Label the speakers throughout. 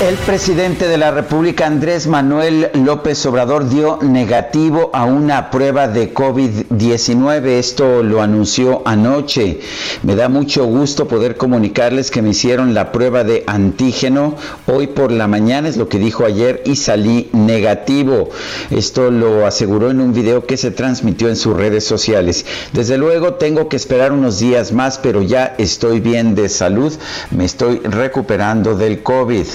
Speaker 1: El presidente de la República, Andrés Manuel López Obrador, dio negativo a una prueba de COVID-19. Esto lo anunció anoche. Me da mucho gusto poder comunicarles que me hicieron la prueba de antígeno hoy por la mañana, es lo que dijo ayer, y salí negativo. Esto lo aseguró en un video que se transmitió en sus redes sociales. Desde luego tengo que esperar unos días más, pero ya estoy bien de salud. Me estoy recuperando del COVID.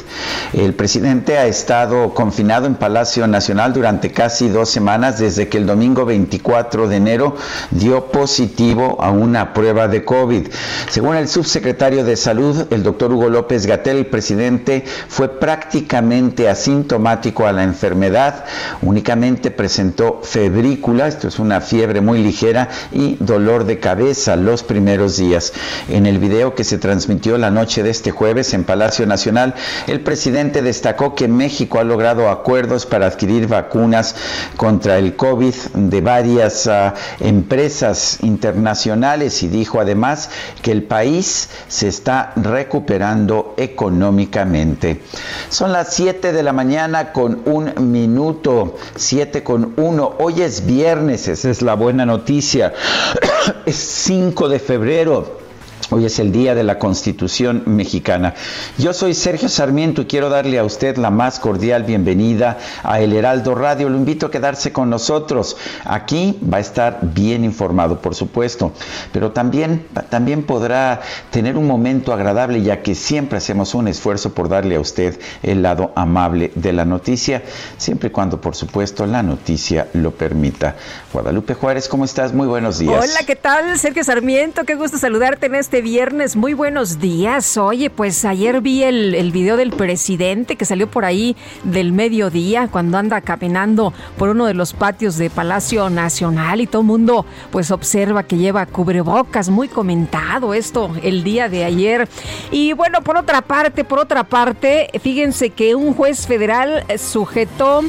Speaker 1: El presidente ha estado confinado en Palacio Nacional durante casi dos semanas desde que el domingo 24 de enero dio positivo a una prueba de COVID. Según el subsecretario de Salud, el doctor Hugo López Gatel, el presidente fue prácticamente asintomático a la enfermedad, únicamente presentó febrícula, esto es una fiebre muy ligera, y dolor de cabeza los primeros días. En el video que se transmitió la noche de este jueves en Palacio Nacional, el presidente presidente destacó que México ha logrado acuerdos para adquirir vacunas contra el COVID de varias uh, empresas internacionales y dijo además que el país se está recuperando económicamente. Son las 7 de la mañana con un minuto, 7 con 1. Hoy es viernes, esa es la buena noticia. es 5 de febrero. Hoy es el Día de la Constitución Mexicana. Yo soy Sergio Sarmiento y quiero darle a usted la más cordial bienvenida a El Heraldo Radio. Lo invito a quedarse con nosotros. Aquí va a estar bien informado, por supuesto, pero también, también podrá tener un momento agradable ya que siempre hacemos un esfuerzo por darle a usted el lado amable de la noticia, siempre y cuando, por supuesto, la noticia lo permita. Guadalupe Juárez, ¿cómo estás? Muy buenos días.
Speaker 2: Hola, ¿qué tal? Sergio Sarmiento, qué gusto saludarte en este viernes. Muy buenos días. Oye, pues ayer vi el, el, video del presidente que salió por ahí del mediodía cuando anda caminando por uno de los patios de Palacio Nacional y todo el mundo pues observa que lleva cubrebocas. Muy comentado esto el día de ayer. Y bueno, por otra parte, por otra parte, fíjense que un juez federal sujetó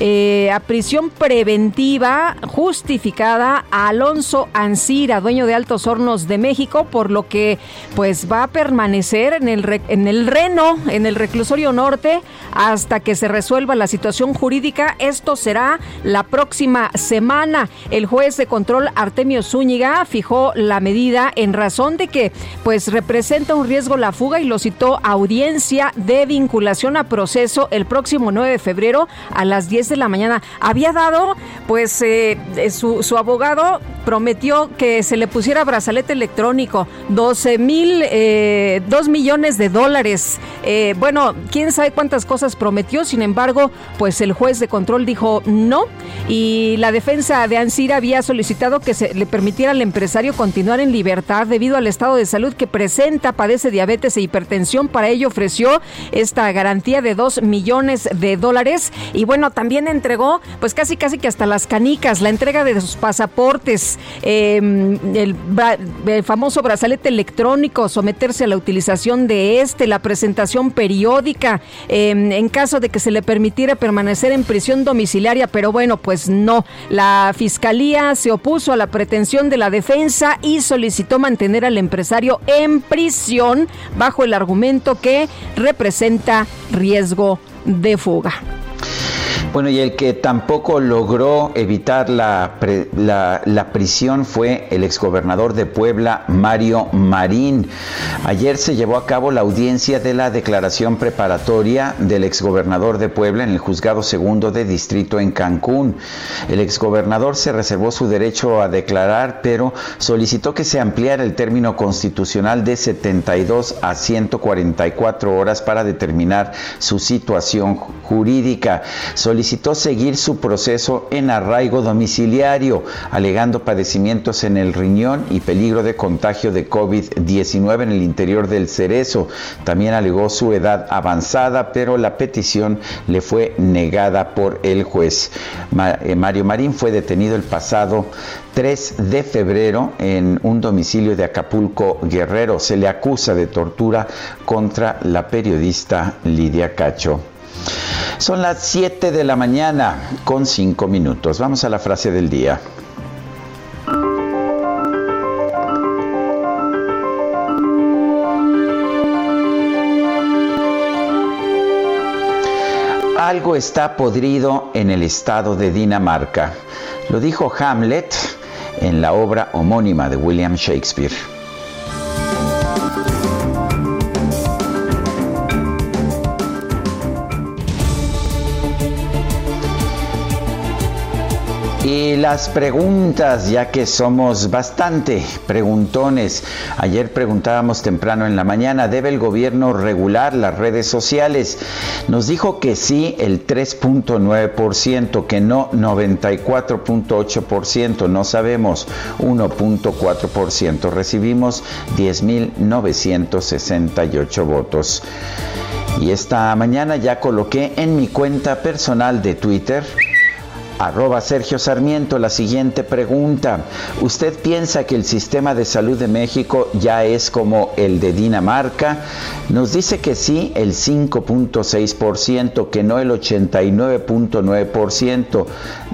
Speaker 2: eh, a prisión preventiva justificada a Alonso Ancira, dueño de Altos Hornos de México, por lo que pues va a permanecer en el, en el Reno, en el reclusorio norte, hasta que se resuelva la situación jurídica. Esto será la próxima semana. El juez de control Artemio Zúñiga fijó la medida en razón de que pues representa un riesgo la fuga y lo citó a audiencia de vinculación a proceso el próximo 9 de febrero a las 10 de la mañana. Había dado, pues eh, su, su, abogado prometió que se le pusiera brazalete electrónico, 12 mil, eh, 2 millones de dólares. Eh, bueno, quién sabe cuántas cosas prometió, sin embargo, pues el juez de control dijo no y la defensa de Ansira había solicitado que se le permitiera al empresario continuar en libertad debido al estado de salud que presenta, padece diabetes e hipertensión. Para ello ofreció esta garantía de 2 millones de dólares y bueno, también entregó pues casi casi que hasta las canicas, la entrega de sus pasaportes, eh, el, famoso brazalete electrónico, someterse a la utilización de este, la presentación periódica, eh, en caso de que se le permitiera permanecer en prisión domiciliaria, pero bueno, pues no. La fiscalía se opuso a la pretensión de la defensa y solicitó mantener al empresario en prisión bajo el argumento que representa riesgo de fuga.
Speaker 1: Bueno, y el que tampoco logró evitar la, la, prisión fue el exgobernador de Puebla, Mario Marín. Ayer se llevó a cabo la audiencia de la declaración preparatoria del exgobernador de Puebla en el juzgado segundo de distrito en Cancún. El exgobernador se reservó su derecho a declarar, pero solicitó que se ampliara el término constitucional de 72 a 144 horas para determinar su situación jurídica seguir su proceso en arraigo domiciliario, alegando padecimientos en el riñón y peligro de contagio de COVID-19 en el interior del cerezo. También alegó su edad avanzada, pero la petición le fue negada por el juez. Eh, Mario Marín fue detenido el pasado 3 de febrero en un domicilio de Acapulco Guerrero. Se le acusa de tortura contra la periodista Lidia Cacho. Son las 7 de la mañana con 5 minutos. Vamos a la frase del día. Algo está podrido en el estado de Dinamarca. Lo dijo Hamlet en la obra homónima de William Shakespeare. Y las preguntas, ya que somos bastante preguntones. Ayer preguntábamos temprano en la mañana, ¿debe el gobierno regular las redes sociales? Nos dijo que sí el 3.9%, que no 94.8%, no sabemos 1.4%. Recibimos 10.968 votos. Y esta mañana ya coloqué en mi cuenta personal de Twitter Arroba Sergio Sarmiento, la siguiente pregunta. ¿Usted piensa que el sistema de salud de México ya es como el de Dinamarca? Nos dice que sí, el 5.6%, que no el 89.9%.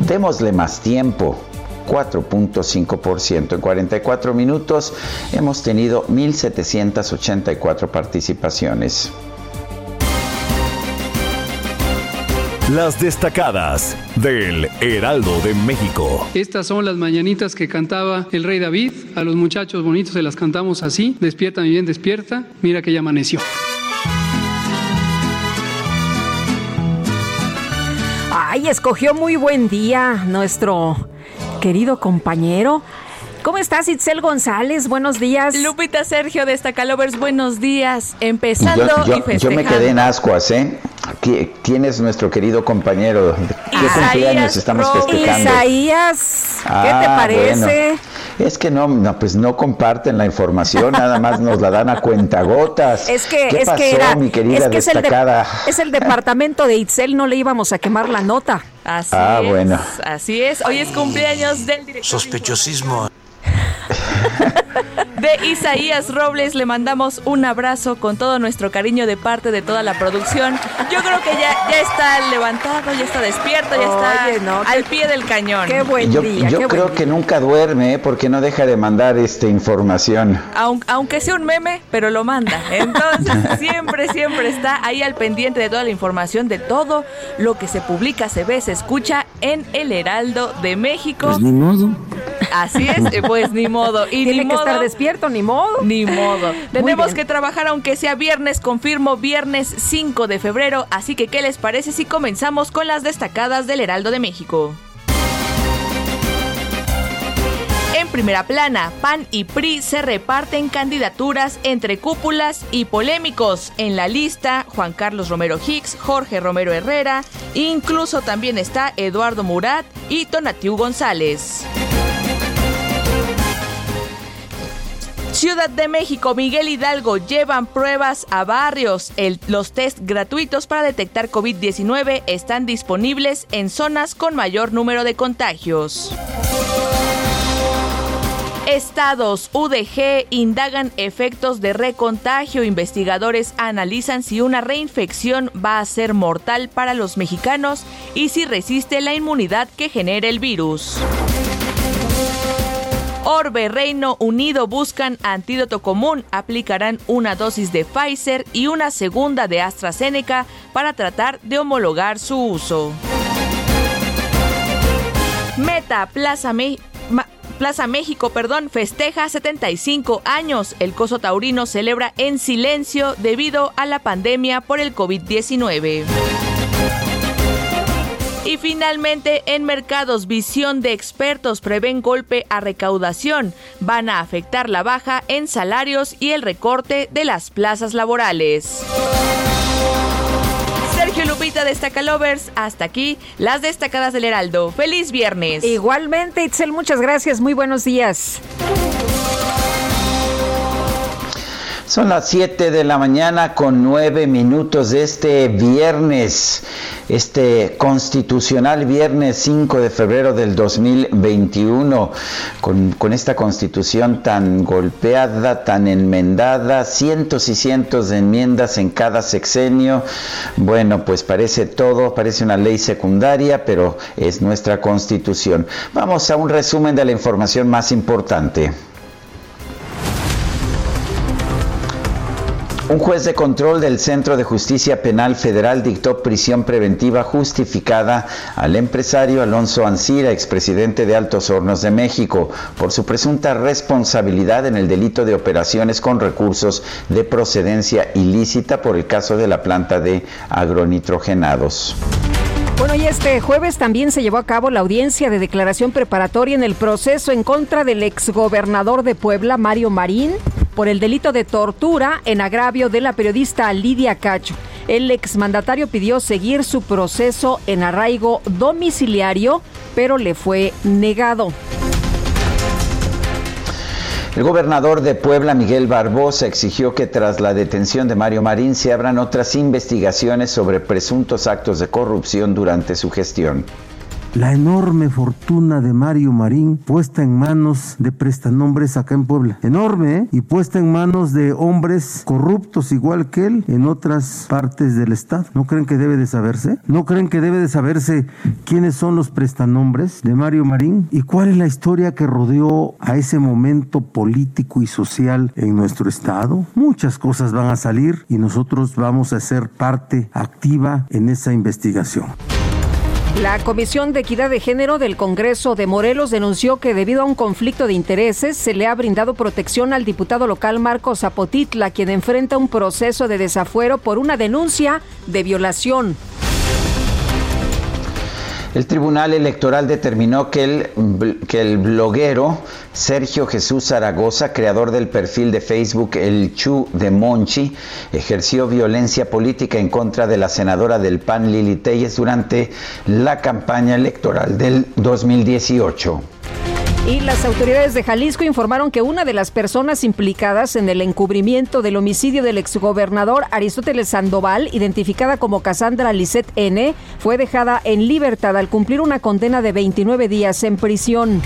Speaker 1: Démosle más tiempo. 4.5%. En 44 minutos hemos tenido 1.784 participaciones.
Speaker 3: Las destacadas del Heraldo de México.
Speaker 4: Estas son las mañanitas que cantaba el rey David. A los muchachos bonitos se las cantamos así. Despierta, mi bien, despierta. Mira que ya amaneció.
Speaker 2: Ay, escogió muy buen día nuestro querido compañero ¿Cómo estás, Itzel González? Buenos días.
Speaker 5: Lupita Sergio de Estacalovers, buenos días. Empezando
Speaker 1: yo,
Speaker 5: y festejando.
Speaker 1: Yo me quedé en ascuas, ¿eh? ¿Quién es nuestro querido compañero? ¿Qué cumpleaños estamos festejando?
Speaker 2: Isaías, ¿qué te ah, parece?
Speaker 1: Es que no, no, pues no comparten la información, nada más nos la dan a cuentagotas.
Speaker 2: Es que,
Speaker 1: ¿Qué
Speaker 2: es
Speaker 1: pasó,
Speaker 2: que era,
Speaker 1: mi querida destacada?
Speaker 2: Es el, departamento de Itzel, no le íbamos a quemar la nota.
Speaker 5: Así ah, bueno. Así es. Hoy es cumpleaños del director.
Speaker 6: Sospechosismo.
Speaker 5: De Isaías Robles le mandamos un abrazo con todo nuestro cariño de parte de toda la producción. Yo creo que ya, ya está levantado, ya está despierto, ya está al pie del cañón.
Speaker 2: Qué buen
Speaker 1: yo,
Speaker 2: día.
Speaker 1: Yo creo que nunca duerme ¿eh? porque no deja de mandar esta información.
Speaker 5: Aunque, sea un meme, pero lo manda. Entonces siempre, siempre está ahí al pendiente de toda la información, de todo lo que se publica, se ve, se escucha en El Heraldo de México.
Speaker 6: Pues ni modo.
Speaker 5: Así es, pues ni modo.
Speaker 2: Y Tiene que estar despierto, ni modo.
Speaker 5: Ni modo. Tenemos que trabajar aunque sea viernes, confirmo viernes 5 de febrero, así que ¿qué les parece si comenzamos con las destacadas del Heraldo de México? En primera plana, PAN y PRI se reparten candidaturas entre cúpulas y polémicos. En la lista, Juan Carlos Romero Hicks, Jorge Romero Herrera, incluso también está Eduardo Murat y Tonatiu González. Ciudad de México, Miguel Hidalgo llevan pruebas a barrios. los test gratuitos para detectar COVID-19 están disponibles en zonas con mayor número de contagios. Estados UDG indagan efectos de recontagio. Investigadores analizan si una reinfección va a ser mortal para los mexicanos y si resiste la inmunidad que genera el virus. Orbe, Reino Unido buscan antídoto común. Aplicarán una dosis de Pfizer y una segunda de AstraZeneca para tratar de homologar su uso. Meta Plaza Plaza México, perdón, festeja 75 años. El coso taurino celebra en silencio debido a la pandemia por el COVID-19. Y finalmente, en mercados, visión de expertos prevén golpe a recaudación. Van a afectar la baja en salarios y el recorte de las plazas laborales. Sergio Lupita Destaca Lovers, hasta aquí las destacadas del Heraldo. Feliz viernes.
Speaker 2: Igualmente, Itzel, muchas gracias. Muy buenos días.
Speaker 1: Son las 7 de la mañana con 9 minutos de este viernes, este constitucional viernes 5 de febrero del 2021, con, con esta constitución tan golpeada, tan enmendada, cientos y cientos de enmiendas en cada sexenio. Bueno, pues parece todo, parece una ley secundaria, pero es nuestra constitución. Vamos a un resumen de la información más importante. Un juez de control del Centro de Justicia Penal Federal dictó prisión preventiva justificada al empresario Alonso Ancira, expresidente de Altos Hornos de México, por su presunta responsabilidad en el delito de operaciones con recursos de procedencia ilícita por el caso de la planta de agronitrogenados.
Speaker 2: Bueno, y este jueves también se llevó a cabo la audiencia de declaración preparatoria en el proceso en contra del exgobernador de Puebla, Mario Marín, por el delito de tortura en agravio de la periodista Lidia Cacho. El exmandatario pidió seguir su proceso en arraigo domiciliario, pero le fue negado.
Speaker 1: El gobernador de Puebla, Miguel Barbosa, exigió que tras la detención de Mario Marín se abran otras investigaciones sobre presuntos actos de corrupción durante su gestión
Speaker 6: la enorme fortuna de Mario Marín puesta en manos de prestanombres acá en Puebla. Enorme, ¿eh? Y puesta en manos de hombres corruptos igual que él en otras partes del Estado. ¿No creen que debe de saberse? ¿No creen que debe de saberse quiénes son los prestanombres de Mario Marín? ¿Y cuál es la historia que rodeó a ese momento político y social en nuestro Estado? Muchas cosas van a salir y nosotros vamos a ser parte activa en esa investigación.
Speaker 2: La Comisión de Equidad de Género del Congreso de Morelos denunció que debido a un conflicto de intereses se le ha brindado protección al diputado local Marcos Zapotitla, quien enfrenta un proceso de desafuero por una denuncia de violación.
Speaker 1: El Tribunal Electoral determinó que el, que el bloguero Sergio Jesús Zaragoza, creador del perfil de Facebook El Chu de Monchi, ejerció violencia política en contra de la senadora del PAN Lili Telles durante la campaña electoral del 2018.
Speaker 2: Y las autoridades de Jalisco informaron que una de las personas implicadas en el encubrimiento del homicidio del exgobernador Aristóteles Sandoval, identificada como Cassandra Lisset N., fue dejada en libertad al cumplir una condena de 29 días en prisión.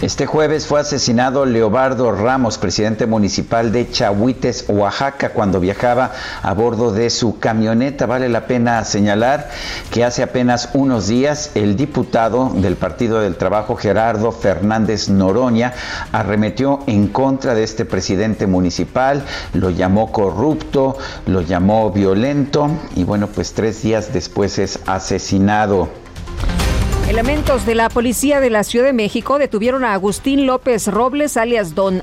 Speaker 1: Este jueves fue asesinado Leobardo Ramos, presidente municipal de Chahuites, Oaxaca, cuando viajaba a bordo de su camioneta. Vale la pena señalar que hace apenas unos días el diputado del Partido del Trabajo, Gerardo Fernández Noroña, arremetió en contra de este presidente municipal, lo llamó corrupto, lo llamó violento y bueno, pues tres días después es asesinado.
Speaker 2: Elementos de la policía de la Ciudad de México detuvieron a Agustín López Robles, alias Don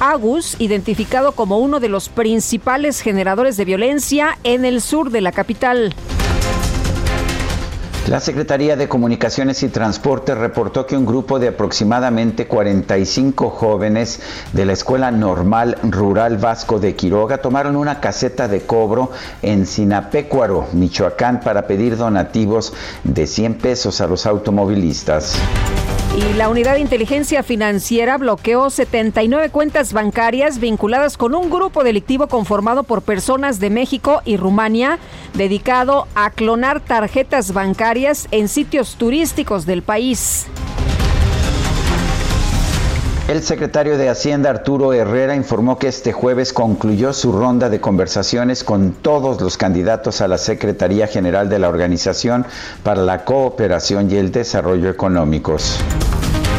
Speaker 2: Agus, identificado como uno de los principales generadores de violencia en el sur de la capital.
Speaker 1: La Secretaría de Comunicaciones y Transporte reportó que un grupo de aproximadamente 45 jóvenes de la Escuela Normal Rural Vasco de Quiroga tomaron una caseta de cobro en Sinapecuaro, Michoacán, para pedir donativos de 100 pesos a los automovilistas.
Speaker 2: Y la Unidad de Inteligencia Financiera bloqueó 79 cuentas bancarias vinculadas con un grupo delictivo conformado por personas de México y Rumania dedicado a clonar tarjetas bancarias en sitios turísticos del país.
Speaker 1: El secretario de Hacienda Arturo Herrera informó que este jueves concluyó su ronda de conversaciones con todos los candidatos a la Secretaría General de la Organización para la Cooperación y el Desarrollo Económicos.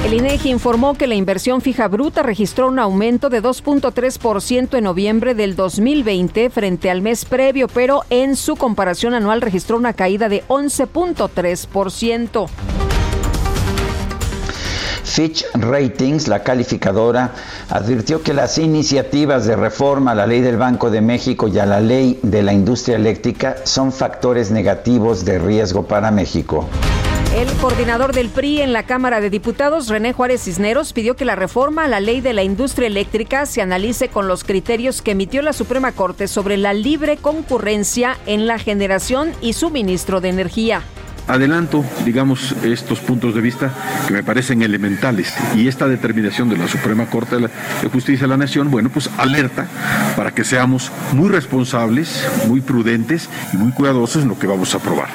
Speaker 2: El INEGI informó que la inversión fija bruta registró un aumento de 2.3% en noviembre del 2020 frente al mes previo, pero en su comparación anual registró una caída de 11.3%.
Speaker 1: Fitch Ratings, la calificadora, advirtió que las iniciativas de reforma a la ley del Banco de México y a la ley de la industria eléctrica son factores negativos de riesgo para México.
Speaker 2: El coordinador del PRI en la Cámara de Diputados, René Juárez Cisneros, pidió que la reforma a la ley de la industria eléctrica se analice con los criterios que emitió la Suprema Corte sobre la libre concurrencia en la generación y suministro de energía
Speaker 7: adelanto, digamos, estos puntos de vista que me parecen elementales y esta determinación de la Suprema Corte de Justicia de la Nación, bueno, pues alerta para que seamos muy responsables, muy prudentes y muy cuidadosos en lo que vamos a aprobar.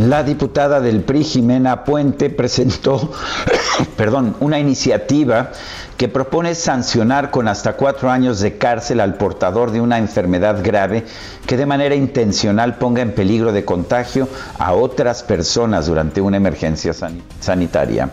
Speaker 1: La diputada del PRI, Jimena Puente, presentó perdón, una iniciativa que propone sancionar con hasta cuatro años de cárcel al portador de una enfermedad grave que de manera intencional ponga en peligro de contagio a otras personas durante una emergencia sanitaria.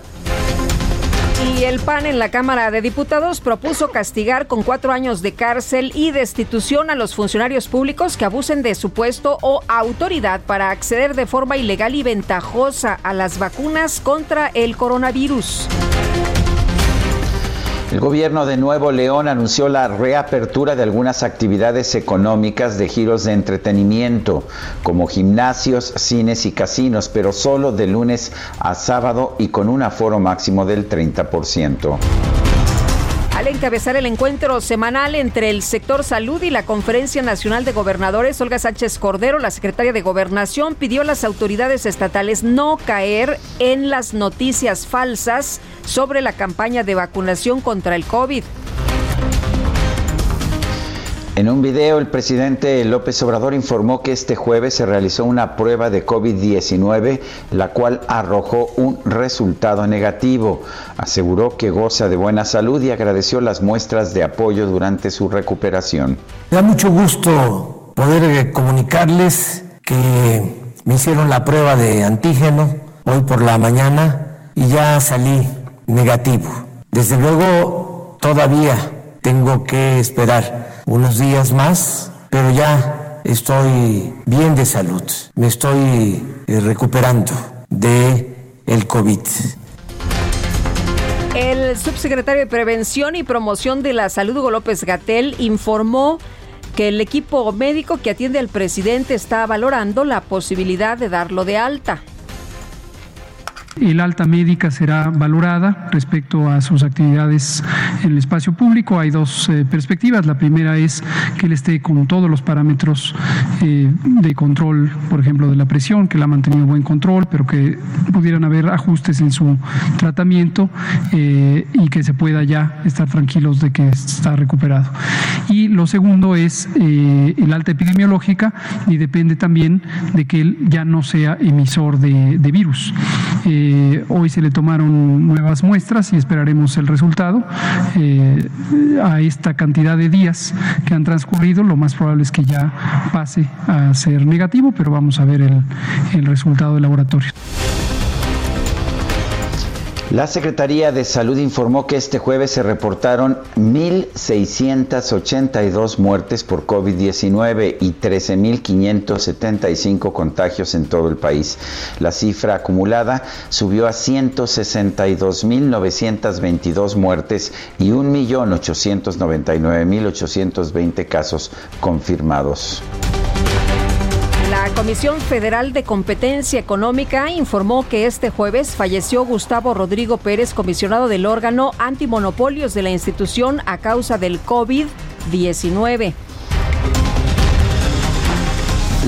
Speaker 2: Y el PAN en la Cámara de Diputados propuso castigar con cuatro años de cárcel y destitución a los funcionarios públicos que abusen de su puesto o autoridad para acceder de forma ilegal y ventajosa a las vacunas contra el coronavirus.
Speaker 1: El gobierno de Nuevo León anunció la reapertura de algunas actividades económicas de giros de entretenimiento, como gimnasios, cines y casinos, pero solo de lunes a sábado y con un aforo máximo del 30%.
Speaker 2: Al encabezar el encuentro semanal entre el sector salud y la Conferencia Nacional de Gobernadores, Olga Sánchez Cordero, la secretaria de Gobernación, pidió a las autoridades estatales no caer en las noticias falsas sobre la campaña de vacunación contra el COVID.
Speaker 1: En un video, el presidente López Obrador informó que este jueves se realizó una prueba de COVID-19, la cual arrojó un resultado negativo. Aseguró que goza de buena salud y agradeció las muestras de apoyo durante su recuperación.
Speaker 8: Me da mucho gusto poder eh, comunicarles que me hicieron la prueba de antígeno hoy por la mañana y ya salí negativo. Desde luego, todavía tengo que esperar unos días más, pero ya estoy bien de salud. Me estoy eh, recuperando de el COVID.
Speaker 2: El subsecretario de Prevención y Promoción de la Salud, Hugo López Gatel, informó que el equipo médico que atiende al presidente está valorando la posibilidad de darlo de alta.
Speaker 4: El alta médica será valorada respecto a sus actividades en el espacio público. Hay dos eh, perspectivas. La primera es que él esté con todos los parámetros eh, de control, por ejemplo, de la presión, que la ha mantenido buen control, pero que pudieran haber ajustes en su tratamiento eh, y que se pueda ya estar tranquilos de que está recuperado. Y lo segundo es el alta epidemiológica y depende también de que él ya no sea emisor de, virus. Hoy se le tomaron nuevas muestras y esperaremos el resultado. Eh, a esta cantidad de días que han transcurrido, lo más probable es que ya pase a ser negativo, pero vamos a ver el, el resultado del laboratorio.
Speaker 1: La Secretaría de Salud informó que este jueves se reportaron 1.682 muertes por COVID-19 y 13.575 contagios en todo el país. La cifra acumulada subió a 162.922 muertes y 1.899.820 casos confirmados.
Speaker 2: La Comisión Federal de Competencia Económica informó que este jueves falleció Gustavo Rodrigo Pérez, comisionado del órgano antimonopolios de la institución a causa del COVID-19.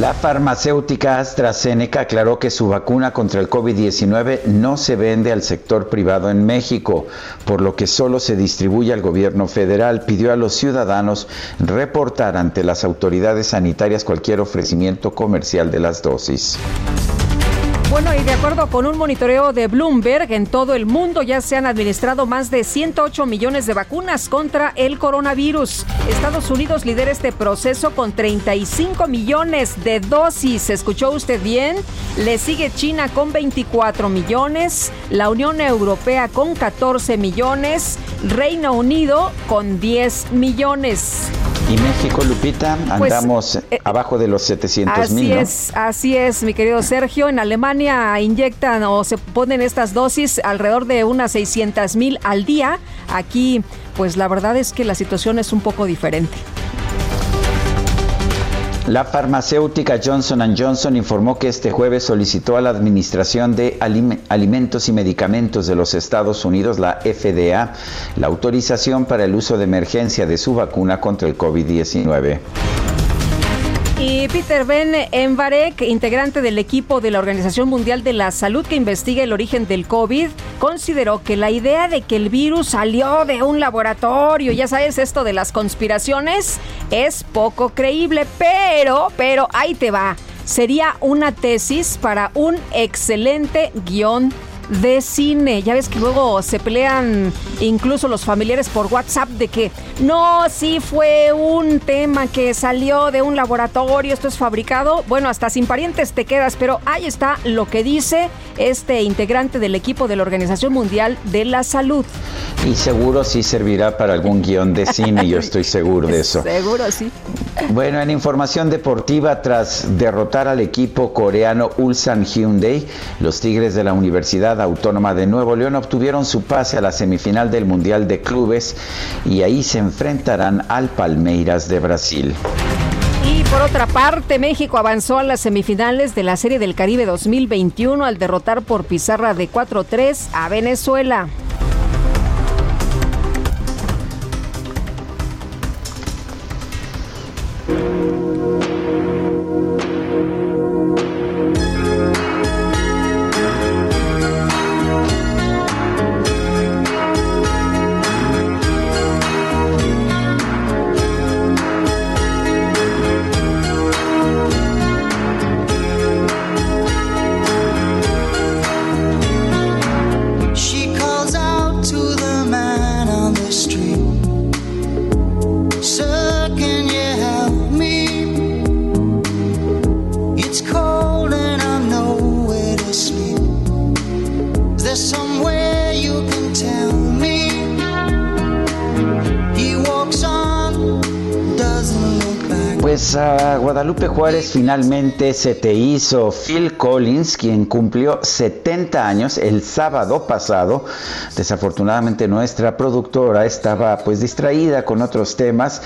Speaker 1: La farmacéutica AstraZeneca aclaró que su vacuna contra el COVID-19 no se vende al sector privado en México, por lo que solo se distribuye al gobierno federal. Pidió a los ciudadanos reportar ante las autoridades sanitarias cualquier ofrecimiento comercial de las dosis.
Speaker 2: Bueno, y de acuerdo con un monitoreo de Bloomberg, en todo el mundo ya se han administrado más de 108 millones de vacunas contra el coronavirus. Estados Unidos lidera este proceso con 35 millones de dosis. ¿Escuchó usted bien? Le sigue China con 24 millones, la Unión Europea con 14 millones, Reino Unido con 10 millones.
Speaker 1: Y México, Lupita, pues, andamos eh, abajo de los 700 mil.
Speaker 2: Así es, así es, mi querido Sergio. En Alemania inyectan o se ponen estas dosis alrededor de unas 600 mil al día. Aquí, pues la verdad es que la situación es un poco diferente.
Speaker 1: La farmacéutica Johnson Johnson informó que este jueves solicitó a la Administración de Alimentos y Medicamentos de los Estados Unidos, la FDA, la autorización para el uso de emergencia de su vacuna contra el COVID-19.
Speaker 2: Y Peter Ben Envarek, integrante del equipo de la Organización Mundial de la Salud que investiga el origen del COVID, consideró que la idea de que el virus salió de un laboratorio, ya sabes esto de las conspiraciones, es poco creíble, pero, pero ahí te va. Sería una tesis para un excelente guion de cine. Ya ves que luego se pelean incluso los familiares por WhatsApp de que no, sí fue un tema que salió de un laboratorio, esto es fabricado. Bueno, hasta sin parientes te quedas, pero ahí está lo que dice este integrante del equipo de la Organización Mundial de la Salud.
Speaker 1: Y seguro sí servirá para algún guion de cine, yo estoy seguro de eso.
Speaker 2: Seguro sí.
Speaker 1: Bueno, en información deportiva, tras derrotar al equipo coreano Ulsan Hyundai, los Tigres de la Universidad Autónoma de Nuevo León obtuvieron su pase a la semifinal del Mundial de Clubes y ahí se enfrentarán al Palmeiras de Brasil.
Speaker 2: Y por otra parte, México avanzó a las semifinales de la Serie del Caribe 2021 al derrotar por pizarra de 4-3 a Venezuela.
Speaker 1: Juárez finalmente se te hizo Phil Collins, quien cumplió 70 años el sábado pasado. Desafortunadamente nuestra productora estaba pues distraída con otros temas.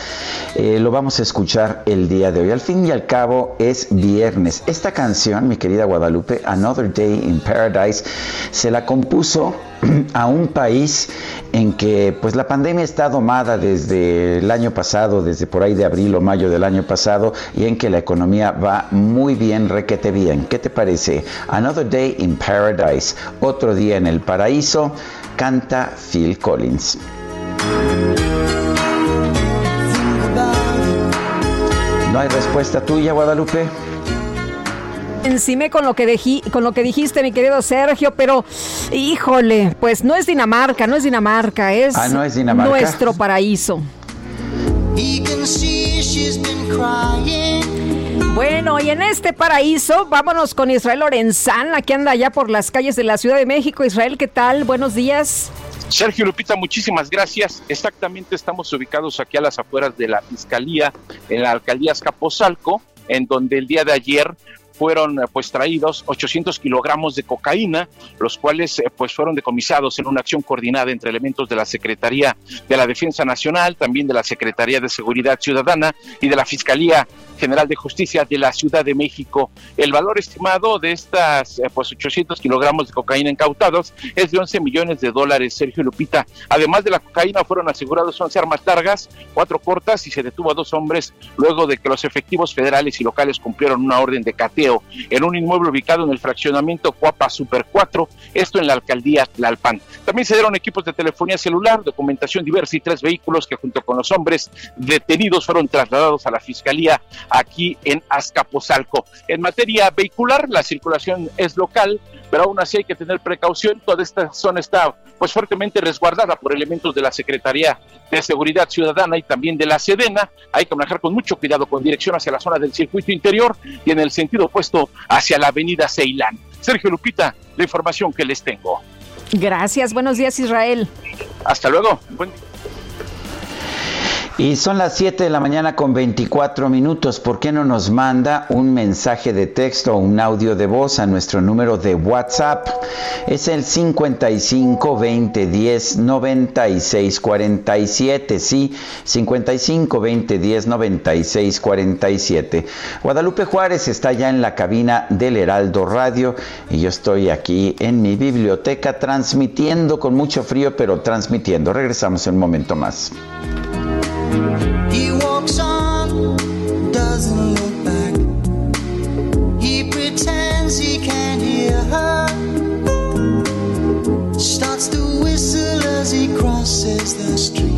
Speaker 1: Eh, lo vamos a escuchar el día de hoy. Al fin y al cabo es viernes. Esta canción, mi querida Guadalupe, Another Day in Paradise, se la compuso a un país en que pues la pandemia está domada desde el año pasado, desde por ahí de abril o mayo del año pasado y en que la economía va muy bien, requete bien. ¿Qué te parece? Another Day in Paradise, otro día en el paraíso, canta Phil Collins. ¿No hay respuesta tuya, Guadalupe?
Speaker 2: Encima con lo que con lo que dijiste, mi querido Sergio, pero híjole, pues no es Dinamarca, no es Dinamarca, es,
Speaker 1: ah, no es Dinamarca.
Speaker 2: nuestro paraíso. Bueno, y en este paraíso, vámonos con Israel Lorenzán, que anda allá por las calles de la Ciudad de México. Israel, ¿qué tal? Buenos días.
Speaker 9: Sergio Lupita, muchísimas gracias. Exactamente estamos ubicados aquí a las afueras de la Fiscalía, en la Alcaldía Escaposalco, en donde el día de ayer fueron eh, pues traídos 800 kilogramos de cocaína, los cuales eh, pues fueron decomisados en una acción coordinada entre elementos de la Secretaría de la Defensa Nacional, también de la Secretaría de Seguridad Ciudadana y de la Fiscalía General de Justicia de la Ciudad de México. El valor estimado de estas eh, pues 800 kilogramos de cocaína incautados es de 11 millones de dólares, Sergio Lupita. Además de la cocaína fueron asegurados 11 armas largas, cuatro cortas y se detuvo a dos hombres luego de que los efectivos federales y locales cumplieron una orden de cateo en un inmueble ubicado en el fraccionamiento Cuapa Super 4, esto en la alcaldía Tlalpan. También se dieron equipos de telefonía celular, documentación diversa y tres vehículos que junto con los hombres detenidos fueron trasladados a la Fiscalía aquí en Azcapotzalco. En materia vehicular, la circulación es local, pero aún así hay que tener precaución. Toda esta zona está pues fuertemente resguardada por elementos de la Secretaría de Seguridad Ciudadana y también de la Sedena. Hay que manejar con mucho cuidado con dirección hacia la zona del circuito interior y en el sentido opuesto hacia la avenida Ceilán. Sergio Lupita, la información que les tengo.
Speaker 2: Gracias, buenos días Israel.
Speaker 9: Hasta luego.
Speaker 1: Y son las 7 de la mañana con 24 minutos. ¿Por qué no nos manda un mensaje de texto o un audio de voz a nuestro número de WhatsApp? Es el 55 20 10 96 47. Sí, 55 20 10 96 47. Guadalupe Juárez está ya en la cabina del Heraldo Radio y yo estoy aquí en mi biblioteca transmitiendo con mucho frío, pero transmitiendo. Regresamos en un momento más. Starts to whistle as he crosses the street.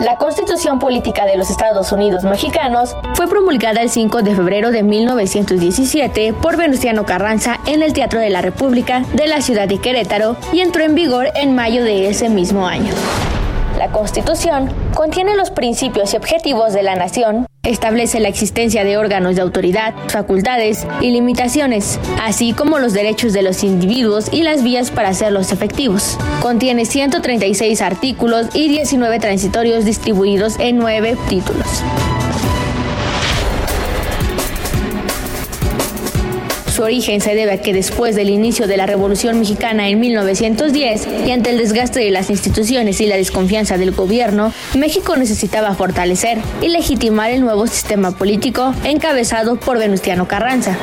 Speaker 10: La Constitución Política de los Estados Unidos Mexicanos fue promulgada el 5 de febrero de 1917 por Venustiano Carranza en el Teatro de la República de la ciudad de Querétaro y entró en vigor en mayo de ese mismo año. La Constitución contiene los principios y objetivos de la nación, establece la existencia de órganos de autoridad, facultades y limitaciones, así como los derechos de los individuos y las vías para hacerlos efectivos. Contiene 136 artículos y 19 transitorios distribuidos en 9 títulos. Su origen se debe a que después del inicio de la Revolución Mexicana en 1910 y ante el desgaste de las instituciones y la desconfianza del gobierno, México necesitaba fortalecer y legitimar el nuevo sistema político encabezado por Venustiano Carranza.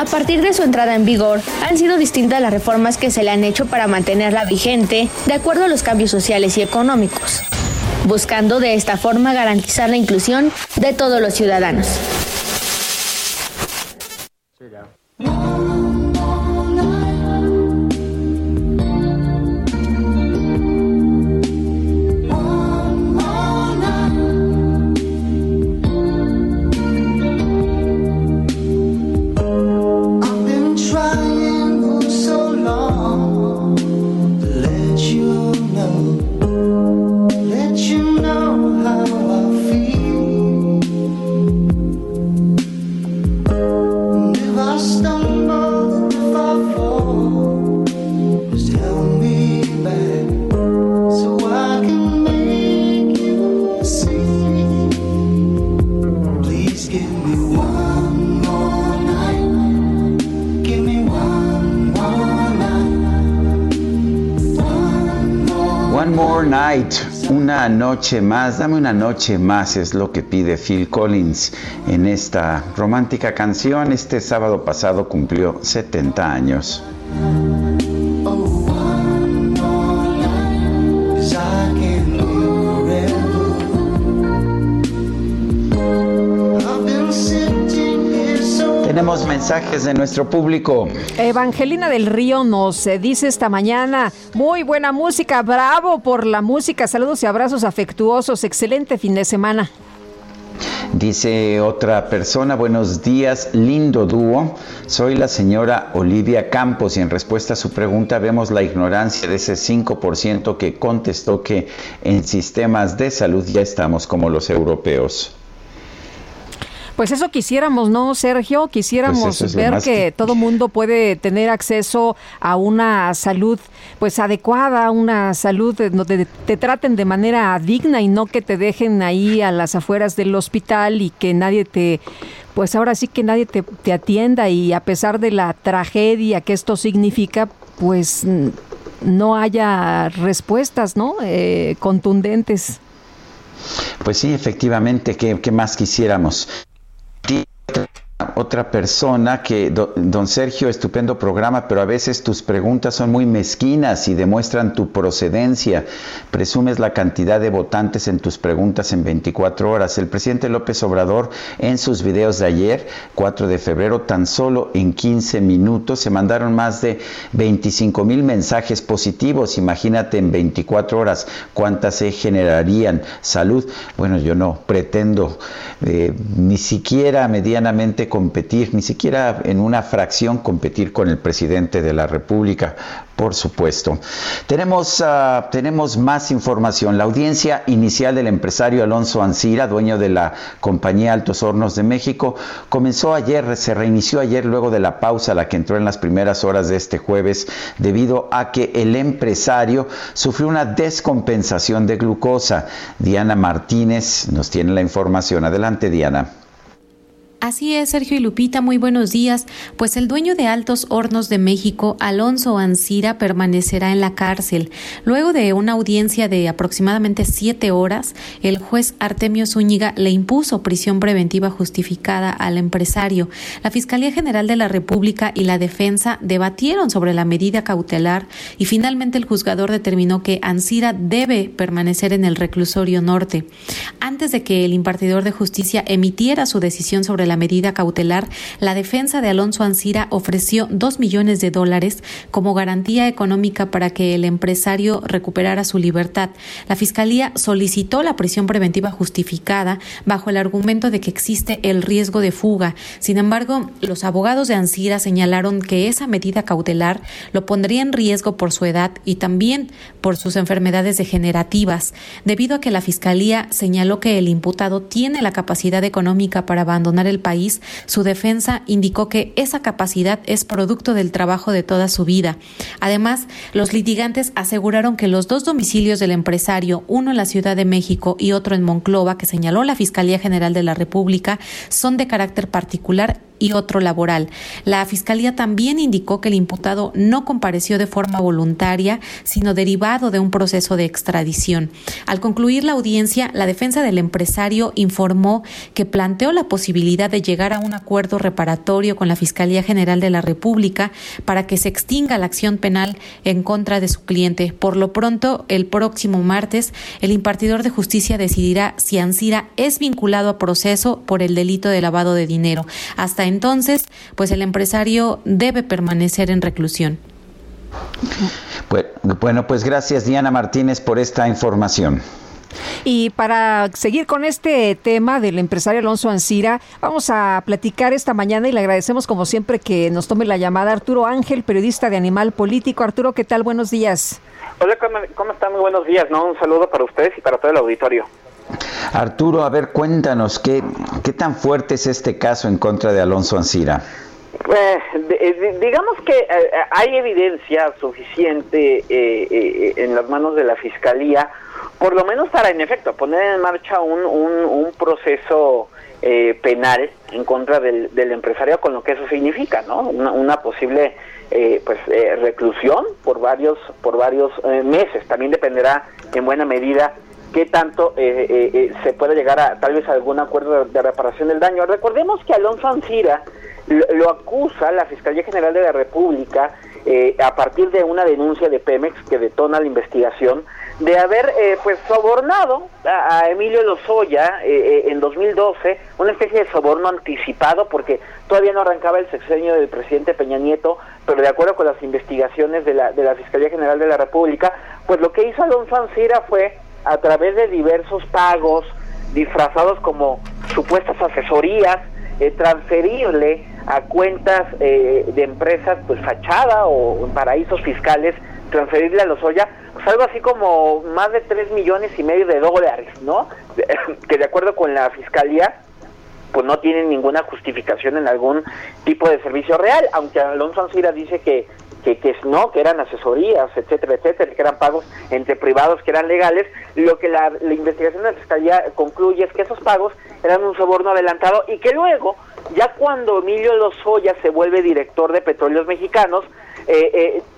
Speaker 10: A partir de su entrada en vigor, han sido distintas las reformas que se le han hecho para mantenerla vigente de acuerdo a los cambios sociales y económicos, buscando de esta forma garantizar la inclusión de todos los ciudadanos.
Speaker 1: Una noche más, dame una noche más, es lo que pide Phil Collins en esta romántica canción. Este sábado pasado cumplió 70 años. Mensajes de nuestro público.
Speaker 2: Evangelina del Río nos eh, dice esta mañana, muy buena música, bravo por la música, saludos y abrazos afectuosos, excelente fin de semana.
Speaker 1: Dice otra persona, buenos días, lindo dúo. Soy la señora Olivia Campos y en respuesta a su pregunta vemos la ignorancia de ese 5% que contestó que en sistemas de salud ya estamos como los europeos.
Speaker 2: Pues eso quisiéramos, ¿no, Sergio? Quisiéramos pues ver que, todo mundo puede tener acceso a una salud pues adecuada, una salud donde te traten de manera digna y no que te dejen ahí a las afueras del hospital y que nadie te pues ahora sí que nadie te, te atienda y a pesar de la tragedia que esto significa, pues no haya respuestas, ¿no? Eh, contundentes.
Speaker 1: Pues sí, efectivamente, ¿qué, qué más quisiéramos? deep otra persona que, don Sergio, estupendo programa, pero a veces tus preguntas son muy mezquinas y demuestran tu procedencia. Presumes la cantidad de votantes en tus preguntas en 24 horas. El presidente López Obrador, en sus videos de ayer, 4 de febrero, tan solo en 15 minutos, se mandaron más de 25 mil mensajes positivos. Imagínate en 24 horas cuántas se generarían. Salud. Bueno, yo no pretendo eh, ni siquiera medianamente competir, ni siquiera en una fracción competir con el presidente de la República, por supuesto. Tenemos, uh, tenemos más información. La audiencia inicial del empresario Alonso Ancira, dueño de la compañía Altos Hornos de México, comenzó ayer, se reinició ayer luego de la pausa a la que entró en las primeras horas de este jueves, debido a que el empresario sufrió una descompensación de glucosa. Diana Martínez nos tiene la información. Adelante, Diana.
Speaker 11: Así es, Sergio y Lupita, muy buenos días. Pues el dueño de Altos Hornos de México, Alonso Ancira, permanecerá en la cárcel. Luego de una audiencia de aproximadamente siete horas, el juez Artemio Zúñiga le impuso prisión preventiva justificada al empresario. La Fiscalía General de la República y la defensa debatieron sobre la medida cautelar y finalmente el juzgador determinó que Ancira debe permanecer en el reclusorio norte. Antes de que el impartidor de justicia emitiera su decisión sobre la medida cautelar, la defensa de Alonso Ancira ofreció dos millones de dólares como garantía económica para que el empresario recuperara su libertad. La Fiscalía solicitó la prisión preventiva justificada bajo el argumento de que existe el riesgo de fuga. Sin embargo, los abogados de Ancira señalaron que esa medida cautelar lo pondría en riesgo por su edad y también por sus enfermedades degenerativas, debido a que la Fiscalía señaló que el imputado tiene la capacidad económica para abandonar el país, su defensa indicó que esa capacidad es producto del trabajo de toda su vida. Además, los litigantes aseguraron que los dos domicilios del empresario, uno en la Ciudad de México y otro en Monclova, que señaló la Fiscalía General de la República, son de carácter particular y otro laboral. La Fiscalía también indicó que el imputado no compareció de forma voluntaria, sino derivado de un proceso de extradición. Al concluir la audiencia, la defensa del empresario informó que planteó la posibilidad de llegar a un acuerdo reparatorio con la Fiscalía General de la República para que se extinga la acción penal en contra de su cliente. Por lo pronto, el próximo martes, el impartidor de justicia decidirá si Ansira es vinculado a proceso por el delito de lavado de dinero. Hasta entonces, pues el empresario debe permanecer en reclusión.
Speaker 1: Bueno, pues gracias Diana Martínez por esta información.
Speaker 2: Y para seguir con este tema del empresario Alonso Ancira, vamos a platicar esta mañana y le agradecemos como siempre que nos tome la llamada Arturo Ángel, periodista de Animal Político. Arturo, ¿qué tal? Buenos días.
Speaker 12: Hola, ¿cómo, están? Muy buenos días, ¿no? Un saludo para ustedes y para todo el auditorio.
Speaker 1: Arturo, a ver, cuéntanos, ¿qué, qué tan fuerte es este caso en contra de Alonso Ancira?
Speaker 12: Pues, digamos que eh, hay evidencia suficiente eh, en las manos de la Fiscalía, por lo menos para, en efecto, poner en marcha un, un, proceso penal en contra del, del, empresario con lo que eso significa, ¿no? Una, posible pues reclusión por varios por varios meses. También dependerá en buena medida qué tanto eh, eh, eh, se puede llegar a tal vez a algún acuerdo de, reparación del daño. Recordemos que Alonso Ancira lo, acusa la Fiscalía General de la República a partir de una denuncia de Pemex que detona la investigación de haber pues sobornado a, Emilio Lozoya en 2012, una especie de soborno anticipado porque todavía no arrancaba el sexenio del presidente Peña Nieto, pero de acuerdo con las investigaciones de la, de la Fiscalía General de la República, pues lo que hizo Alonso Ancira fue a través de diversos pagos disfrazados como supuestas asesorías, eh, transferirle a cuentas eh, de empresas pues fachada o paraísos fiscales, transferirle a los Oya, pues así como más de 3 millones y medio de dólares, ¿no? que de acuerdo con la fiscalía pues no tienen ninguna justificación en algún tipo de servicio real, aunque Alonso Ansira dice que que, que no, que eran asesorías, etcétera, etcétera, que eran pagos entre privados que eran legales. Lo que la, investigación de la Fiscalía concluye es que esos pagos eran un soborno adelantado y que luego, ya cuando Emilio Lozoya se vuelve director de Petróleos Mexicanos,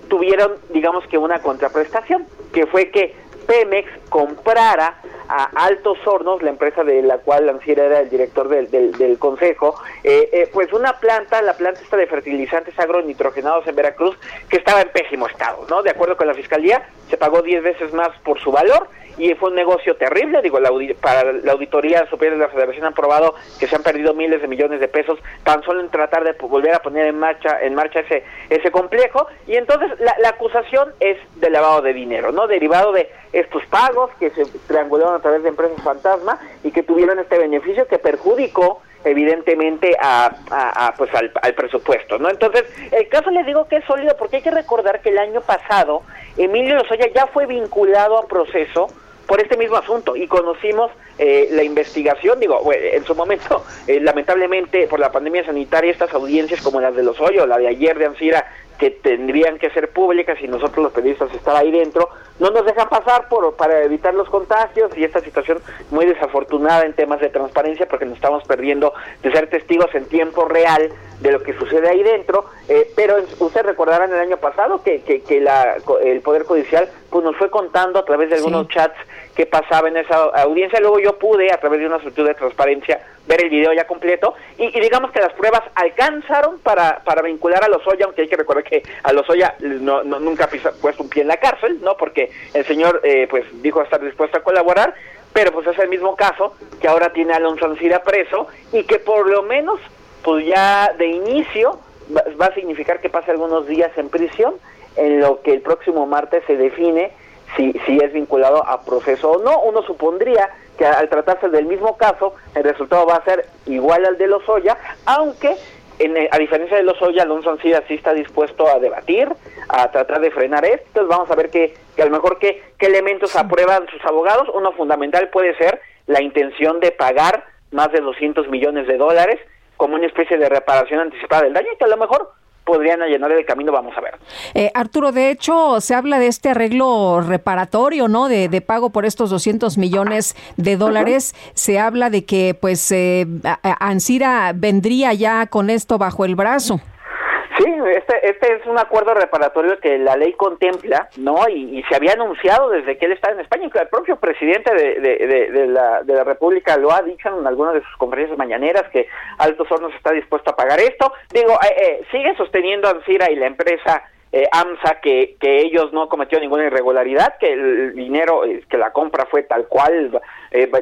Speaker 12: tuvieron, digamos que una contraprestación, que fue que Pemex comprara a Altos Hornos, la empresa de la cual Lanciera era el director del, del, consejo, eh, eh, pues una planta, la planta esta de fertilizantes agronitrogenados en Veracruz, que estaba en pésimo estado, ¿no? De acuerdo con la fiscalía, se pagó 10 veces más por su valor y fue un negocio terrible. Digo, la, para la Auditoría Superior de la Federación han probado que se han perdido miles de millones de pesos tan solo en tratar de volver a poner en marcha en marcha ese ese complejo. Y entonces la, la acusación es de lavado de dinero, ¿no? Derivado de estos pagos que se triangularon a través de empresas fantasma y que tuvieron este beneficio que perjudicó evidentemente a, pues al, presupuesto, ¿no? Entonces, el caso le digo que es sólido porque hay que recordar que el año pasado Emilio Lozoya ya fue vinculado a proceso por este mismo asunto y conocimos eh, la investigación, digo, en su momento, eh, lamentablemente por la pandemia sanitaria, estas audiencias como las de los hoyos, la de ayer de Ansira, que tendrían que ser públicas y nosotros los periodistas estar ahí dentro, no nos dejan pasar por para evitar los contagios y esta situación muy desafortunada en temas de transparencia porque nos estamos perdiendo de ser testigos en tiempo real de lo que sucede ahí dentro, eh, pero ustedes recordarán el año pasado que, que, que la, el Poder Judicial pues nos fue contando a través de algunos chats qué pasaba en esa audiencia, luego yo pude a través de una solicitud de transparencia ver el video ya completo y, digamos que las pruebas alcanzaron para, para vincular a Lozoya, aunque hay que recordar que a Lozoya no, nunca ha puesto un pie en la cárcel, ¿no? Porque el señor eh, pues dijo estar dispuesto a colaborar, pero pues es el mismo caso que ahora tiene a Alonso Ancira preso y que por lo menos pues ya de inicio va, a significar que pase algunos días en prisión en lo que el próximo martes se define si, si es vinculado a proceso o no. Uno supondría que al tratarse del mismo caso, el resultado va a ser igual al de Lozoya, aunque eh, a diferencia de Lozoya, Alonso Ancira sí está dispuesto a debatir, a tratar de frenar esto. Entonces vamos a ver que, que a lo mejor qué, qué elementos aprueban sus abogados. Uno fundamental puede ser la intención de pagar más de 200 millones de dólares como una especie de reparación anticipada del daño, que a lo mejor podrían allanar el camino, vamos a ver.
Speaker 2: Eh, Arturo, de hecho, se habla de este arreglo reparatorio, ¿no? De, pago por estos 200 millones de dólares. Se habla de que, pues, eh, Ansira vendría ya con esto bajo el brazo.
Speaker 12: Sí, este, este es un acuerdo reparatorio que la ley contempla, ¿no? Y, se había anunciado desde que él estaba en España, el propio presidente de, de, la, de la República lo ha dicho en algunas de sus conferencias mañaneras, que Altos Hornos está dispuesto a pagar esto. Digo, eh, eh, sigue sosteniendo Ansira y la empresa eh, AMSA que, que ellos no cometió ninguna irregularidad, que el dinero, que la compra fue tal cual,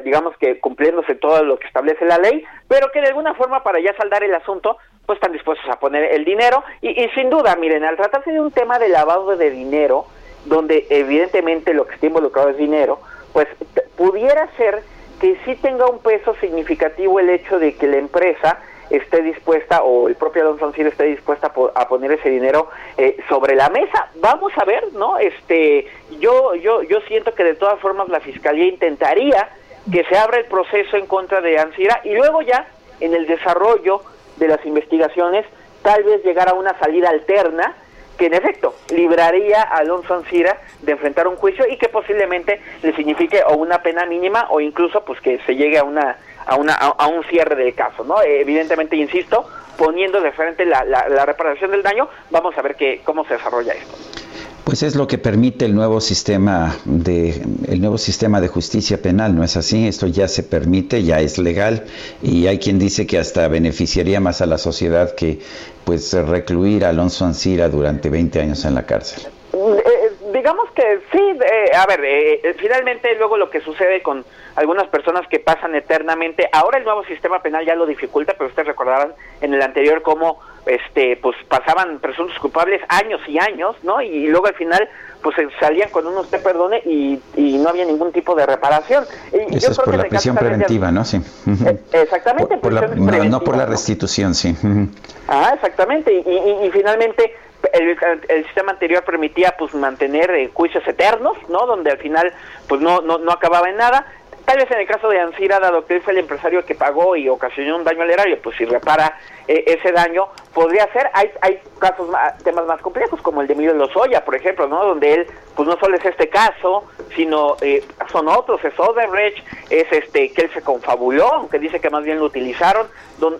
Speaker 12: digamos que cumpliéndose todo lo que establece la ley, pero que de alguna forma para ya saldar el asunto, pues están dispuestos a poner el dinero. Y, sin duda, miren, al tratarse de un tema de lavado de dinero, donde evidentemente lo que está involucrado es dinero, pues pudiera ser que sí tenga un peso significativo el hecho de que la empresa esté dispuesta o el propio Alonso Ancir esté dispuesta a, poner ese dinero eh, sobre la mesa. Vamos a ver, ¿no? Este, yo, yo, yo siento que de todas formas la fiscalía intentaría que se abra el proceso en contra de Ansira y luego ya en el desarrollo de las investigaciones, tal vez llegar a una salida alterna que en efecto libraría a Alonso Ancira de enfrentar un juicio y que posiblemente le signifique o una pena mínima o incluso pues que se llegue a una a una a, un cierre del caso, ¿no? evidentemente insisto, poniendo de frente la, la, la reparación del daño, vamos a ver que, cómo se desarrolla esto.
Speaker 1: Pues es lo que permite el nuevo sistema de el nuevo sistema de justicia penal, ¿no es así? Esto ya se permite, ya es legal y hay quien dice que hasta beneficiaría más a la sociedad que pues recluir a Alonso Ancira durante 20 años en la cárcel.
Speaker 12: Eh, eh, digamos que sí, eh, a ver, finalmente luego lo que sucede con algunas personas que pasan eternamente, ahora el nuevo sistema penal ya lo dificulta, pero ustedes recordarán en el anterior cómo este pues pasaban presuntos culpables años y años, ¿no? Y, luego al final pues salían con uno usted perdone y, y no había ningún tipo de reparación.
Speaker 1: Y Eso es por la prisión preventiva, ¿no? Sí.
Speaker 12: Eh, exactamente.
Speaker 1: Por, no, por la restitución, sí.
Speaker 12: Ah, exactamente. Y, finalmente el, el, sistema anterior permitía pues mantener eh, juicios eternos, ¿no? Donde al final pues no, no, no acababa en nada Tal vez en el caso de Ansira, dado que él fue el empresario que pagó y ocasionó un daño al erario, pues si repara eh, ese daño, podría ser. Hay, hay casos, temas más complejos, como el de Emilio Lozoya, por ejemplo, ¿no? Donde él, pues no solo es este caso, sino eh, son otros, es Odebrecht, es este que él se confabuló, aunque dice que más bien lo utilizaron.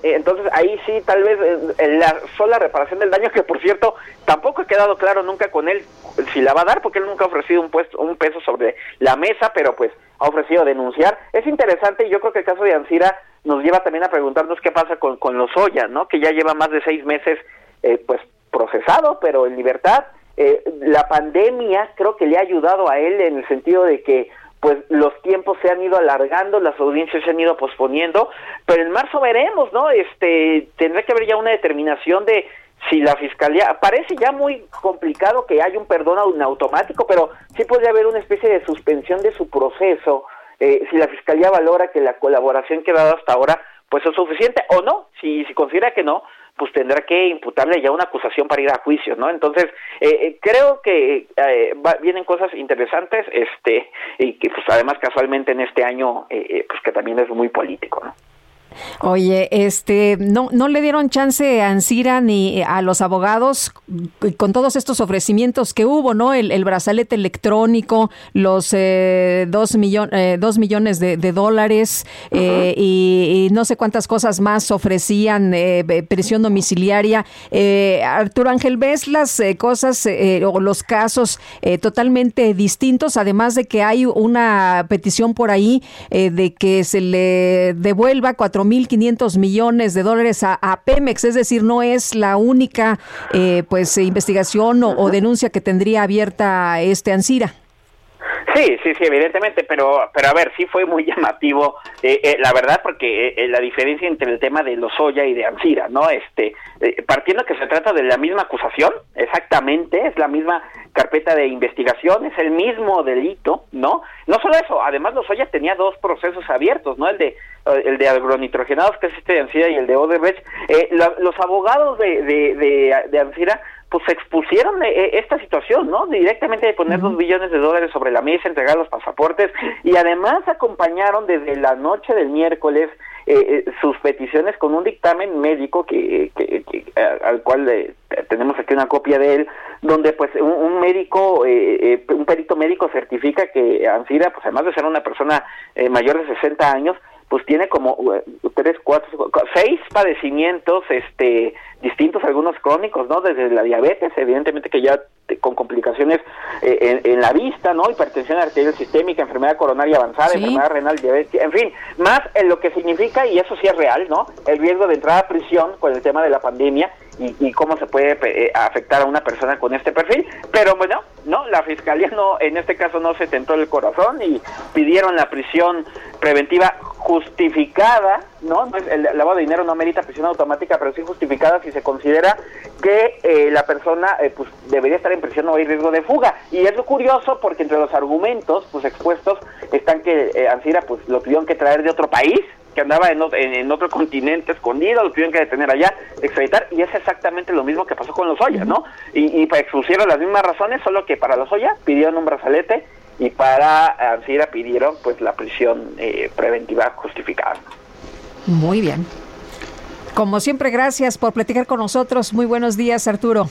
Speaker 12: Eh, entonces ahí sí, tal vez la sola reparación del daño, que por cierto, tampoco ha quedado claro nunca con él si la va a dar, porque él nunca ha ofrecido un, puesto, un peso sobre la mesa, pero pues ha ofrecido denunciar. Es interesante y yo creo que el caso de Ansira nos lleva también a preguntarnos qué pasa con, con Lozoya, ¿no? Que ya lleva más de seis meses, eh, pues, procesado, pero en libertad. Eh, la pandemia creo que le ha ayudado a él en el sentido de que pues los tiempos se han ido alargando, las audiencias se han ido posponiendo, pero en marzo veremos, ¿no? Este tendrá que haber ya una determinación de si la fiscalía parece ya muy complicado que haya un perdón automático, pero sí podría haber una especie de suspensión de su proceso eh, si la fiscalía valora que la colaboración que ha dado hasta ahora pues es suficiente o no, si, si considera que no, pues tendrá que imputarle ya una acusación para ir a juicio, ¿no? Entonces, eh, eh, creo que vienen cosas interesantes, este, y que pues además casualmente en este año, pues que también es muy político, ¿no?
Speaker 2: Oye, este, no, no le dieron chance a Ansira ni a los abogados con todos estos ofrecimientos que hubo, ¿no? El, brazalete electrónico, los eh, dos, eh, dos millones de, dólares eh, y, no sé cuántas cosas más ofrecían, prisión domiciliaria. Arturo Ángel, ¿ves las cosas o los casos totalmente distintos? Además de que hay una petición por ahí de que se le devuelva cuatro 1.500 millones de dólares a, Pemex, es decir, no es la única eh, pues investigación o, denuncia que tendría abierta este Ansira.
Speaker 12: Sí, sí, sí, evidentemente, pero, pero a ver, sí fue muy llamativo, eh, eh, la verdad, porque eh, la diferencia entre el tema de Lozoya y de Ansira, ¿no? Este, partiendo que se trata de la misma acusación, exactamente, es la misma carpeta de investigación, es el mismo delito, ¿no? No solo eso, además Lozoya tenía dos procesos abiertos, ¿no? El de el de agronitrogenados, que es este de Ansira, y el de Odebrecht. los abogados de, de, de, de Ansira pues expusieron eh, eh, esta situación, ¿no? Directamente de poner dos billones de dólares sobre la mesa, entregar los pasaportes y además acompañaron desde la noche del miércoles eh, sus peticiones con un dictamen médico que, al cual tenemos aquí una copia de él, donde pues un, médico, un perito médico certifica que Ansira, pues además de ser una persona mayor de 60 años, pues tiene como tres, cuatro, seis padecimientos, este, distintos, algunos crónicos, ¿no? Desde la diabetes, evidentemente que ya con complicaciones eh, en, la vista, ¿no? Hipertensión arterial sistémica, enfermedad coronaria avanzada, enfermedad renal, diabetes, en fin, más en lo que significa, y eso sí es real, ¿no? El riesgo de entrada a prisión con el tema de la pandemia y, cómo se puede eh, afectar a una persona con este perfil, pero bueno, no, la fiscalía no, en este caso no se tentó el corazón y pidieron la prisión preventiva justificada, ¿no? El lavado de dinero no merita prisión automática, pero sí justificada si se considera que eh, la persona eh, pues debería estar en prisión o hay riesgo de fuga. Y es lo curioso porque entre los argumentos pues expuestos están que eh, Ansira pues lo tuvieron que traer de otro país, que andaba en, en, otro continente escondido, lo tuvieron que detener allá, extraditar, y es exactamente lo mismo que pasó con los Oya, ¿no? Y, y expusieron las mismas razones, solo que para los Oya pidieron un brazalete y para Ansira pidieron pues la prisión eh, preventiva justificada.
Speaker 2: Muy bien. Como siempre, gracias por platicar con nosotros. Muy buenos días, Arturo.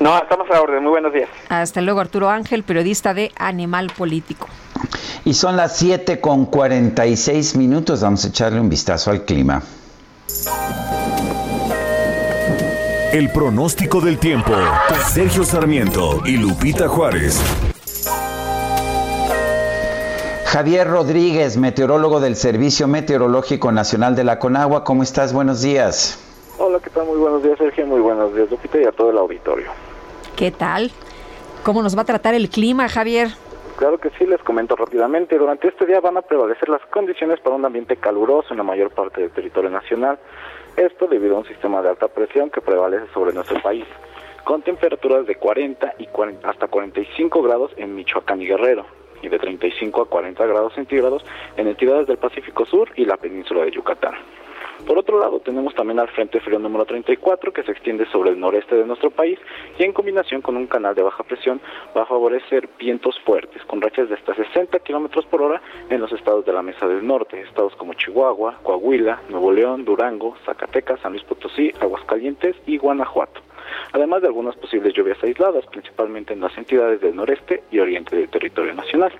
Speaker 12: No, estamos a la orden. Muy buenos días.
Speaker 2: Hasta luego, Arturo Ángel, periodista de Animal Político.
Speaker 1: Y son las 7 con 46 minutos. Vamos a echarle un vistazo al clima.
Speaker 3: El pronóstico del tiempo. Sergio Sarmiento y Lupita Juárez.
Speaker 1: Javier Rodríguez, meteorólogo del Servicio Meteorológico Nacional de la Conagua. ¿Cómo estás? Buenos días.
Speaker 13: Hola, ¿qué tal? Muy buenos días, Sergio. Muy buenos días, Lupita, y a todo el auditorio.
Speaker 2: ¿Qué tal? ¿Cómo nos va a tratar el clima, Javier?
Speaker 13: Claro que sí, les comento rápidamente. Durante este día van a prevalecer las condiciones para un ambiente caluroso en la mayor parte del territorio nacional. Esto debido a un sistema de alta presión que prevalece sobre nuestro país, con temperaturas de 40 y 40, hasta 45 grados en Michoacán y Guerrero, y de 35 a 40 grados centígrados en entidades del Pacífico Sur y la península de Yucatán. Por otro lado, tenemos también al Frente Frío número 34 que se extiende sobre el noreste de nuestro país y en combinación con un canal de baja presión va a favorecer vientos fuertes con rachas de hasta 60 kilómetros por hora en los estados de la Mesa del Norte, estados como Chihuahua, Coahuila, Nuevo León, Durango, Zacatecas, San Luis Potosí, Aguascalientes y Guanajuato además de algunas posibles lluvias aisladas, principalmente en las entidades del noreste y oriente del territorio nacional.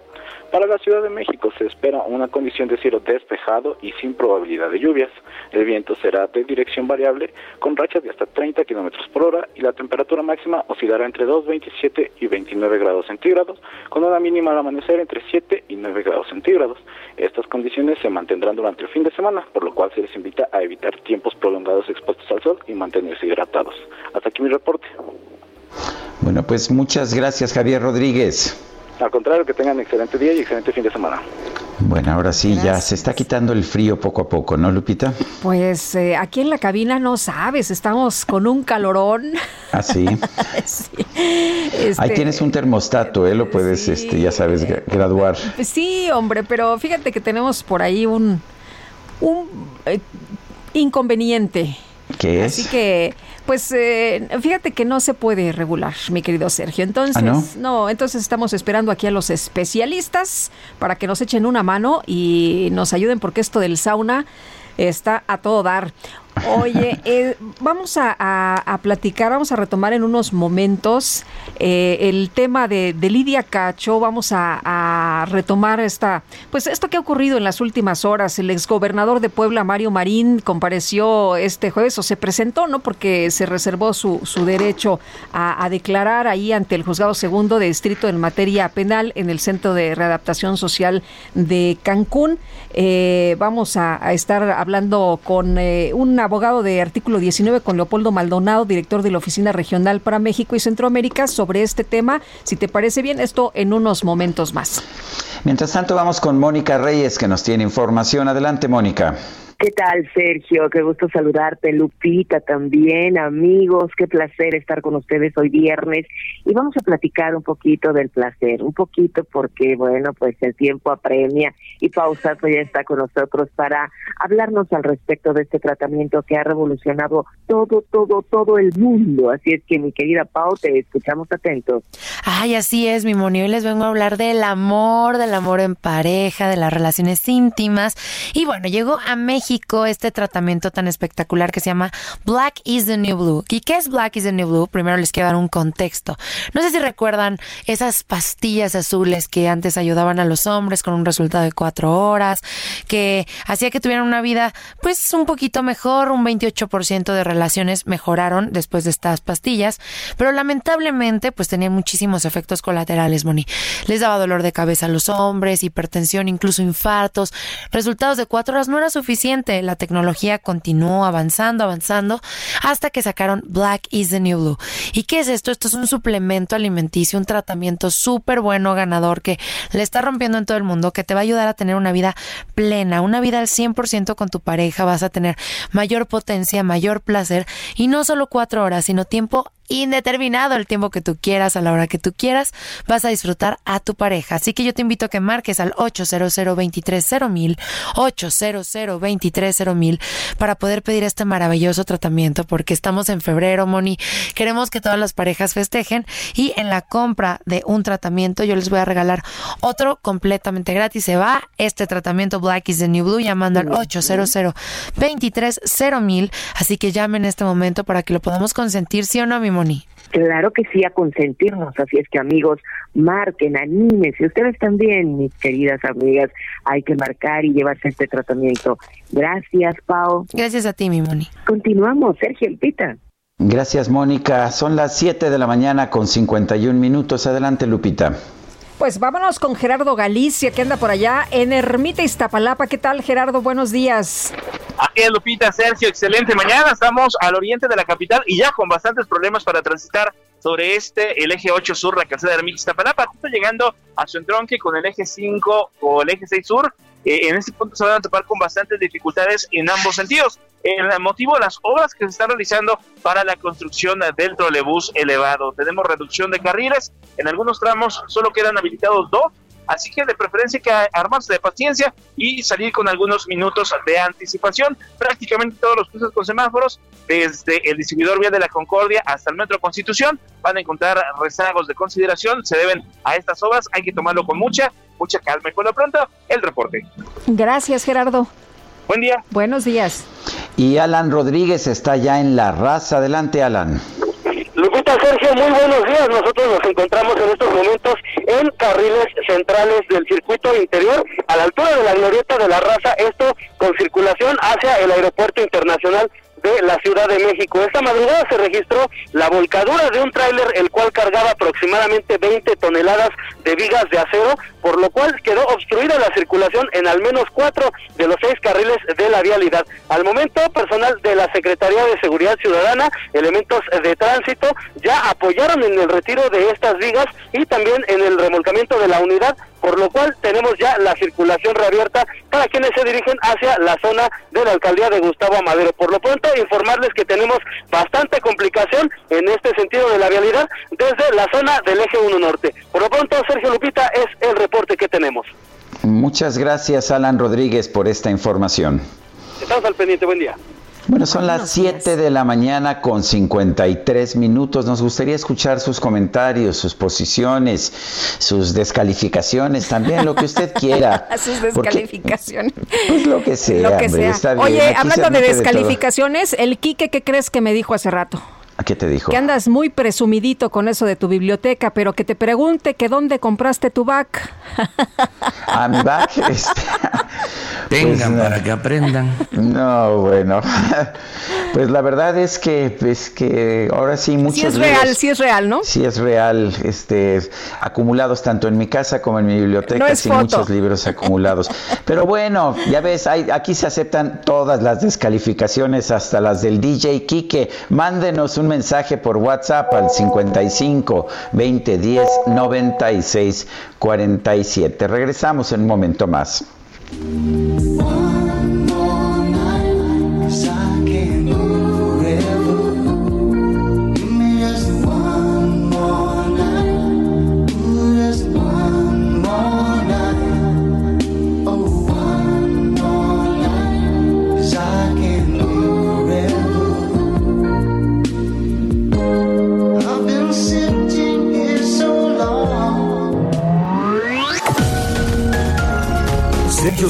Speaker 13: Para la Ciudad de México se espera una condición de cielo despejado y sin probabilidad de lluvias. El viento será de dirección variable con rachas de hasta 30 kilómetros por hora y la temperatura máxima oscilará entre 2,27 y 29 grados centígrados, con una mínima al amanecer entre 7 y 9 grados centígrados. Estas condiciones se mantendrán durante el fin de semana, por lo cual se les invita a evitar tiempos prolongados expuestos al sol y mantenerse hidratados. Hasta aquí mi reporte.
Speaker 1: Bueno, pues muchas gracias Javier Rodríguez.
Speaker 13: Al contrario, que tengan excelente día y excelente fin de semana.
Speaker 1: Bueno, ahora sí, ya se está quitando el frío poco a poco, ¿no, Lupita?
Speaker 2: Pues eh, aquí en la cabina no sabes, estamos con un calorón.
Speaker 1: Ah, sí. Ahí este, tienes un termostato, ¿eh? Lo puedes, este, ya sabes, graduar.
Speaker 2: Sí, hombre, pero fíjate que tenemos por ahí un, un eh, inconveniente.
Speaker 1: ¿Qué es?
Speaker 2: Así que pues eh, fíjate que no se puede regular, mi querido Sergio. Entonces,
Speaker 1: ¿Ah,
Speaker 2: no? entonces estamos esperando aquí a los especialistas para que nos echen una mano y nos ayuden porque esto del sauna está a todo dar. Oye, eh, vamos a, platicar, vamos a retomar en unos momentos eh, el tema de, Lidia Cacho. Vamos a, retomar esta, pues esto que ha ocurrido en las últimas horas. El exgobernador de Puebla, Mario Marín, compareció este jueves o se presentó, ¿no? Porque se reservó su, su derecho a, declarar ahí ante el juzgado segundo de distrito en materia penal en el Centro de Readaptación Social de Cancún. Eh, vamos a, estar hablando con una abogado de artículo 19 con Leopoldo Maldonado, director de la Oficina Regional para México y Centroamérica, sobre este tema. Si te parece bien, esto en unos momentos más.
Speaker 1: Mientras tanto, vamos con Mónica Reyes, que nos tiene información. Adelante, Mónica.
Speaker 14: ¿Qué tal, Sergio? Qué gusto saludarte, Lupita también, amigos, qué placer estar con ustedes hoy viernes y vamos a platicar un poquito del placer, un poquito porque, bueno, pues el tiempo apremia y Pausazo ya está con nosotros para hablarnos al respecto de este tratamiento que ha revolucionado todo, todo, todo el mundo. Así es que, mi querida Pau, te escuchamos atentos.
Speaker 15: Ay, así es, mi. Hoy les vengo a hablar del amor, del amor en pareja, de las relaciones íntimas. Y bueno, llegó a México este tratamiento tan espectacular que se llama Black is the New Blue. ¿Y qué es Black is the New Blue? Primero les quiero dar un contexto. No sé si recuerdan esas pastillas azules que antes ayudaban a los hombres con un resultado de cuatro horas, que hacía que tuvieran una vida pues un poquito mejor, un 28% de relaciones mejoraron después de estas pastillas, pero lamentablemente pues tenían muchísimos efectos colaterales, Moni. Les daba dolor de cabeza a los hombres, hipertensión, incluso infartos. Resultados de cuatro horas no era suficiente la tecnología continuó avanzando, avanzando, hasta que sacaron Black is the New Blue. ¿Y qué es esto? Esto es un suplemento alimenticio, un tratamiento súper bueno, ganador, que le está rompiendo en todo el mundo, que te va a ayudar a tener una vida plena, una vida al 100% con tu pareja, vas a tener mayor potencia, mayor placer, y no solo cuatro horas, sino tiempo indeterminado el tiempo que tú quieras, a la hora que tú quieras, vas a disfrutar a tu pareja. Así que yo te invito a que marques al 800 mil 800 mil para poder pedir este maravilloso tratamiento, porque estamos en febrero, Moni. Queremos que todas las parejas festejen y en la compra de un tratamiento yo les voy a regalar otro completamente gratis. Se va este tratamiento Black is the New Blue llamando al 800 mil Así que llamen en este momento para que lo podamos consentir, sí o no, mi
Speaker 14: Claro que sí, a consentirnos. Así es que amigos, marquen, anímense. Ustedes también, mis queridas amigas, hay que marcar y llevarse este tratamiento. Gracias, Pau.
Speaker 15: Gracias a ti, mi Moni.
Speaker 14: Continuamos, Sergio Lupita.
Speaker 1: Gracias, Mónica. Son las 7 de la mañana con 51 minutos. Adelante, Lupita.
Speaker 2: Pues vámonos con Gerardo Galicia, que anda por allá en Ermita Iztapalapa. ¿Qué tal, Gerardo? Buenos días.
Speaker 16: Aquí Lupita, Sergio, excelente. Mañana estamos al oriente de la capital y ya con bastantes problemas para transitar sobre este, el eje 8 sur, la calzada de Ermita Iztapalapa, justo llegando a su entronque con el eje 5 o el eje 6 sur. Eh, en este punto se van a topar con bastantes dificultades en ambos sentidos. El motivo, las obras que se están realizando para la construcción del trolebús elevado. Tenemos reducción de carriles, en algunos tramos solo quedan habilitados dos así que de preferencia que armarse de paciencia y salir con algunos minutos de anticipación. Prácticamente todos los cruces con semáforos, desde el distribuidor Vía de la Concordia hasta el Metro Constitución, van a encontrar rezagos de consideración, se deben a estas obras, hay que tomarlo con mucha, mucha calma. Y por lo pronto, el reporte.
Speaker 2: Gracias, Gerardo.
Speaker 16: Buen día.
Speaker 2: Buenos días.
Speaker 1: Y Alan Rodríguez está ya en la raza. Adelante, Alan.
Speaker 17: Lupita Sergio, muy buenos días. Nosotros nos encontramos en estos momentos en carriles centrales del circuito interior, a la altura de la glorieta de la raza, esto con circulación hacia el aeropuerto internacional de la Ciudad de México. Esta madrugada se registró la volcadura de un tráiler el cual cargaba aproximadamente 20 toneladas de vigas de acero, por lo cual quedó obstruida la circulación en al menos cuatro de los seis carriles de la vialidad. Al momento, personal de la Secretaría de Seguridad Ciudadana, elementos de tránsito, ya apoyaron en el retiro de estas vigas y también en el remolcamiento de la unidad por lo cual tenemos ya la circulación reabierta para quienes se dirigen hacia la zona de la alcaldía de Gustavo Amadero. Por lo pronto, informarles que tenemos bastante complicación en este sentido de la vialidad desde la zona del eje 1 norte. Por lo pronto, Sergio Lupita, es el reporte que tenemos.
Speaker 1: Muchas gracias, Alan Rodríguez, por esta información.
Speaker 17: Estamos al pendiente, buen día.
Speaker 1: Bueno, son las 7 de la mañana con 53 minutos. Nos gustaría escuchar sus comentarios, sus posiciones, sus descalificaciones, también lo que usted quiera.
Speaker 2: sus descalificaciones.
Speaker 1: pues lo que sea.
Speaker 2: Lo que sea. Oye, hablando de descalificaciones, el Quique, ¿qué crees que me dijo hace rato?
Speaker 1: ¿A qué te dijo?
Speaker 2: Que andas muy presumidito con eso de tu biblioteca, pero que te pregunte que dónde compraste tu back.
Speaker 1: ¿A mi back? Este,
Speaker 8: Tengan pues, para que aprendan.
Speaker 1: No, bueno. Pues la verdad es que, es que ahora sí muchos Sí
Speaker 2: es real, sí es real, ¿no?
Speaker 1: Sí es real, este, acumulados tanto en mi casa como en mi biblioteca,
Speaker 2: no
Speaker 1: sí muchos libros acumulados. Pero bueno, ya ves, hay, aquí se aceptan todas las descalificaciones, hasta las del DJ Kike. Mándenos un mensaje por WhatsApp al 55 20 10 96 47. Regresamos en un momento más.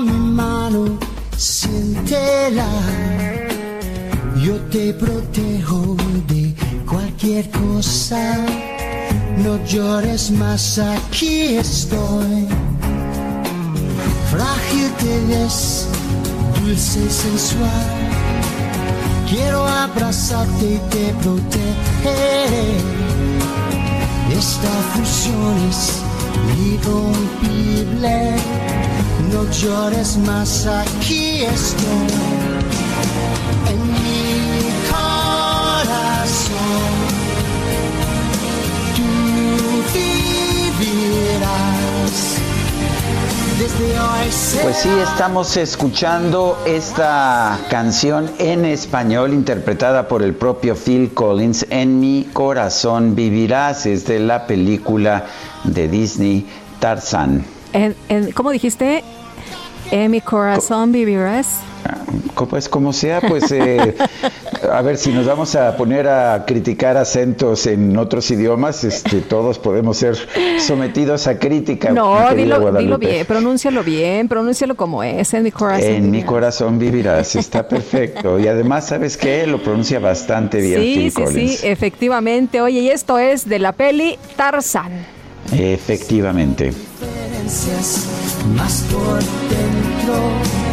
Speaker 18: Mi mano, siéntela. Yo te protejo de cualquier cosa. No llores más, aquí estoy. Frágil te ves, dulce sensual. Quiero abrazarte y te protegeré. Esta fusión es irrompible no llores más, aquí estoy. En mi corazón, tú vivirás.
Speaker 1: Pues sí, estamos escuchando esta canción en español interpretada por el propio Phil Collins, En mi corazón vivirás, es de la película de Disney Tarzan.
Speaker 2: En, en, ¿Cómo dijiste? En mi corazón vivirás.
Speaker 1: Pues como sea, pues eh, a ver si nos vamos a poner a criticar acentos en otros idiomas, este, todos podemos ser sometidos a crítica.
Speaker 2: No, dilo, dilo, bien, pronúncialo bien, pronúncialo como es, en mi corazón.
Speaker 1: En vivirás. mi corazón vivirás, está perfecto. Y además, ¿sabes qué? Lo pronuncia bastante bien.
Speaker 2: Sí, sí, sí, efectivamente. Oye, y esto es de la peli Tarzan.
Speaker 1: Efectivamente
Speaker 18: más por dentro.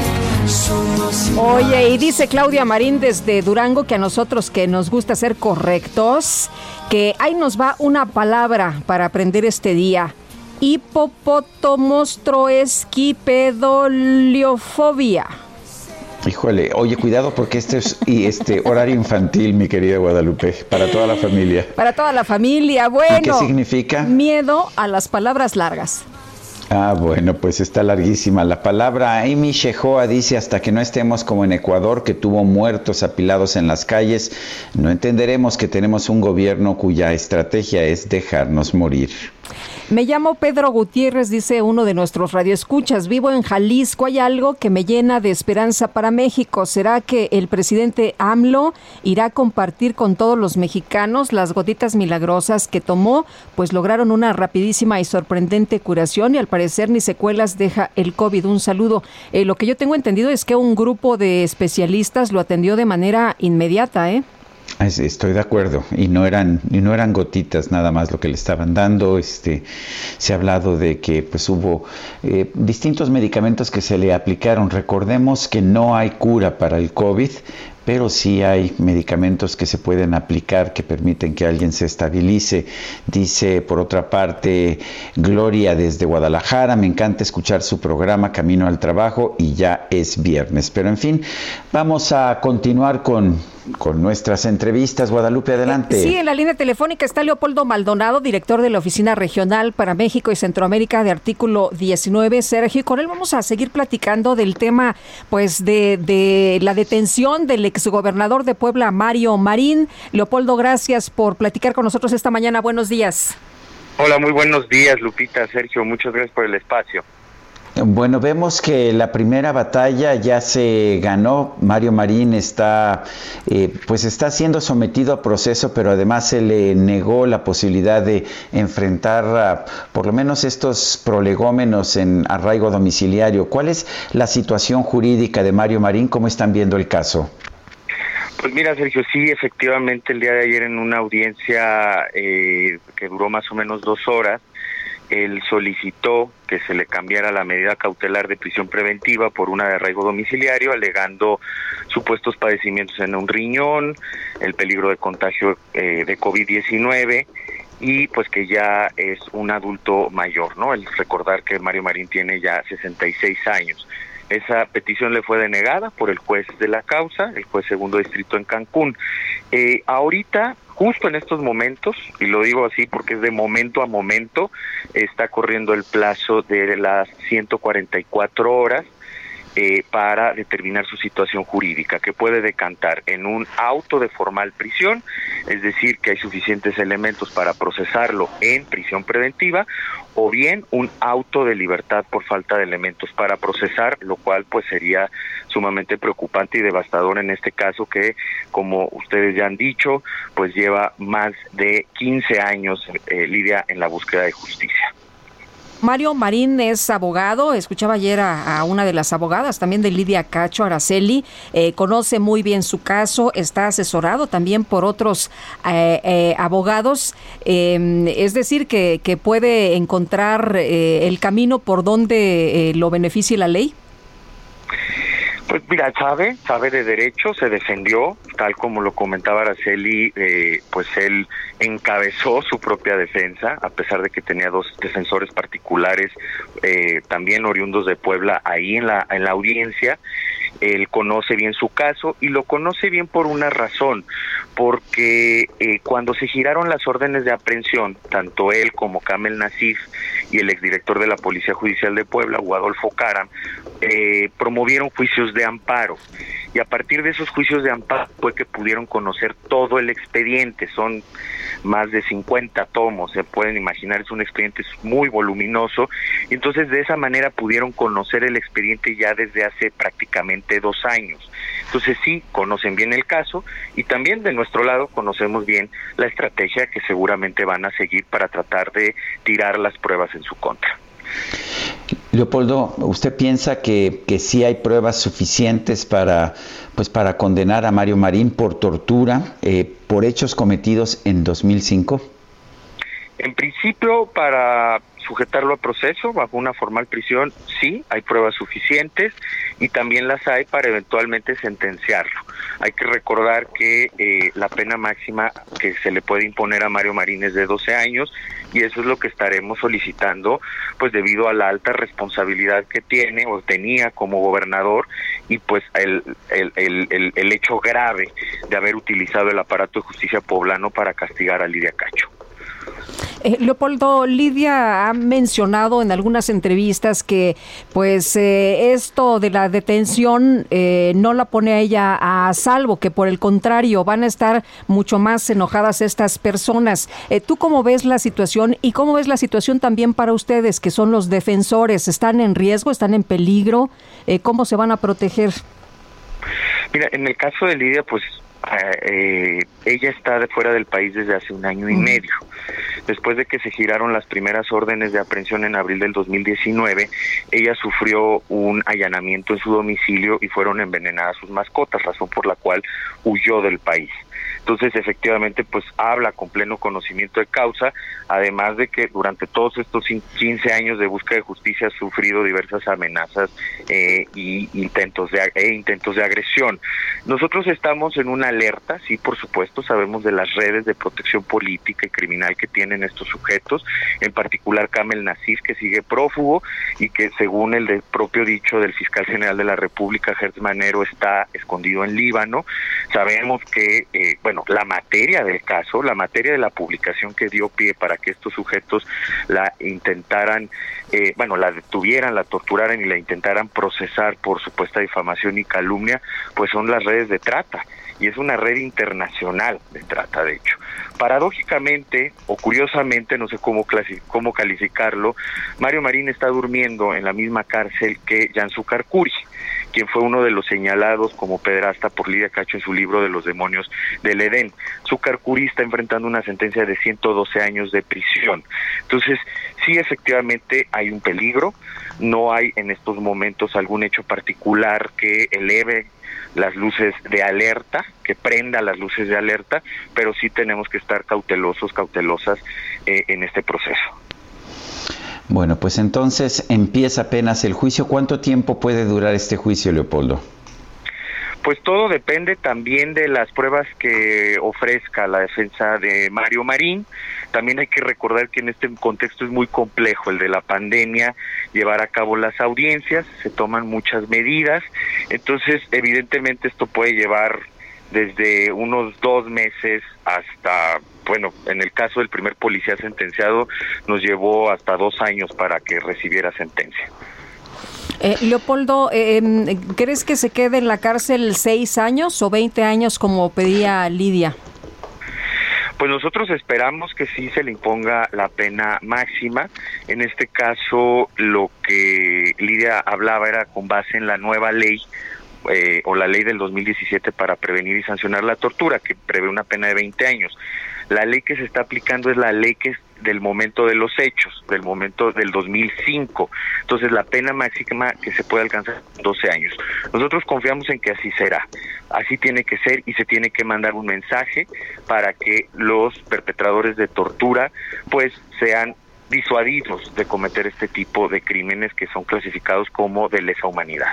Speaker 2: Oye, y dice Claudia Marín desde Durango que a nosotros que nos gusta ser correctos, que ahí nos va una palabra para aprender este día. Hipopotomostroesquipedoliofobia.
Speaker 1: Híjole, oye, cuidado porque este es y este horario infantil, mi querida Guadalupe, para toda la familia.
Speaker 2: Para toda la familia, bueno.
Speaker 1: ¿Qué significa?
Speaker 2: Miedo a las palabras largas.
Speaker 1: Ah, bueno, pues está larguísima. La palabra Amy Shehoa dice hasta que no estemos como en Ecuador, que tuvo muertos apilados en las calles, no entenderemos que tenemos un gobierno cuya estrategia es dejarnos morir.
Speaker 2: Me llamo Pedro Gutiérrez, dice uno de nuestros radioescuchas. Vivo en Jalisco. Hay algo que me llena de esperanza para México. ¿Será que el presidente AMLO irá a compartir con todos los mexicanos las gotitas milagrosas que tomó? Pues lograron una rapidísima y sorprendente curación y al parecer ni secuelas deja el COVID. Un saludo. Eh, lo que yo tengo entendido es que un grupo de especialistas lo atendió de manera inmediata, ¿eh?
Speaker 1: Estoy de acuerdo y no eran y no eran gotitas nada más lo que le estaban dando. Este se ha hablado de que pues hubo eh, distintos medicamentos que se le aplicaron. Recordemos que no hay cura para el COVID, pero sí hay medicamentos que se pueden aplicar que permiten que alguien se estabilice. Dice, por otra parte, Gloria desde Guadalajara, me encanta escuchar su programa Camino al Trabajo y ya es viernes. Pero en fin, vamos a continuar con, con nuestras entrevistas. Guadalupe, adelante.
Speaker 2: Sí, en la línea telefónica está Leopoldo Maldonado, director de la Oficina Regional para México y Centroamérica de Artículo 19. Sergio, y con él vamos a seguir platicando del tema pues de, de la detención del exgobernador de Puebla, Mario Marín. Leopoldo, gracias por platicar con nosotros esta mañana. Buenos días.
Speaker 19: Hola, muy buenos días, Lupita, Sergio. Muchas gracias por el espacio.
Speaker 1: Bueno, vemos que la primera batalla ya se ganó. Mario Marín está, eh, pues está siendo sometido a proceso, pero además se le negó la posibilidad de enfrentar a, por lo menos estos prolegómenos en arraigo domiciliario. ¿Cuál es la situación jurídica de Mario Marín? ¿Cómo están viendo el caso?
Speaker 19: Pues mira, Sergio, sí, efectivamente, el día de ayer en una audiencia eh, que duró más o menos dos horas, él solicitó que se le cambiara la medida cautelar de prisión preventiva por una de arraigo domiciliario, alegando supuestos padecimientos en un riñón, el peligro de contagio eh, de COVID-19 y pues que ya es un adulto mayor, ¿no? El recordar que Mario Marín tiene ya 66 años. Esa petición le fue denegada por el juez de la causa, el juez segundo distrito en Cancún. Eh, ahorita, justo en estos momentos, y lo digo así porque es de momento a momento, está corriendo el plazo de las 144 horas eh, para determinar su situación jurídica, que puede decantar en un auto de formal prisión, es decir, que hay suficientes elementos para procesarlo en prisión preventiva, o bien un auto de libertad por falta de elementos para procesar, lo cual pues sería sumamente preocupante y devastador en este caso que, como ustedes ya han dicho, pues lleva más de 15 años eh, Lidia en la búsqueda de justicia.
Speaker 2: Mario Marín es abogado, escuchaba ayer a, una de las abogadas también de Lidia Cacho Araceli, eh, conoce muy bien su caso, está asesorado también por otros eh, eh, abogados, es decir, que, que, puede encontrar el camino por donde lo beneficie la ley.
Speaker 19: Pues mira, sabe, sabe de derecho, se defendió, tal como lo comentaba Araceli, eh, pues él encabezó su propia defensa, a pesar de que tenía dos defensores particulares, eh, también oriundos de Puebla, ahí en la, en la audiencia. Él conoce bien su caso y lo conoce bien por una razón, porque eh, cuando se giraron las órdenes de aprehensión, tanto él como Kamel Nasif y el exdirector de la Policía Judicial de Puebla, Adolfo Caram, eh, promovieron juicios de amparo. Y a partir de esos juicios de amparo fue que pudieron conocer todo el expediente, son más de 50 tomos, se pueden imaginar, es un expediente muy voluminoso, y entonces de esa manera pudieron conocer el expediente ya desde hace prácticamente dos años. Entonces sí, conocen bien el caso y también de nuestro lado conocemos bien la estrategia que seguramente van a seguir para tratar de tirar las pruebas en su contra.
Speaker 1: Leopoldo, ¿usted piensa que, que sí hay pruebas suficientes para, pues, para condenar a Mario Marín por tortura, eh, por hechos cometidos en 2005?
Speaker 19: En principio, para sujetarlo a proceso bajo una formal prisión, sí, hay pruebas suficientes y también las hay para eventualmente sentenciarlo. Hay que recordar que eh, la pena máxima que se le puede imponer a Mario Marín es de 12 años y eso es lo que estaremos solicitando, pues debido a la alta responsabilidad que tiene o tenía como gobernador y pues el, el, el, el hecho grave de haber utilizado el aparato de justicia poblano para castigar a Lidia Cacho.
Speaker 2: Eh, Leopoldo, Lidia ha mencionado en algunas entrevistas que pues eh, esto de la detención eh, no la pone a ella a salvo, que por el contrario van a estar mucho más enojadas estas personas. ¿Tú cómo ves la situación y cómo ves la situación también para ustedes, que son los defensores? ¿Están en riesgo? ¿Están en peligro? ¿Cómo se van a proteger?
Speaker 19: Mira, en el caso de Lidia, pues eh, ella está de fuera del país desde hace un año y medio. Después de que se giraron las primeras órdenes de aprehensión en abril del 2019, ella sufrió un allanamiento en su domicilio y fueron envenenadas sus mascotas, razón por la cual huyó del país. Entonces, efectivamente, pues habla con pleno conocimiento de causa, además de que durante todos estos 15 años de búsqueda de justicia ha sufrido diversas amenazas eh, y intentos de, e intentos de agresión. Nosotros estamos en una alerta, sí, por supuesto, sabemos de las redes de protección política y criminal que tienen estos sujetos, en particular Kamel Nasif, que sigue prófugo y que, según el propio dicho del fiscal general de la República, Gertz Manero, está escondido en Líbano. Sabemos que, eh, bueno, la materia del caso, la materia de la publicación que dio pie para que estos sujetos la intentaran, eh, bueno, la detuvieran, la torturaran y la intentaran procesar por supuesta difamación y calumnia, pues son las redes de trata y es una red internacional de trata, de hecho. Paradójicamente o curiosamente, no sé cómo, cómo calificarlo, Mario Marín está durmiendo en la misma cárcel que Jansu Kuri quien fue uno de los señalados como pedrasta por Lidia Cacho en su libro de los demonios del Edén. Su Curi está enfrentando una sentencia de 112 años de prisión. Entonces, sí, efectivamente hay un peligro, no hay en estos momentos algún hecho particular que eleve las luces de alerta, que prenda las luces de alerta, pero sí tenemos que estar cautelosos, cautelosas eh, en este proceso.
Speaker 1: Bueno, pues entonces empieza apenas el juicio. ¿Cuánto tiempo puede durar este juicio, Leopoldo?
Speaker 19: Pues todo depende también de las pruebas que ofrezca la defensa de Mario Marín. También hay que recordar que en este contexto es muy complejo el de la pandemia, llevar a cabo las audiencias, se toman muchas medidas, entonces evidentemente esto puede llevar desde unos dos meses hasta, bueno, en el caso del primer policía sentenciado, nos llevó hasta dos años para que recibiera sentencia.
Speaker 2: Eh, Leopoldo, eh, em, ¿crees que se quede en la cárcel seis años o veinte años como pedía Lidia?
Speaker 19: Pues nosotros esperamos que sí se le imponga la pena máxima. En este caso, lo que Lidia hablaba era con base en la nueva ley eh, o la ley del 2017 para prevenir y sancionar la tortura, que prevé una pena de 20 años. La ley que se está aplicando es la ley que es del momento de los hechos, del momento del 2005. Entonces la pena máxima que se puede alcanzar 12 años. Nosotros confiamos en que así será. Así tiene que ser y se tiene que mandar un mensaje para que los perpetradores de tortura pues sean disuadidos de cometer este tipo de crímenes que son clasificados como de lesa humanidad.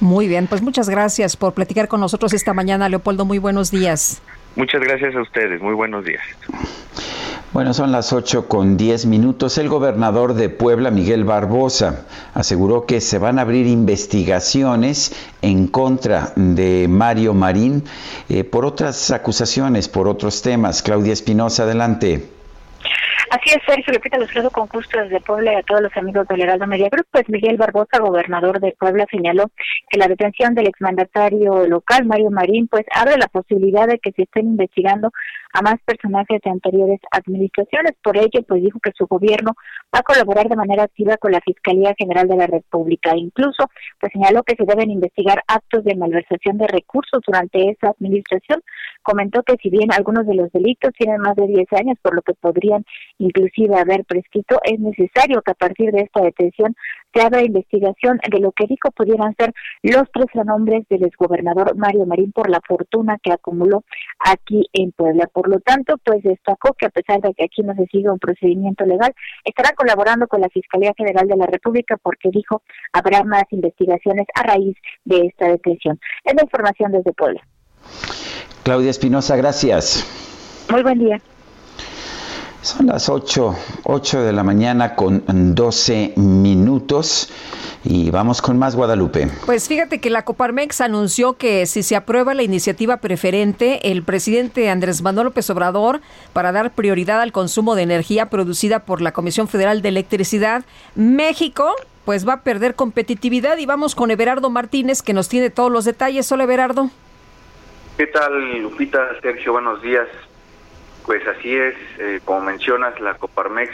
Speaker 2: Muy bien, pues muchas gracias por platicar con nosotros esta mañana, Leopoldo. Muy buenos días.
Speaker 19: Muchas gracias a ustedes. Muy buenos días.
Speaker 1: Bueno, son las 8 con 10 minutos. El gobernador de Puebla, Miguel Barbosa, aseguró que se van a abrir investigaciones en contra de Mario Marín eh, por otras acusaciones, por otros temas. Claudia Espinosa, adelante.
Speaker 20: Así es, Sergio Lupita, los saludo con gusto desde Puebla y a todos los amigos del Heraldo Media Group. Pues Miguel Barbosa, gobernador de Puebla, señaló que la detención del exmandatario local, Mario Marín, pues abre la posibilidad de que se estén investigando a más personajes de anteriores administraciones. Por ello, pues dijo que su gobierno va a colaborar de manera activa con la Fiscalía General de la República. Incluso, pues señaló que se deben investigar actos de malversación de recursos durante esa administración. Comentó que si bien algunos de los delitos tienen más de 10 años, por lo que podrían inclusive haber prescrito, es necesario que a partir de esta detención se abra investigación de lo que dijo pudieran ser los tres nombres del exgobernador Mario Marín por la fortuna que acumuló aquí en Puebla. Por lo tanto, pues destacó que a pesar de que aquí no se siga un procedimiento legal, estará colaborando con la Fiscalía General de la República porque dijo habrá más investigaciones a raíz de esta detención. Es la información desde Puebla.
Speaker 1: Claudia Espinosa, gracias.
Speaker 20: Muy buen día.
Speaker 1: Son las 8, 8 de la mañana con 12 minutos y vamos con más Guadalupe.
Speaker 2: Pues fíjate que la Coparmex anunció que si se aprueba la iniciativa preferente, el presidente Andrés Manuel López Obrador, para dar prioridad al consumo de energía producida por la Comisión Federal de Electricidad, México pues va a perder competitividad y vamos con Everardo Martínez que nos tiene todos los detalles. Hola Everardo.
Speaker 21: ¿Qué tal Lupita? Sergio, buenos días. Pues así es, eh, como mencionas, la Coparmex,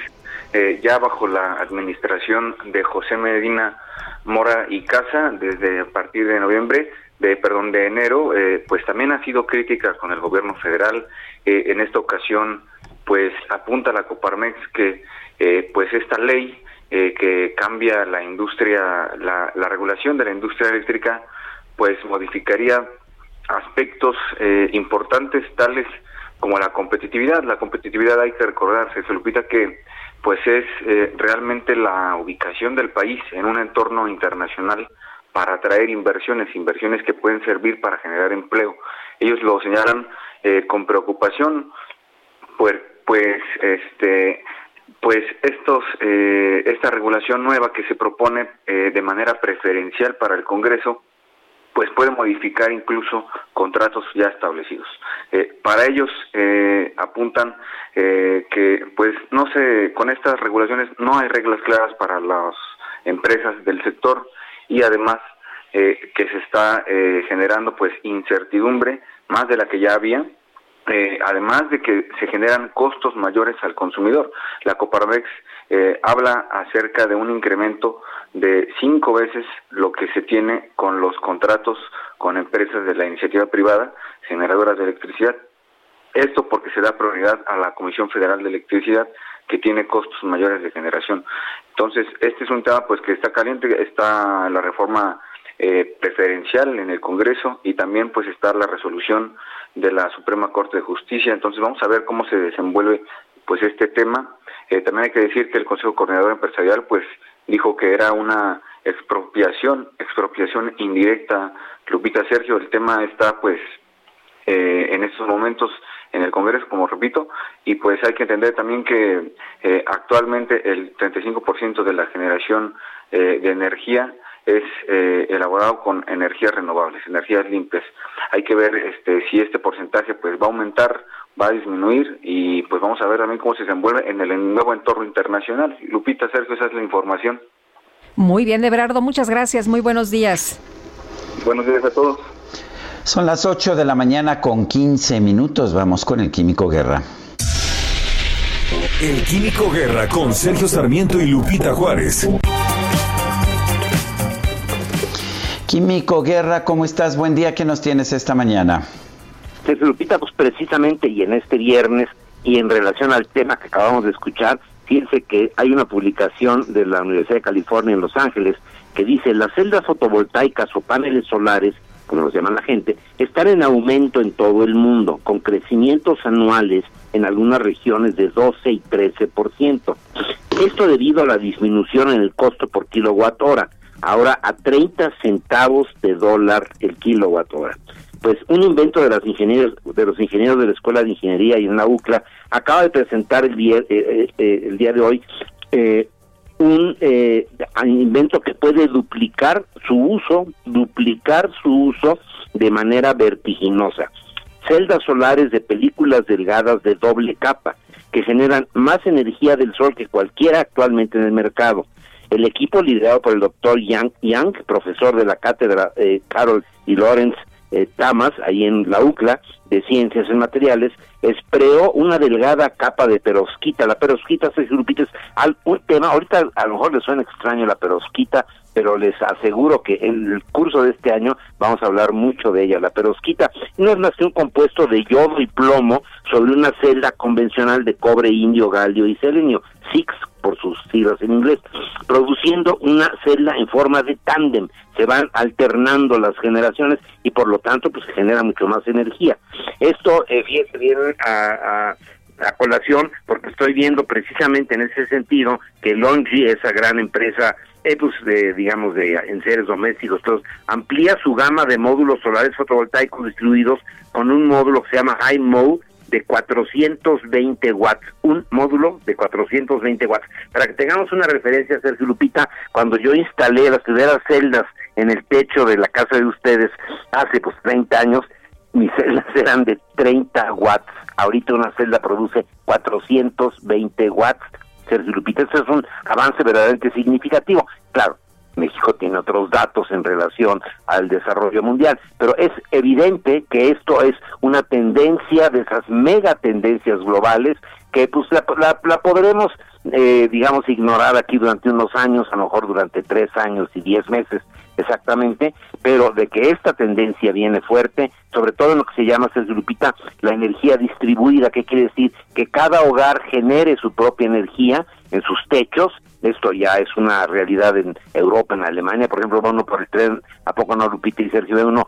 Speaker 21: eh, ya bajo la administración de José Medina Mora y Casa, desde a partir de noviembre, de perdón, de enero, eh, pues también ha sido crítica con el gobierno federal. en esta ocasión, pues apunta la Coparmex que pues esta ley que cambia la industria, la, la regulación de la industria eléctrica, pues modificaría aspectos importantes tales como la competitividad. La competitividad hay que recordarse, se Lupita, que pues es eh, realmente la ubicación del país en un entorno internacional para atraer inversiones, inversiones que pueden servir para generar empleo. Ellos lo señalan eh, con preocupación, pues, pues este pues estos eh, esta regulación nueva que se propone de manera preferencial para el Congreso pues puede modificar incluso contratos ya establecidos. Eh, para ellos eh, apuntan eh, que pues no se con estas regulaciones no hay reglas claras para las empresas del sector y además que se está generando pues incertidumbre más de la que ya había además de que se generan costos mayores al consumidor. La Coparmex habla acerca de un incremento de cinco veces lo que se tiene con los contratos con empresas de la iniciativa privada generadoras de electricidad. Esto porque se da prioridad a la Comisión Federal de Electricidad que tiene costos mayores de generación. Entonces, este es un tema pues que está caliente, está la reforma eh, preferencial en el Congreso y también pues está la resolución de la Suprema Corte de Justicia. Entonces, vamos a ver cómo se desenvuelve pues este tema. Eh, también hay que decir que el Consejo Coordinador Empresarial pues dijo que era una expropiación, expropiación indirecta. Lupita Sergio, el tema está pues eh, en estos momentos en el Congreso, como repito, y pues hay que entender también que eh, actualmente el 35% de la generación eh, de energía es elaborado con energías renovables, energías limpias. Hay que ver este, si este porcentaje pues va a aumentar, va a disminuir y pues vamos a ver también cómo se desenvuelve en el nuevo entorno internacional. Lupita Sergio, esa es la información.
Speaker 2: Muy bien, Eberardo, muchas gracias. Muy buenos días.
Speaker 21: Buenos días a todos.
Speaker 1: Son las 8 de la mañana con 15 minutos. Vamos con el Químico Guerra.
Speaker 3: El Químico Guerra con Sergio Sarmiento y Lupita Juárez.
Speaker 1: Químico Guerra, ¿cómo estás? Buen día, ¿qué nos tienes esta mañana?
Speaker 22: Sergio Lupita, pues precisamente y en este viernes y en relación al tema que acabamos de escuchar, fíjense que hay una publicación de la Universidad de California en Los Ángeles que dice las celdas fotovoltaicas o paneles solares como los llama la gente, están en aumento en todo el mundo, con crecimientos anuales en algunas regiones de 12 y 13%. Esto debido a la disminución en el costo por kilowatt hora, ahora a 30 centavos de dólar el kilowatt hora. Pues un invento de los ingenieros de los ingenieros de la Escuela de Ingeniería y en la UCLA acaba de presentar el día, eh, eh, eh, el día de hoy un eh, invento que puede duplicar su uso, duplicar su uso de manera vertiginosa. Celdas solares de películas delgadas de doble capa que generan más energía del sol que cualquiera actualmente en el mercado. El equipo liderado por el doctor Yang Yang, profesor de la cátedra eh, Carol y Lawrence eh, Tamas, ahí en la UCLA, de Ciencias en Materiales, espreó una delgada capa de perosquita. La perosquita, es un tema, ahorita a lo mejor les suena extraño la perosquita, pero les aseguro que en el curso de este año vamos a hablar mucho de ella. La perosquita no es más que un compuesto de yodo y plomo sobre una celda convencional de cobre, indio, galio y selenio, SIX por sus siglas en inglés, produciendo una celda en forma de tándem. Se van alternando las generaciones y por lo tanto pues se genera mucho más energía. Esto eh, viene, a, a colación porque estoy viendo precisamente en ese sentido que Longi, esa gran empresa eh, pues de, digamos de enseres domésticos todos amplía su gama de módulos solares fotovoltaicos distribuidos con un módulo que se llama High Mode de 420 watts, un módulo de 420 watts. Para que tengamos una referencia, Sergio Lupita, cuando yo instalé las primeras celdas en el techo de la casa de ustedes hace pues 30 años, mis celdas eran de 30 watts. Ahorita una celda produce 420 watts. Sergio Lupita, eso es un avance verdaderamente significativo. Claro, México tiene otros datos en relación al desarrollo mundial, pero es evidente que esto es una tendencia de esas mega tendencias globales que pues la, la, podremos, eh, digamos, ignorar aquí durante unos años, a lo mejor durante tres años y diez meses exactamente, pero de que esta tendencia viene fuerte, sobre todo en lo que se llama, Sergio Lupita, la energía distribuida, que quiere decir que cada hogar genere su propia energía en sus techos, esto ya es una realidad en Europa, en Alemania, por ejemplo, uno por el tren, ¿a poco no, Lupita y Sergio? Ve uno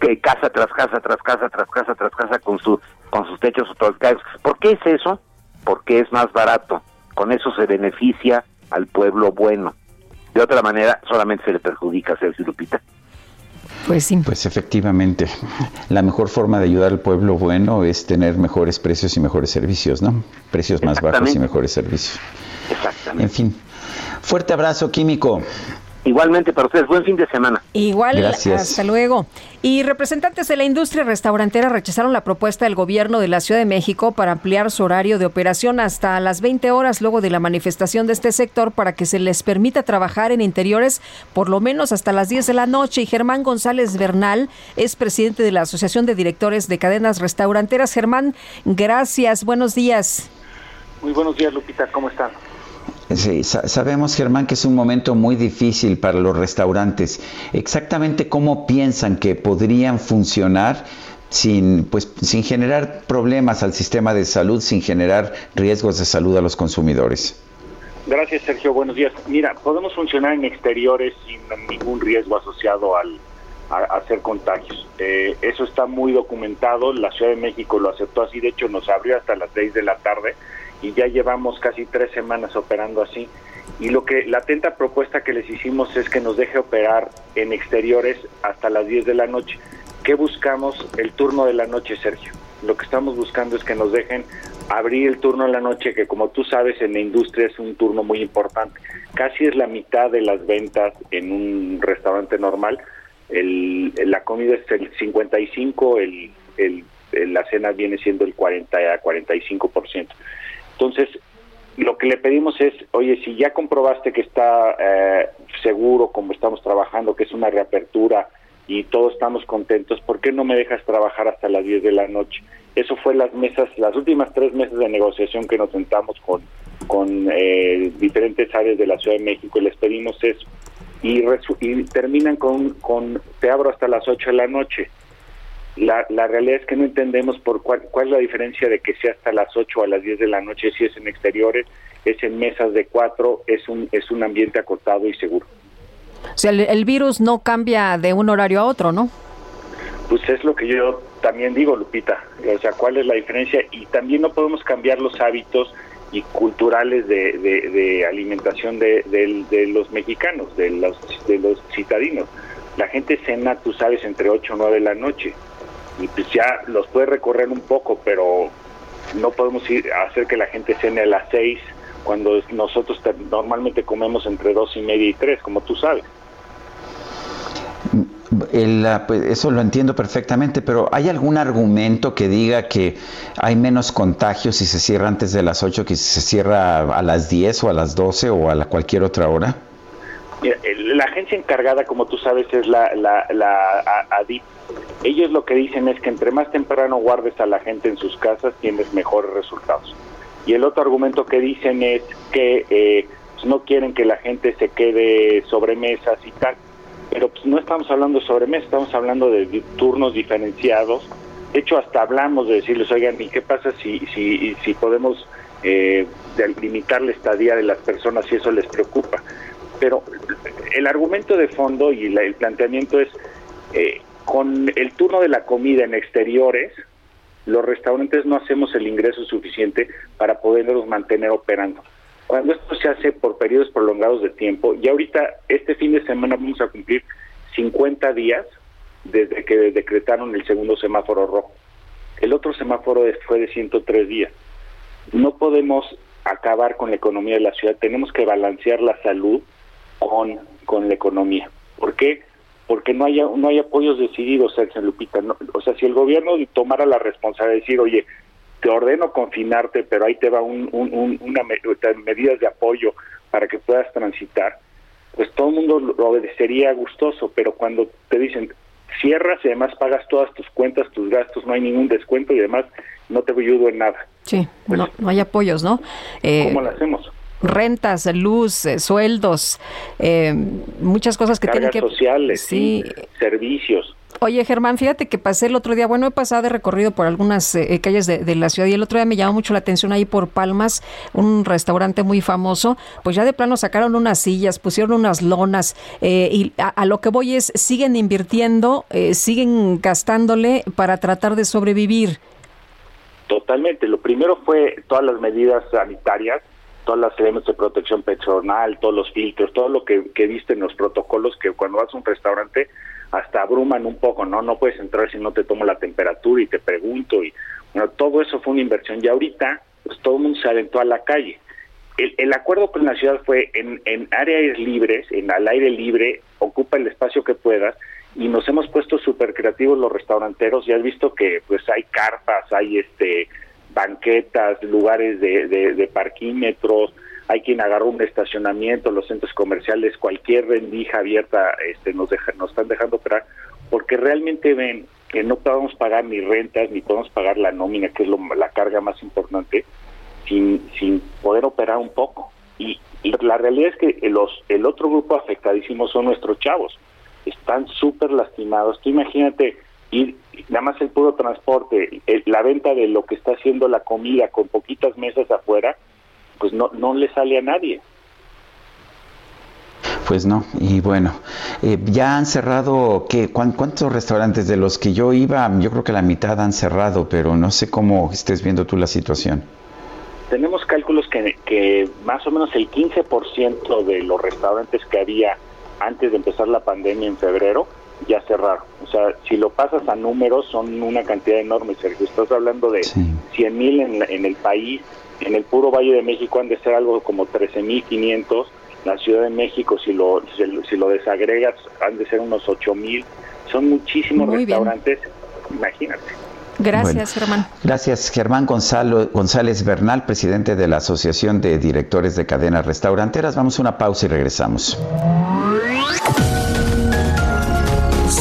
Speaker 22: que casa tras casa, tras casa, tras casa, tras casa con, su, con sus techos fotovoltaicos. ¿Por qué es eso? Porque es más barato. Con eso se beneficia al pueblo bueno. De otra manera, solamente se le perjudica a Sergio Lupita.
Speaker 1: Pues sí. Pues efectivamente, la mejor forma de ayudar al pueblo bueno es tener mejores precios y mejores servicios, ¿no? Precios más bajos y mejores servicios.
Speaker 22: Exactamente.
Speaker 1: En fin, Fuerte abrazo, Químico.
Speaker 22: Igualmente para ustedes, buen fin de semana.
Speaker 2: Igual, hasta luego. Y representantes de la industria restaurantera rechazaron la propuesta del gobierno de la Ciudad de México para ampliar su horario de operación hasta las 20 horas luego de la manifestación de este sector para que se les permita trabajar en interiores por lo menos hasta las 10 de la noche. Y Germán González Bernal es presidente de la Asociación de Directores de Cadenas Restauranteras. Germán, gracias, buenos días.
Speaker 23: Muy buenos días, Lupita, ¿cómo están?
Speaker 1: Sí, sabemos, Germán, que es un momento muy difícil para los restaurantes. Exactamente cómo piensan que podrían funcionar sin, pues, sin generar problemas al sistema de salud, sin generar riesgos de salud a los consumidores.
Speaker 23: Gracias, Sergio. Buenos días. Mira, podemos funcionar en exteriores sin ningún riesgo asociado al, a, hacer contagios. Eh, eso está muy documentado. La Ciudad de México lo aceptó así. De hecho, nos abrió hasta las 6 de la tarde y ya llevamos casi tres semanas operando así. Y lo que la atenta propuesta que les hicimos es que nos deje operar en exteriores hasta las 10 de la noche. ¿Qué buscamos? El turno de la noche, Sergio. Lo que estamos buscando es que nos dejen abrir el turno de la noche, que como tú sabes en la industria es un turno muy importante. Casi es la mitad de las ventas en un restaurante normal. El, la comida es el 55, el, el, la cena viene siendo el 40 a 45%. Entonces, lo que le pedimos es, oye, si ya comprobaste que está eh, seguro como estamos trabajando, que es una reapertura y todos estamos contentos, ¿por qué no me dejas trabajar hasta las 10 de la noche? Eso fue las mesas, las últimas tres meses de negociación que nos sentamos con, con eh, diferentes áreas de la Ciudad de México y les pedimos eso. Y, y terminan con, con, te abro hasta las 8 de la noche la, la realidad es que no entendemos por cuál, cuál es la diferencia de que sea hasta las 8 o a las 10 de la noche, si es en exteriores, es en mesas de cuatro, es un, es un ambiente acotado y seguro.
Speaker 2: O sea, el, virus no cambia de un horario a otro, ¿no?
Speaker 23: Pues es lo que yo también digo, Lupita. O sea, ¿cuál es la diferencia? Y también no podemos cambiar los hábitos y culturales de, de, alimentación de, de, los mexicanos, de los, de los citadinos. La gente cena, tú sabes, entre 8 o 9 de la noche y pues ya los puede recorrer un poco, pero no podemos ir a hacer que la gente cene a las seis cuando nosotros normalmente comemos entre dos y media y tres, como tú sabes.
Speaker 1: Pues, eso lo entiendo perfectamente, pero ¿hay algún argumento que diga que hay menos contagios si se cierra antes de las 8 que si se cierra a las 10 o a las 12 o a la cualquier otra hora?
Speaker 23: La agencia encargada, como tú sabes, es la, la, la ADIP. Ellos lo que dicen es que entre más temprano guardes a la gente en sus casas, tienes mejores resultados. Y el otro argumento que dicen es que eh, pues, no quieren que la gente se quede sobre mesas y tal. Pero pues, no estamos hablando de sobremesas, estamos hablando de turnos diferenciados. De hecho, hasta hablamos de decirles, oigan, ¿y qué pasa si, si, si podemos eh, limitar la estadía de las personas si eso les preocupa? Pero el argumento de fondo y el planteamiento es, eh, con el turno de la comida en exteriores, los restaurantes no hacemos el ingreso suficiente para poderlos mantener operando. Cuando esto se hace por periodos prolongados de tiempo, y ahorita este fin de semana vamos a cumplir 50 días desde que decretaron el segundo semáforo rojo. El otro semáforo fue de 103 días. No podemos acabar con la economía de la ciudad, tenemos que balancear la salud con, con la economía. ¿Por qué? Porque no hay, no hay apoyos decididos, Sergio Lupita. o sea, si el gobierno tomara la responsabilidad de decir, oye, te ordeno confinarte, pero ahí te va un, un, una medidas de apoyo para que puedas transitar, pues todo el mundo lo obedecería gustoso, pero cuando te dicen cierras y además pagas todas tus cuentas, tus gastos, no hay ningún descuento y además no te ayudo en nada.
Speaker 2: Sí, pues no, no hay apoyos, ¿no?
Speaker 23: Eh, ¿Cómo lo hacemos?
Speaker 2: Rentas, luz, eh, sueldos, eh, muchas cosas que tienen que...
Speaker 23: sociales, sí. servicios.
Speaker 2: Oye, Germán, fíjate que pasé el otro día, bueno, he pasado de recorrido por algunas eh, calles de, la ciudad y el otro día me llamó mucho la atención ahí por Palmas, un restaurante muy famoso, pues ya de plano sacaron unas sillas, pusieron unas lonas y a, lo que voy es, siguen invirtiendo, siguen gastándole para tratar de sobrevivir.
Speaker 23: Totalmente, lo primero fue todas las medidas sanitarias, todas las elementos de protección personal, todos los filtros, todo lo que, que viste en los protocolos que cuando vas a un restaurante hasta abruman un poco, ¿no? No puedes entrar si no te tomo la temperatura y te pregunto y bueno, todo eso fue una inversión y ahorita pues todo el mundo se aventó a la calle. El, el acuerdo con la ciudad fue en, en áreas libres, en al aire libre, ocupa el espacio que puedas y nos hemos puesto súper creativos los restauranteros y has visto que pues hay carpas, hay este banquetas, lugares de, de, parquímetros, hay quien agarró un estacionamiento, los centros comerciales, cualquier rendija abierta este, nos, deja, nos están dejando operar, porque realmente ven que no podemos pagar ni rentas, ni podemos pagar la nómina, que es la carga más importante, sin, sin poder operar un poco. Y, la realidad es que los, el otro grupo afectadísimo son nuestros chavos. Están súper lastimados. Tú imagínate ir nada más el puro transporte, la venta de lo que está haciendo la comida con poquitas mesas afuera, pues no, no le sale a nadie.
Speaker 1: Pues no, y bueno, eh, ya han cerrado, ¿qué, ¿cuántos restaurantes de los que yo iba? Yo creo que la mitad han cerrado, pero no sé cómo estés viendo tú la situación.
Speaker 23: Tenemos cálculos que, que más o menos el 15% de los restaurantes que había antes de empezar la pandemia en febrero ya cerraron. O sea, si lo pasas a números, son una cantidad enorme, Sergio. Estás hablando de 100 mil en, en el país, en el puro Valle de México han de ser algo como 13 mil 500. La Ciudad de México, si lo, si, lo desagregas, han de ser unos 8 mil. Son muchísimos restaurantes, imagínate.
Speaker 2: Gracias, Germán.
Speaker 1: Gracias, Germán Gonzalo, González Bernal, presidente de la Asociación de Directores de Cadenas Restauranteras. Vamos a una pausa y regresamos.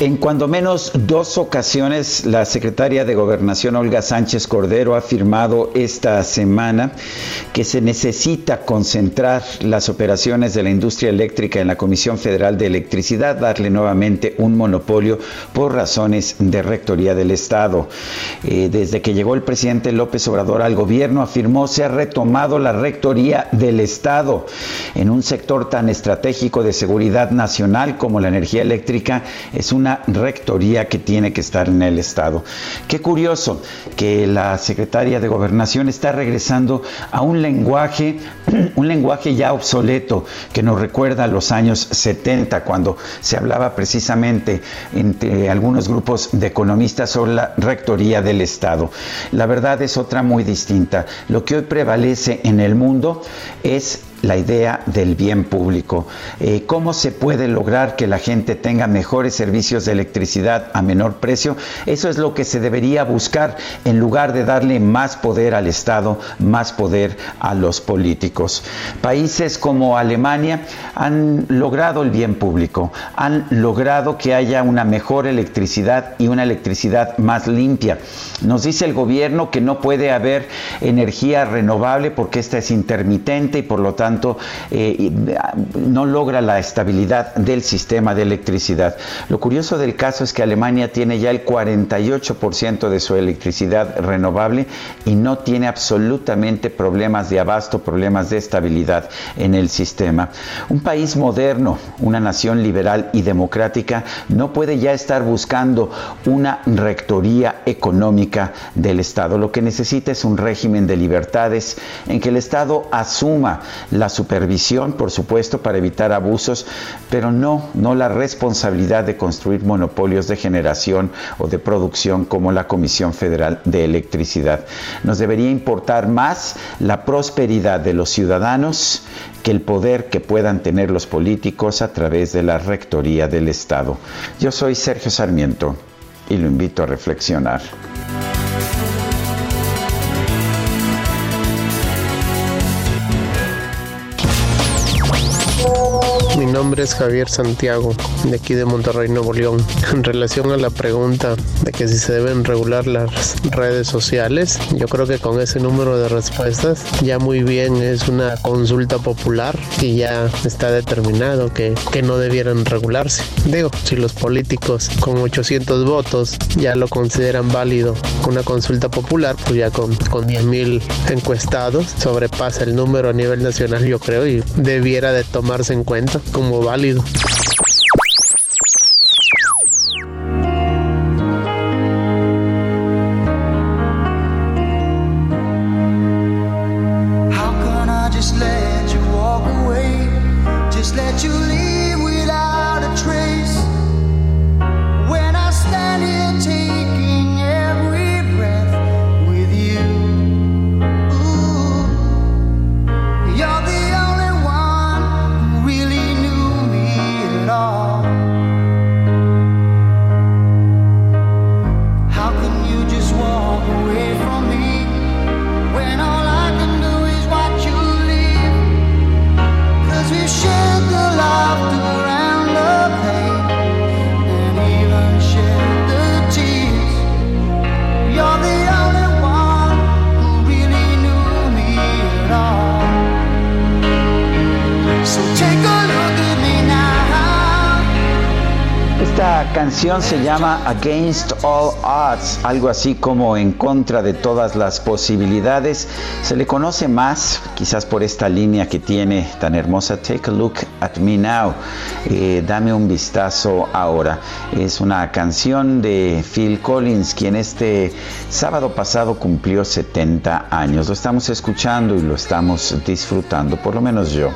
Speaker 1: En cuando menos dos ocasiones, la secretaria de Gobernación Olga Sánchez Cordero ha afirmado esta semana que se necesita concentrar las operaciones de la industria eléctrica en la Comisión Federal de Electricidad, darle nuevamente un monopolio por razones de rectoría del Estado. Eh, desde que llegó el presidente López Obrador al gobierno, afirmó se ha retomado la rectoría del Estado en un sector tan estratégico de seguridad nacional como la energía eléctrica. Es una rectoría que tiene que estar en el Estado. Qué curioso que la secretaria de Gobernación está regresando a un lenguaje, un lenguaje ya obsoleto que nos recuerda a los años 70 cuando se hablaba precisamente entre algunos grupos de economistas sobre la rectoría del Estado. La verdad es otra muy distinta. Lo que hoy prevalece en el mundo es la idea del bien público. Eh, ¿Cómo se puede lograr que la gente tenga mejores servicios de electricidad a menor precio? Eso es lo que se debería buscar en lugar de darle más poder al Estado, más poder a los políticos. Países como Alemania han logrado el bien público, han logrado que haya una mejor electricidad y una electricidad más limpia. Nos dice el gobierno que no puede haber energía renovable porque esta es intermitente y por lo tanto tanto eh, no logra la estabilidad del sistema de electricidad. Lo curioso del caso es que Alemania tiene ya el 48% de su electricidad renovable y no tiene absolutamente problemas de abasto, problemas de estabilidad en el sistema. Un país moderno, una nación liberal y democrática, no puede ya estar buscando una rectoría económica del Estado. Lo que necesita es un régimen de libertades en que el Estado asuma la supervisión, por supuesto, para evitar abusos, pero no, no la responsabilidad de construir monopolios de generación o de producción como la Comisión Federal de Electricidad. Nos debería importar más la prosperidad de los ciudadanos que el poder que puedan tener los políticos a través de la Rectoría del Estado. Yo soy Sergio Sarmiento y lo invito a reflexionar.
Speaker 24: Nombre es Javier Santiago, de aquí de Monterrey, Nuevo León. En relación a la pregunta de que si se deben regular las redes sociales, yo creo que con ese número de respuestas ya muy bien es una consulta popular y ya está determinado que, que no debieran regularse. Digo, si los políticos con 800 votos ya lo consideran válido una consulta popular, pues ya con, con 10.000 encuestados sobrepasa el número a nivel nacional, yo creo, y debiera de tomarse en cuenta como válido.
Speaker 1: Canción se llama Against All Odds, algo así como en contra de todas las posibilidades. Se le conoce más, quizás por esta línea que tiene tan hermosa, Take a Look at Me Now, eh, dame un vistazo ahora. Es una canción de Phil Collins, quien este sábado pasado cumplió 70 años. Lo estamos escuchando y lo estamos disfrutando, por lo menos yo.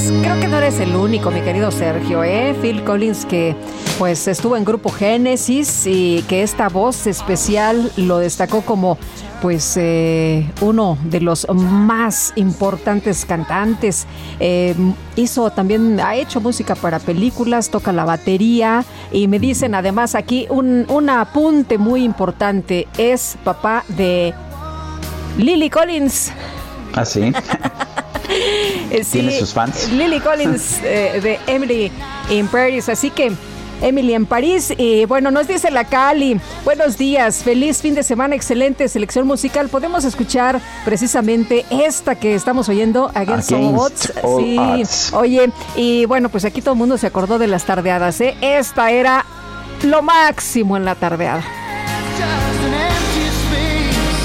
Speaker 2: Pues creo que no eres el único, mi querido Sergio, ¿eh? Phil Collins que pues estuvo en grupo Génesis y que esta voz especial lo destacó como pues eh, uno de los más importantes cantantes. Eh, hizo también, ha hecho música para películas, toca la batería y me dicen además aquí un, un apunte muy importante, es papá de Lily Collins.
Speaker 1: ¿Ah, sí?
Speaker 2: Eh,
Speaker 1: ¿Tiene sus fans?
Speaker 2: Lily Collins eh, de Emily in Paris. Así que Emily en París. Y bueno, nos dice la Cali. Buenos días, feliz fin de semana, excelente selección musical. Podemos escuchar precisamente esta que estamos oyendo, Against, All
Speaker 1: Against
Speaker 2: Odds.
Speaker 1: All
Speaker 2: Sí,
Speaker 1: Odds.
Speaker 2: oye, y bueno, pues aquí todo el mundo se acordó de las tardeadas. ¿eh? Esta era lo máximo en la tardeada.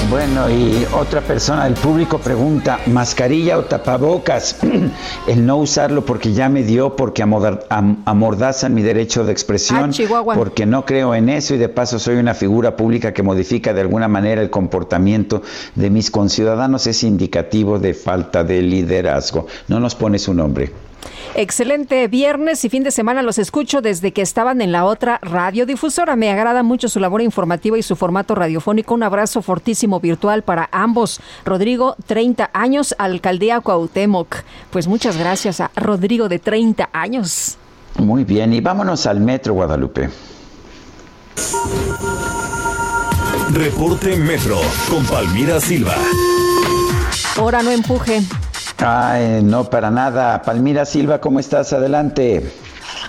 Speaker 1: Bueno, y otra persona del público pregunta, ¿mascarilla o tapabocas? El no usarlo porque ya me dio, porque amordazan mi derecho de expresión,
Speaker 2: ah,
Speaker 1: porque no creo en eso y de paso soy una figura pública que modifica de alguna manera el comportamiento de mis conciudadanos, es indicativo de falta de liderazgo. No nos pone su nombre.
Speaker 2: Excelente viernes y fin de semana los escucho desde que estaban en la otra radiodifusora. Me agrada mucho su labor informativa y su formato radiofónico. Un abrazo fortísimo virtual para ambos. Rodrigo, 30 años, alcaldía Cuauhtémoc. Pues muchas gracias a Rodrigo de 30 años.
Speaker 1: Muy bien, y vámonos al Metro Guadalupe.
Speaker 3: Reporte Metro con Palmira Silva.
Speaker 2: Ahora no empuje.
Speaker 1: Ay, no, para nada. Palmira Silva, ¿cómo estás? Adelante.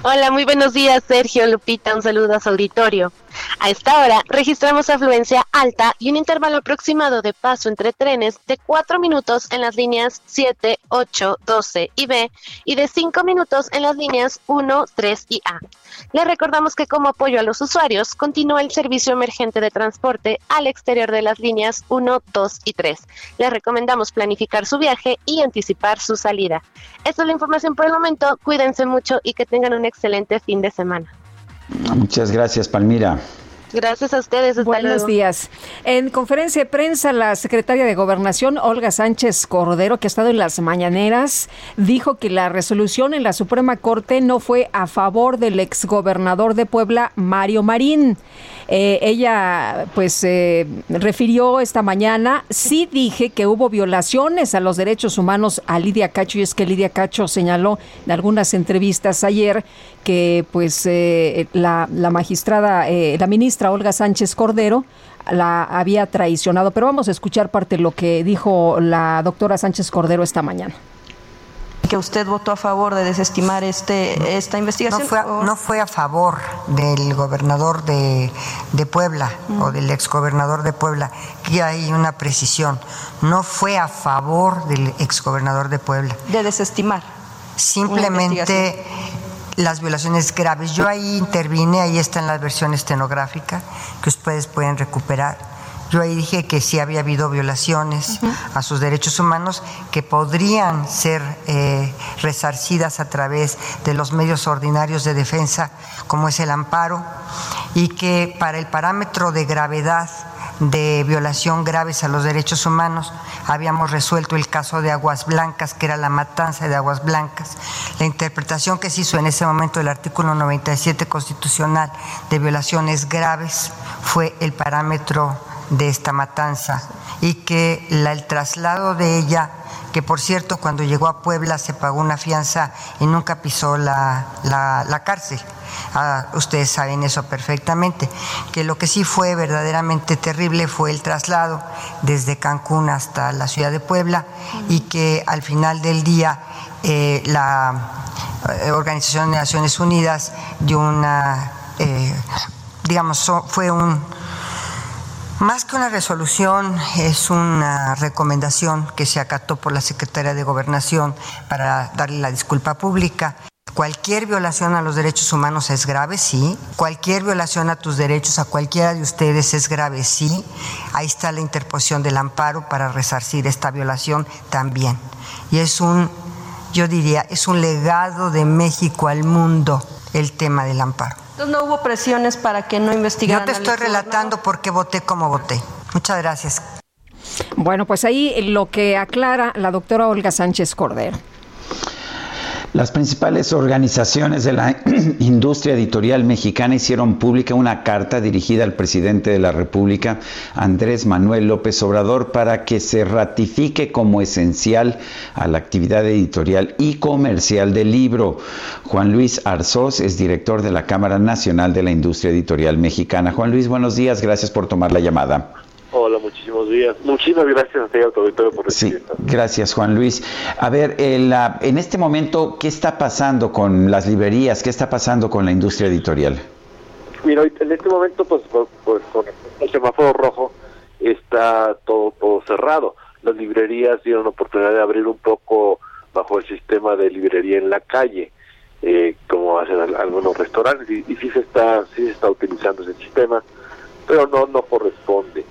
Speaker 25: Hola, muy buenos días, Sergio Lupita. Un saludo a su auditorio. A esta hora registramos afluencia alta y un intervalo aproximado de paso entre trenes de 4 minutos en las líneas 7, 8, 12 y B y de 5 minutos en las líneas 1, 3 y A. Le recordamos que como apoyo a los usuarios continúa el servicio emergente de transporte al exterior de las líneas 1, 2 y 3. Le recomendamos planificar su viaje y anticipar su salida. Esta es la información por el momento. Cuídense mucho y que tengan un excelente fin de semana.
Speaker 1: Muchas gracias, Palmira.
Speaker 25: Gracias a ustedes.
Speaker 2: Buenos días. En conferencia de prensa, la secretaria de Gobernación, Olga Sánchez Cordero, que ha estado en las mañaneras, dijo que la resolución en la Suprema Corte no fue a favor del exgobernador de Puebla, Mario Marín. Eh, ella, pues, eh, refirió esta mañana, sí dije que hubo violaciones a los derechos humanos a Lidia Cacho, y es que Lidia Cacho señaló en algunas entrevistas ayer que, pues, eh, la, la magistrada, la ministra, Olga Sánchez Cordero la había traicionado. Pero vamos a escuchar parte de lo que dijo la doctora Sánchez Cordero esta mañana
Speaker 26: que usted votó a favor de desestimar este esta investigación.
Speaker 27: No fue, a, no fue a favor del gobernador de, Puebla o del exgobernador de Puebla. Aquí hay una precisión. No fue a favor del exgobernador de Puebla.
Speaker 26: De desestimar.
Speaker 27: Simplemente las violaciones graves. Yo ahí intervine, ahí está en la versión estenográfica que ustedes pueden recuperar. Yo ahí dije que sí había habido violaciones a sus derechos humanos que podrían ser eh, resarcidas a través de los medios ordinarios de defensa, como es el amparo, y que para el parámetro de gravedad de violación graves a los derechos humanos. Habíamos resuelto el caso de Aguas Blancas, que era la matanza de Aguas Blancas. La interpretación que se hizo en ese momento del artículo 97 constitucional de violaciones graves fue el parámetro de esta matanza y que el traslado de ella que por cierto cuando llegó a Puebla se pagó una fianza y nunca pisó la, la cárcel. Ah, ustedes saben eso perfectamente. Que lo que sí fue verdaderamente terrible fue el traslado desde Cancún hasta la ciudad de Puebla y que al final del día eh, la eh, Organización de Naciones Unidas dio una, eh, digamos, fue un más que una resolución, es una recomendación que se acató por la Secretaría de Gobernación para darle la disculpa pública. Cualquier violación a los derechos humanos es grave, sí. Cualquier violación a tus derechos, a cualquiera de ustedes, es grave, sí. Ahí está la interposición del amparo para resarcir esta violación también. Y es un, yo diría, es un legado de México al mundo el tema del amparo.
Speaker 26: Entonces no hubo presiones para que no investigaran.
Speaker 27: Yo te estoy relatando por qué voté como voté. Muchas gracias.
Speaker 2: Bueno, pues ahí lo que aclara la doctora Olga Sánchez Cordero.
Speaker 1: Las principales organizaciones de la industria editorial mexicana hicieron pública una carta dirigida al presidente de la República, Andrés Manuel López Obrador, para que se ratifique como esencial a la actividad editorial y comercial del libro. Juan Luis Arzós es director de la Cámara Nacional de la Industria Editorial Mexicana. Juan Luis, buenos días, gracias por tomar la llamada.
Speaker 28: Hola, muchísimos días. Muchísimas gracias a ti, auditorio, por
Speaker 1: Sí, gracias, Juan Luis. A ver, en este momento, ¿qué está pasando con las librerías? ¿Qué está pasando con la industria editorial?
Speaker 28: Mira, en este momento, pues, pues, pues, con el semáforo rojo está todo, todo cerrado. Las librerías dieron oportunidad de abrir un poco bajo el sistema de librería en la calle, eh, como hacen algunos restaurantes, y, y sí se está sí se está utilizando ese sistema, pero no no corresponde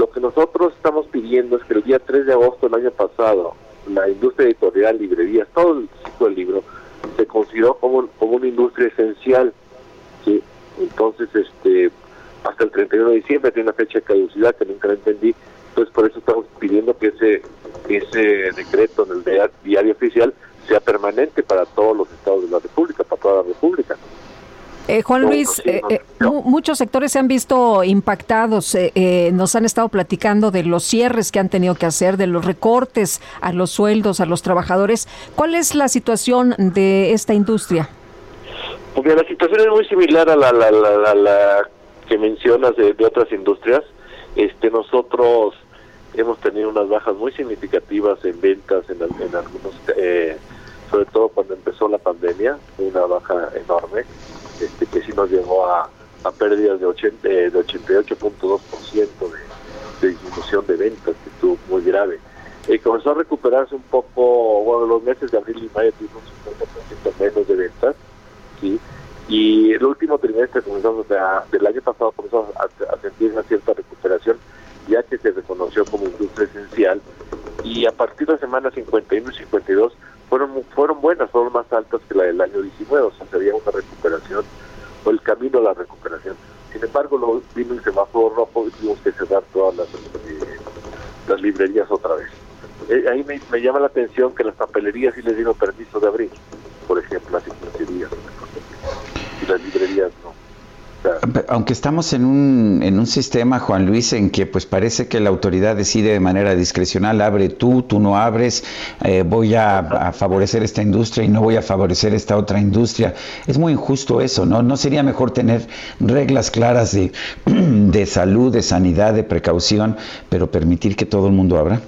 Speaker 28: lo que nosotros estamos pidiendo es que el día 3 de agosto del año pasado, la industria editorial, librerías, todo el ciclo del libro, se consideró como, como una industria esencial. ¿sí? Entonces, este hasta el 31 de diciembre tiene una fecha de caducidad que nunca la entendí. Entonces, por eso estamos pidiendo que ese, ese decreto en el dia- diario oficial sea permanente para todos los estados de la República, para toda la República.
Speaker 2: Eh, Juan Luis, eh, eh, mu- muchos sectores se han visto impactados. eh, nos han estado platicando de los cierres que han tenido que hacer, de los recortes a los sueldos, a los trabajadores. ¿Cuál es la situación de esta industria?
Speaker 28: Porque la situación es muy similar a la, la, la, la- la que mencionas de, de otras industrias. Este, nosotros hemos tenido unas bajas muy significativas en ventas en, en algunos, sobre todo cuando empezó la pandemia, una baja enorme, este, que sí nos llevó a, a pérdidas de, 80, eh, de 88.2% de, de disminución de ventas, que estuvo muy grave. Eh, comenzó a recuperarse un poco, bueno, los meses de abril y mayo tuvimos un 50% menos de ventas, ¿sí? Y el último trimestre comenzamos a- del año pasado comenzamos a, a sentir una cierta recuperación, ya que se reconoció como industria esencial. Y a partir de la semana 51 y 52 fueron fueron buenas, fueron más altas que la del año 19, o sea, sería una recuperación, o el camino a la recuperación. Sin embargo, luego vino el semáforo rojo y tuvimos que cerrar todas las, eh, las librerías otra vez. Eh, ahí me, llama la atención que las papelerías sí les dieron permiso de abrir, por ejemplo, hace 15 días. Y las librerías no.
Speaker 1: Aunque estamos en un, en un sistema, Juan Luis, en que pues parece que la autoridad decide de manera discrecional, abre tú, tú no abres, eh, voy a, favorecer esta industria y no voy a favorecer esta otra industria. Es muy injusto eso, ¿no? ¿No sería mejor tener reglas claras de, de salud, de sanidad, de precaución, pero permitir que todo el mundo abra?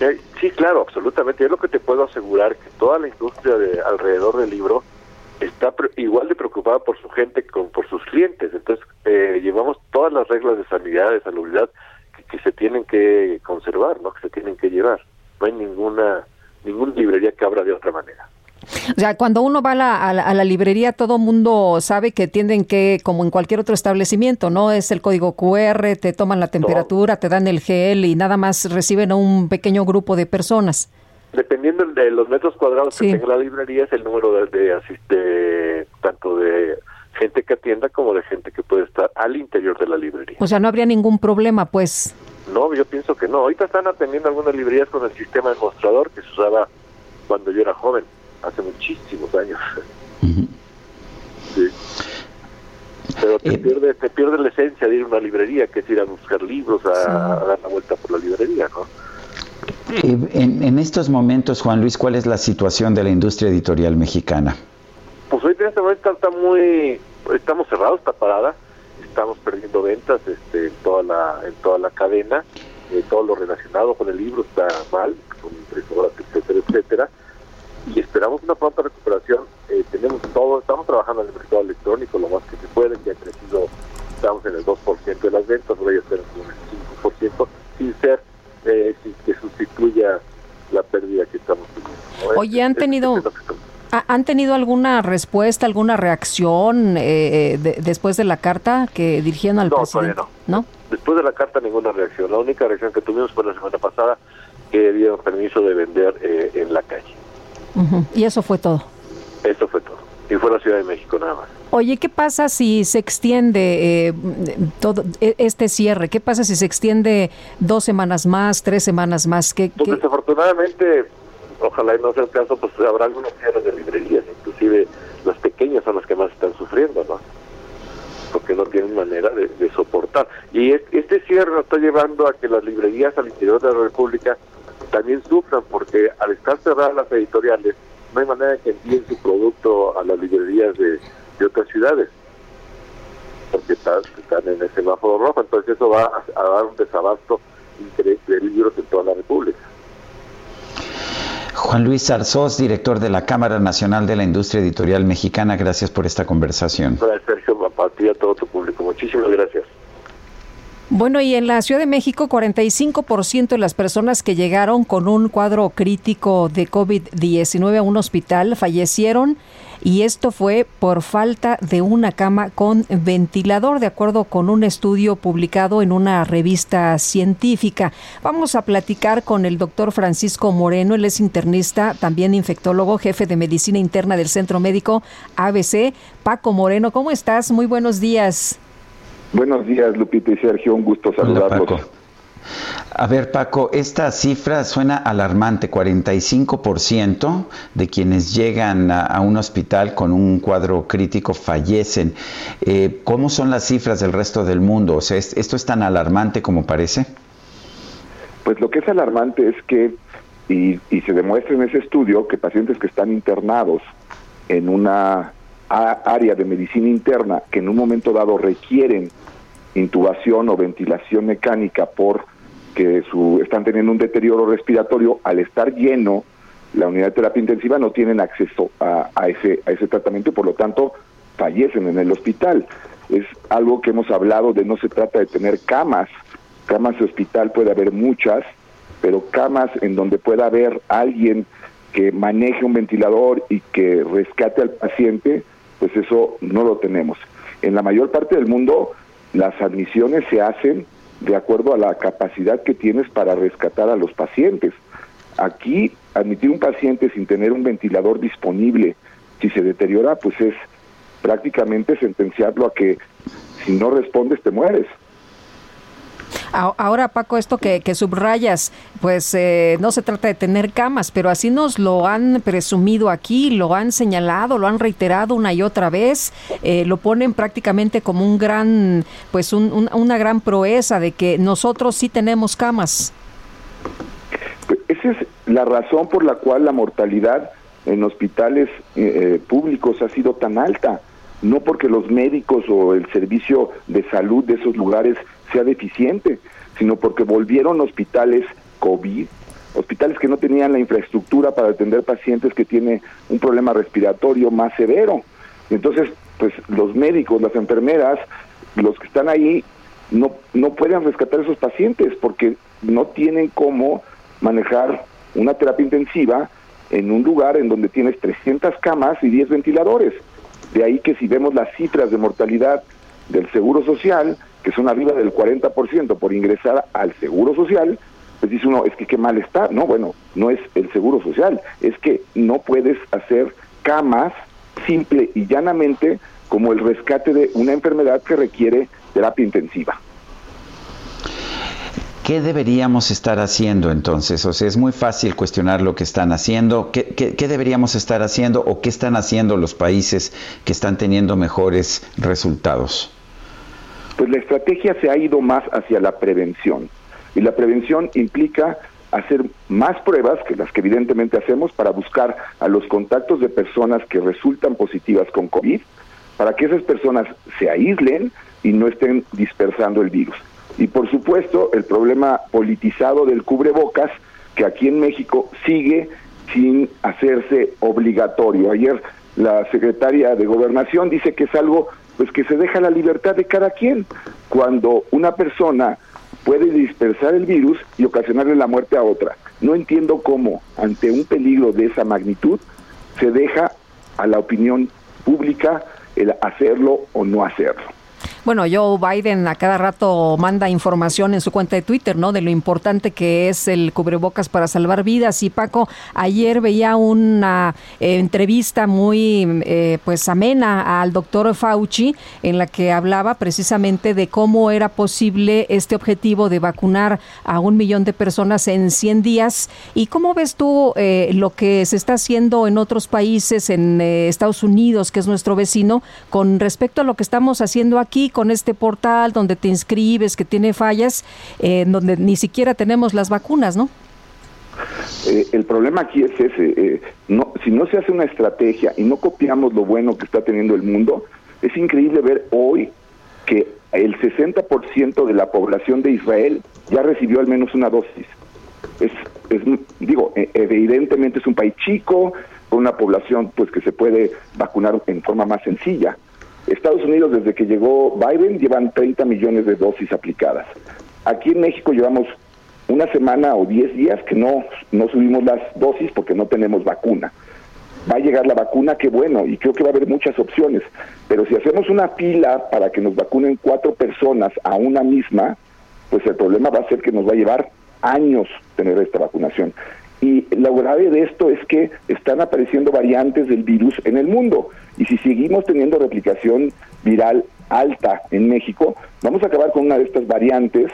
Speaker 28: Eh, Sí, claro, absolutamente. Es lo que te puedo asegurar, que toda la industria de alrededor del libro está igual de preocupada por su gente como por sus clientes. Entonces, eh, llevamos todas las reglas de sanidad, de salubridad que, que se tienen que conservar, ¿no? Que se tienen que llevar. No hay ninguna ninguna librería que abra de otra manera.
Speaker 2: O sea, cuando uno va a la, a la- a la librería, todo mundo sabe que tienen que, como en cualquier otro establecimiento, ¿no? Es el código QR, te toman la temperatura, te dan el gel y nada más reciben a un pequeño grupo de personas.
Speaker 28: Dependiendo de los metros cuadrados
Speaker 2: Sí.
Speaker 28: que tenga la librería, es el número de, de, asis- de- tanto de gente que atienda como de gente que puede estar al interior de la librería.
Speaker 2: O sea, no habría ningún problema, pues.
Speaker 28: No, yo pienso que no. Ahorita están atendiendo algunas librerías con el sistema de mostrador que se usaba cuando yo era joven, hace muchísimos años. Sí. Pero te, pierde, te pierde la esencia de ir a una librería, que es ir a buscar libros, a,
Speaker 1: Sí.
Speaker 28: a dar la vuelta por la librería, ¿no?
Speaker 1: Eh, En, en estos momentos, Juan Luis, ¿cuál es la situación de la industria editorial mexicana?
Speaker 28: Pues hoy en este momento está muy, estamos cerrados, está parada, estamos perdiendo ventas este, en toda la, en toda la cadena, eh, todo lo relacionado con el libro está mal, con impresoras, etcétera, etcétera, y esperamos una pronta recuperación. Eh, tenemos todo, estamos trabajando en el mercado electrónico lo más que se puede, que ha crecido, estamos en el 2% de las ventas, ahora ya estamos en el 5%, sin ser eh, que sustituya la pérdida que estamos teniendo. ¿no?
Speaker 2: Oye, ¿han tenido, ha- ¿han tenido alguna respuesta, alguna reacción eh, de- después de la carta que dirigieron al
Speaker 28: No,
Speaker 2: presidente?
Speaker 28: todavía
Speaker 2: no.
Speaker 28: Después de la carta, ninguna reacción. La única reacción que tuvimos fue la semana pasada, que dieron permiso de vender eh, en la calle.
Speaker 2: Y eso fue todo.
Speaker 28: Eso fue todo. Y fue la Ciudad de México nada más.
Speaker 2: Oye, ¿qué pasa si se extiende eh, todo e- este cierre? ¿Qué pasa si se extiende dos semanas más, tres semanas más? ¿Qué,
Speaker 28: Pues
Speaker 2: qué-
Speaker 28: desafortunadamente, ojalá y no sea el caso, pues habrá algunos cierres de librerías, inclusive las pequeñas son las que más están sufriendo, ¿no? Porque no tienen manera de, de soportar. Y es- este cierre nos está llevando a que las librerías al interior de la República también sufran, porque al estar cerradas las editoriales, no hay manera de que envíen su producto a las librerías de, de otras ciudades, porque están, están en el semáforo rojo, entonces eso va a, a dar un desabasto increíble de libros en toda la República.
Speaker 1: Juan Luis Zarzós, director de la Cámara Nacional de la Industria Editorial Mexicana, gracias por esta conversación.
Speaker 28: Para Sergio, a ti a todo tu público. Muchísimas gracias.
Speaker 2: Bueno, y en la Ciudad de México, 45% de las personas que llegaron con un cuadro crítico de COVID-19 a un hospital fallecieron y esto fue por falta de una cama con ventilador, de acuerdo con un estudio publicado en una revista científica. Vamos a platicar con el doctor Francisco Moreno, él es internista, también infectólogo, jefe de medicina interna del Centro Médico ABC. Paco Moreno, ¿cómo estás? Muy buenos días.
Speaker 29: Buenos días, Lupita y Sergio, un gusto saludarlos.
Speaker 1: A ver, Paco, esta cifra suena alarmante. 45% de quienes llegan a, un hospital con un cuadro crítico fallecen. Eh, ¿Cómo son las cifras del resto del mundo? O sea, ¿esto es tan alarmante como parece?
Speaker 29: Pues lo que es alarmante es que, y, y se demuestra en ese estudio, que pacientes que están internados en una área de medicina interna que en un momento dado requieren intubación o ventilación mecánica por que su, están teniendo un deterioro respiratorio, al estar lleno la unidad de terapia intensiva no tienen acceso a, a, ese, a ese tratamiento y por lo tanto fallecen en el hospital. Es algo que hemos hablado de no se trata de tener camas, camas de hospital puede haber muchas, pero camas en donde pueda haber alguien que maneje un ventilador y que rescate al paciente, pues eso no lo tenemos. En la mayor parte del mundo las admisiones se hacen de acuerdo a la capacidad que tienes para rescatar a los pacientes. Aquí, admitir un paciente sin tener un ventilador disponible, si se deteriora, pues es prácticamente sentenciarlo a que si no respondes te mueres.
Speaker 2: Ahora, Paco, esto que, subrayas, pues eh, no se trata de tener camas, pero así nos lo han presumido aquí, lo han señalado, lo han reiterado una y otra vez, eh, lo ponen prácticamente como un gran, pues una gran proeza de que nosotros sí tenemos camas.
Speaker 29: Esa es la razón por la cual la mortalidad en hospitales eh, públicos ha sido tan alta no porque los médicos o el servicio de salud de esos lugares sea deficiente, sino porque volvieron hospitales COVID, hospitales que no tenían la infraestructura para atender pacientes que tienen un problema respiratorio más severo. Entonces, pues los médicos, las enfermeras, los que están ahí, no, no pueden rescatar a esos pacientes porque no tienen cómo manejar una terapia intensiva en un lugar en donde tienes 300 camas y 10 ventiladores. De ahí que si vemos las cifras de mortalidad del Seguro Social, que son arriba del 40% por ingresar al Seguro Social, pues dice uno, es que qué mal está. No, bueno, no es el Seguro Social, es que no puedes hacer camas simple y llanamente como el rescate de una enfermedad que requiere terapia intensiva.
Speaker 1: ¿Qué deberíamos estar haciendo entonces? O sea, es muy fácil cuestionar lo que están haciendo. ¿Qué, qué, deberíamos estar haciendo o qué están haciendo los países que están teniendo mejores resultados?
Speaker 29: Pues la estrategia se ha ido más hacia la prevención. Y la prevención implica hacer más pruebas que las que evidentemente hacemos para buscar a los contactos de personas que resultan positivas con COVID, para que esas personas se aíslen y no estén dispersando el virus. Y por supuesto, el problema politizado del cubrebocas, que aquí en México sigue sin hacerse obligatorio. Ayer la secretaria de Gobernación dice que es algo pues que se deja la libertad de cada quien. Cuando una persona puede dispersar el virus y ocasionarle la muerte a otra. No entiendo cómo, ante un peligro de esa magnitud, se deja a la opinión pública el hacerlo o no hacerlo.
Speaker 2: Bueno, Joe Biden a cada rato manda información en su cuenta de Twitter, ¿no? De lo importante que es el cubrebocas para salvar vidas. Y Paco, ayer veía una eh, entrevista muy, eh, pues, amena al doctor Fauci, en la que hablaba precisamente de cómo era posible este objetivo de vacunar a un millón de personas en 100 días. ¿Y cómo ves tú eh, lo que se está haciendo en otros países, en Estados Unidos, que es nuestro vecino, con respecto a lo que estamos haciendo aquí? Con este portal donde te inscribes, que tiene fallas, eh, donde ni siquiera tenemos las vacunas, ¿no?
Speaker 29: Eh, el problema aquí es ese, eh, no, si no se hace una estrategia y no copiamos lo bueno que está teniendo el mundo, es increíble ver hoy que el 60% de la población de Israel ya recibió al menos una dosis. Es, digo, e, evidentemente es un país chico, con una población pues que se puede vacunar en forma más sencilla, Estados Unidos, desde que llegó Biden, llevan 30 millones de dosis aplicadas. Aquí en México llevamos una semana o 10 días que no, no subimos las dosis porque no tenemos vacuna. Va a llegar la vacuna, qué bueno, y creo que va a haber muchas opciones. Pero si hacemos una pila para que nos vacunen cuatro personas a una misma, pues el problema va a ser que nos va a llevar años tener esta vacunación. Y lo grave de esto es que están apareciendo variantes del virus en el mundo. Y si seguimos teniendo replicación viral alta en México, vamos a acabar con una de estas variantes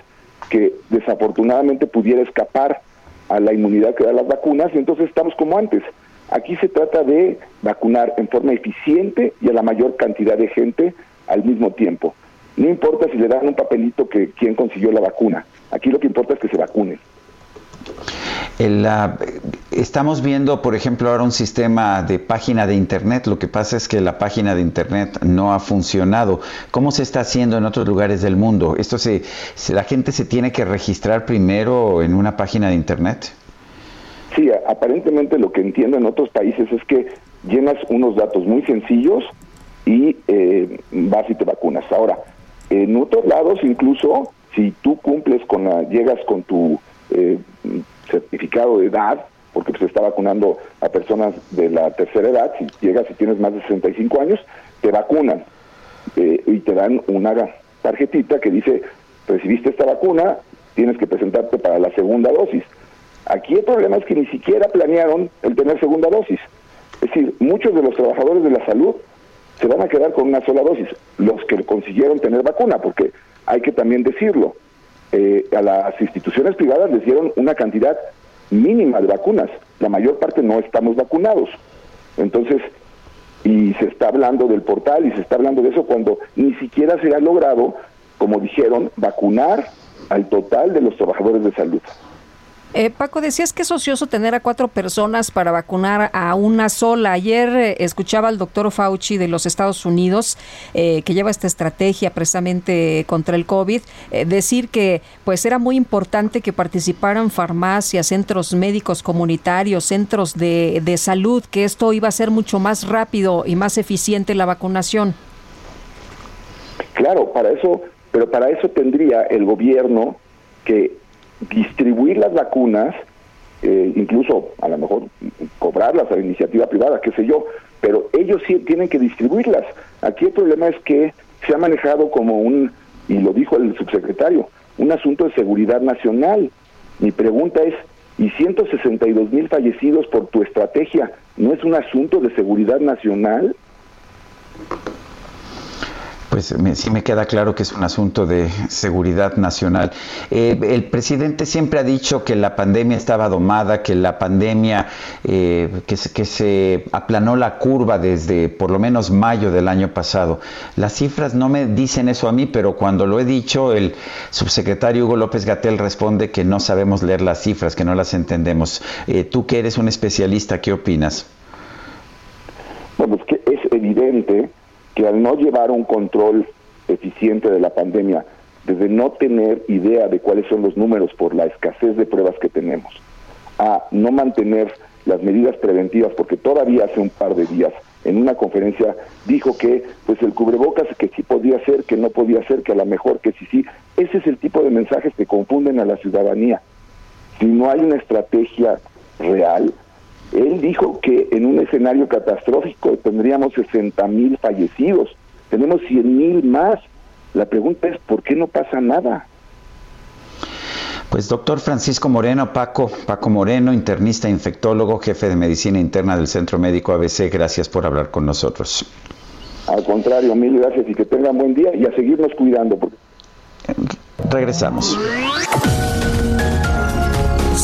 Speaker 29: que desafortunadamente pudiera escapar a la inmunidad que dan las vacunas y entonces estamos como antes. Aquí se trata de vacunar en forma eficiente y a la mayor cantidad de gente al mismo tiempo. No importa si le dan un papelito que quién consiguió la vacuna. Aquí lo que importa es que se vacunen.
Speaker 1: El, estamos viendo, por ejemplo, ahora un sistema de página de Internet. Lo que pasa es que la página de Internet no ha funcionado. ¿Cómo se está haciendo en otros lugares del mundo? ¿Esto se, la gente se tiene que registrar primero en una página de Internet?
Speaker 29: Sí, aparentemente lo que entiendo en otros países es que llenas unos datos muy sencillos y eh, vas y te vacunas. Ahora, en otros lados incluso, si tú cumples con la, llegas con tu eh, certificado de edad, porque se está vacunando a personas de la tercera edad, si llegas y tienes más de 65 años, te vacunan eh, y te dan una tarjetita que dice, recibiste esta vacuna, tienes que presentarte para la segunda dosis. Aquí el problema es que ni siquiera planearon el tener segunda dosis. Es decir, muchos de los trabajadores de la salud se van a quedar con una sola dosis, los que consiguieron tener vacuna, porque hay que también decirlo, eh, a las instituciones privadas les dieron una cantidad mínima de vacunas, la mayor parte no estamos vacunados. Entonces, y se está hablando del portal y se está hablando de eso cuando ni siquiera se ha logrado, como dijeron, vacunar al total de los trabajadores de salud.
Speaker 2: Eh, Paco, decías que es ocioso tener a cuatro personas para vacunar a una sola. Ayer eh, escuchaba al doctor Fauci de los Estados Unidos, eh, que lleva esta estrategia precisamente contra el COVID, decir que pues era muy importante que participaran farmacias, centros médicos comunitarios, centros de, de salud, que esto iba a ser mucho más rápido y más eficiente la vacunación.
Speaker 29: Claro, para eso, pero para eso tendría el gobierno que distribuir las vacunas, eh, incluso a lo mejor cobrarlas a la iniciativa privada, qué sé yo, pero ellos sí tienen que distribuirlas. Aquí el problema es que se ha manejado como un, y lo dijo el subsecretario, un asunto de seguridad nacional. Mi pregunta es, ¿y 162 mil fallecidos por tu estrategia no es un asunto de seguridad nacional?
Speaker 1: Pues sí me queda claro que es un asunto de seguridad nacional. Eh, el presidente siempre ha dicho que la pandemia estaba domada, que la pandemia, eh, que se aplanó la curva desde por lo menos mayo del año pasado. Las cifras no me dicen eso a mí, pero cuando lo he dicho, el subsecretario Hugo López Gatel responde que no sabemos leer las cifras, que no las entendemos. Eh, tú que eres un especialista, ¿qué opinas?
Speaker 29: Bueno, es que es evidente que al no llevar un control eficiente de la pandemia, desde no tener idea de cuáles son los números por la escasez de pruebas que tenemos, a no mantener las medidas preventivas, porque todavía hace un par de días en una conferencia dijo que pues el cubrebocas que sí podía ser, que no podía ser, que a lo mejor que sí sí, ese es el tipo de mensajes que confunden a la ciudadanía. Si no hay una estrategia real, él dijo que en un escenario catastrófico tendríamos 60 mil fallecidos, tenemos 100 mil más. La pregunta es, ¿por qué no pasa nada?
Speaker 1: Pues doctor Francisco Moreno, Paco, Paco Moreno, internista, infectólogo, jefe de medicina interna del Centro Médico ABC, gracias por hablar con nosotros.
Speaker 29: Al contrario, mil gracias y que tengan buen día y a seguirnos cuidando.
Speaker 1: Regresamos.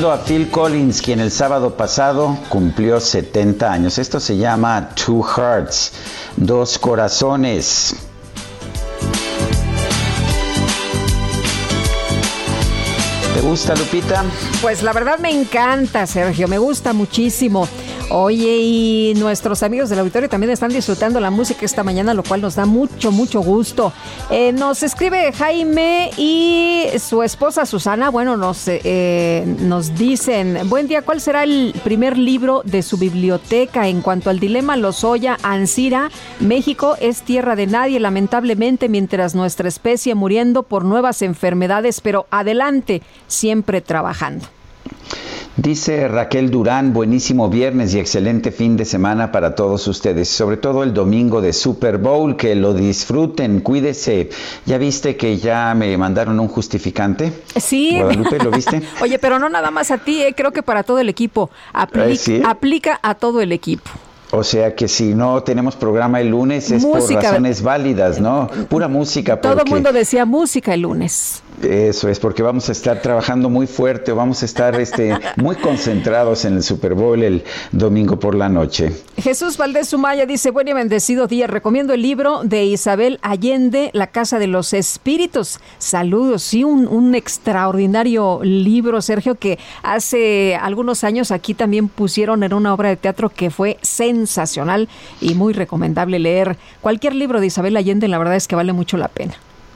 Speaker 1: Escuchando a Phil Collins, quien el sábado pasado cumplió 70 años. Esto se llama Two Hearts, dos corazones. ¿Te gusta, Lupita?
Speaker 2: Pues la verdad me encanta, Sergio, me gusta muchísimo. Oye, y nuestros amigos del auditorio también están disfrutando la música esta mañana, lo cual nos da mucho, mucho gusto. Eh, nos escribe Jaime y su esposa Susana, bueno, nos, eh, nos dicen, buen día, ¿cuál será el primer libro de su biblioteca en cuanto al dilema Lozoya Ansira? México es tierra de nadie, lamentablemente, mientras nuestra especie muriendo por nuevas enfermedades, pero adelante, siempre trabajando.
Speaker 1: Dice Raquel Durán, buenísimo viernes y excelente fin de semana para todos ustedes, sobre todo el domingo de Super Bowl, que lo disfruten, cuídese. ¿Ya viste que ya me mandaron un justificante?
Speaker 2: Sí.
Speaker 1: Guadalupe, ¿lo viste?
Speaker 2: Oye, pero no nada más a ti, eh, creo que para todo el equipo. Apli-
Speaker 1: Ay, sí.
Speaker 2: Aplica a todo el equipo.
Speaker 1: O sea que si no tenemos programa el lunes es por razones válidas, ¿no? Pura música.
Speaker 2: Todo el
Speaker 1: porque-
Speaker 2: mundo decía música el lunes.
Speaker 1: Eso es, porque vamos a estar trabajando muy fuerte, vamos a estar este, muy concentrados en el Super Bowl el domingo por la noche.
Speaker 2: Jesús Valdés Sumaya dice, buen y bendecido día. Recomiendo el libro de Isabel Allende, La Casa de los Espíritus. Saludos. Sí, un, un extraordinario libro, Sergio, que hace algunos años aquí también pusieron en una obra de teatro que fue sensacional y muy recomendable leer. Cualquier libro de Isabel Allende, la verdad es que vale mucho la pena.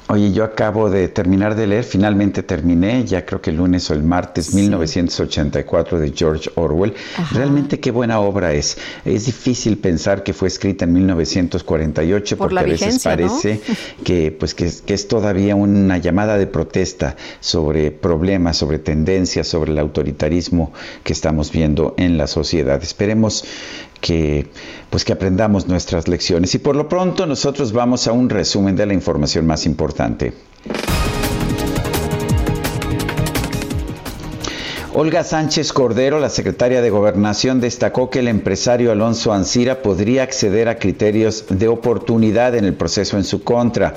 Speaker 1: Oye, yo acabo de terminar de leer, finalmente terminé, ya creo que el lunes o el martes, 1984 de George Orwell. Realmente qué buena obra es. Es difícil pensar que fue escrita en 1948
Speaker 2: Por
Speaker 1: porque
Speaker 2: la
Speaker 1: a veces parece que, pues, que, es- que es todavía una llamada de protesta sobre problemas, sobre tendencias, sobre el autoritarismo que estamos viendo en la sociedad. Esperemos que pues que aprendamos nuestras lecciones y por lo pronto nosotros vamos a un resumen de la información más importante. Olga Sánchez Cordero, la secretaria de Gobernación, destacó que el empresario Alonso Ancira podría acceder a criterios de oportunidad en el proceso en su contra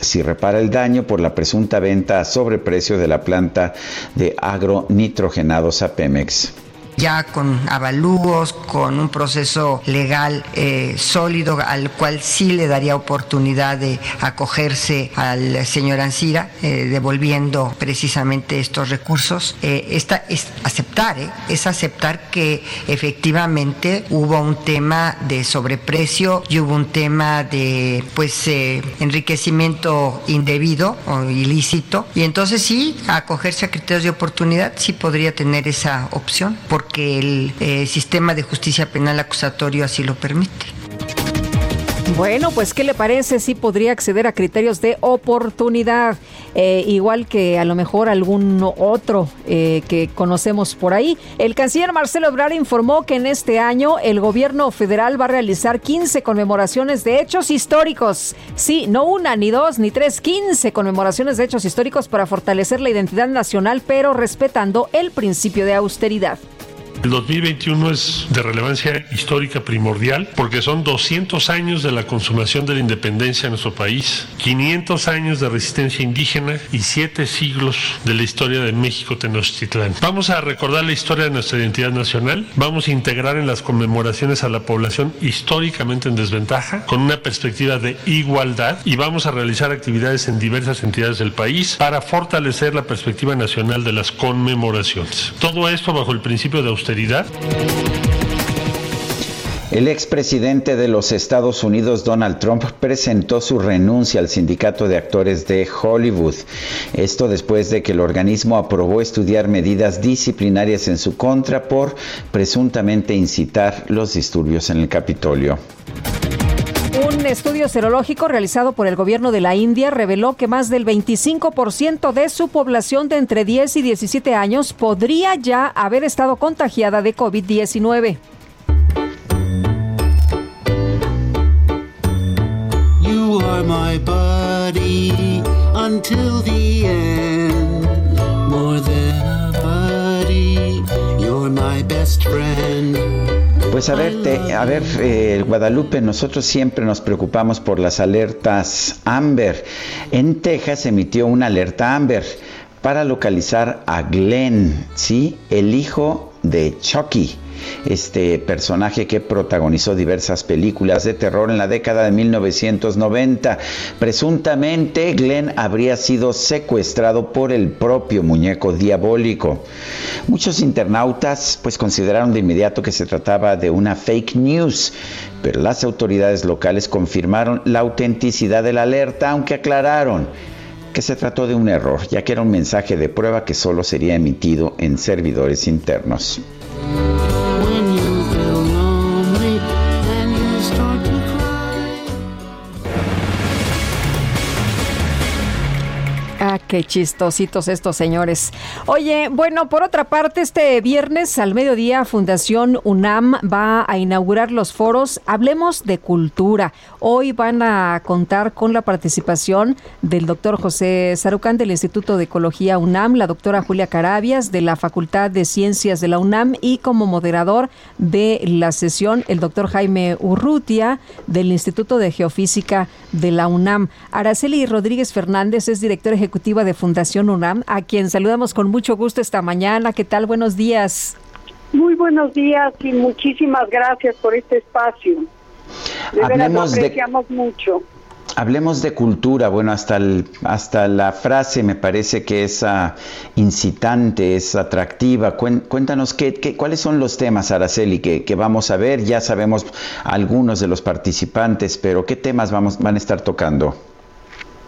Speaker 1: si repara el daño por la presunta venta a sobreprecio de la planta de agronitrogenados a Pemex.
Speaker 27: Ya con avalúos, con un proceso legal eh, sólido al cual sí le daría oportunidad de acogerse al señor Ansira, eh, devolviendo precisamente estos recursos. Eh, esta es aceptar, eh, es aceptar que efectivamente hubo un tema de sobreprecio y hubo un tema de pues enriquecimiento indebido o ilícito y entonces sí acogerse a criterios de oportunidad sí podría tener esa opción porque el eh, sistema de justicia penal acusatorio así lo permite.
Speaker 2: Bueno, pues ¿qué le parece si podría acceder a criterios de oportunidad? Eh, igual que a lo mejor algún otro eh, que conocemos por ahí. El canciller Marcelo Ebrard informó que en este año el gobierno federal va a realizar 15 conmemoraciones de hechos históricos. Sí, no una, ni dos, ni tres, 15 conmemoraciones de hechos históricos para fortalecer la identidad nacional, pero respetando el principio de austeridad.
Speaker 30: El 2021 es de relevancia histórica primordial porque son 200 años de la consumación de la independencia en nuestro país, 500 años de resistencia indígena y 7 siglos de la historia de México Tenochtitlán. Vamos a recordar la historia de nuestra identidad nacional, vamos a integrar en las conmemoraciones a la población históricamente en desventaja con una perspectiva de igualdad y vamos a realizar actividades en diversas entidades del país para fortalecer la perspectiva nacional de las conmemoraciones. Todo esto bajo el principio de austeridad
Speaker 1: El expresidente de los Estados Unidos, Donald Trump, presentó su renuncia al sindicato de actores de Hollywood. Esto después de que el organismo aprobó estudiar medidas disciplinarias en su contra por presuntamente incitar los disturbios en el Capitolio.
Speaker 2: Un estudio serológico realizado por el gobierno de la India reveló que más del 25% de su población de entre 10 y 17 años podría ya haber estado contagiada de COVID-19.
Speaker 18: You are my buddy until the end. More than a buddy, you're my best friend.
Speaker 1: Pues a ver, te- a ver, eh, Guadalupe, nosotros siempre nos preocupamos por las alertas Amber. En Texas emitió una alerta Amber para localizar a Glenn, ¿sí? El hijo de Chucky, este personaje que protagonizó diversas películas de terror en la década de 1990. Presuntamente, Glenn habría sido secuestrado por el propio muñeco diabólico. Muchos internautas pues consideraron de inmediato que se trataba de una fake news, pero las autoridades locales confirmaron la autenticidad de la alerta, aunque aclararon que se trató de un error, ya que era un mensaje de prueba que solo sería emitido en servidores internos.
Speaker 2: Qué chistositos estos señores. Oye, bueno, por otra parte, este viernes al mediodía Fundación UNAM va a inaugurar los foros Hablemos de Cultura. Hoy van a contar con la participación del doctor José Sarucán del Instituto de Ecología UNAM, la doctora Julia Carabias de la Facultad de Ciencias de la UNAM y como moderador de la sesión el doctor Jaime Urrutia del Instituto de Geofísica de la UNAM. Araceli Rodríguez Fernández es directora ejecutiva de Fundación UNAM, a quien saludamos con mucho gusto esta mañana. ¿Qué tal? Buenos días.
Speaker 31: Muy buenos días y muchísimas gracias por este espacio. De lo
Speaker 1: Hablemos de-
Speaker 31: apreciamos mucho.
Speaker 1: Hablemos de cultura. Bueno, hasta, el- hasta la frase me parece que es ah, incitante, es atractiva. Cuéntanos qué, qué- cuáles son los temas, Araceli, que, que vamos a ver. Ya sabemos algunos de los participantes, pero ¿qué temas vamos, van a estar tocando?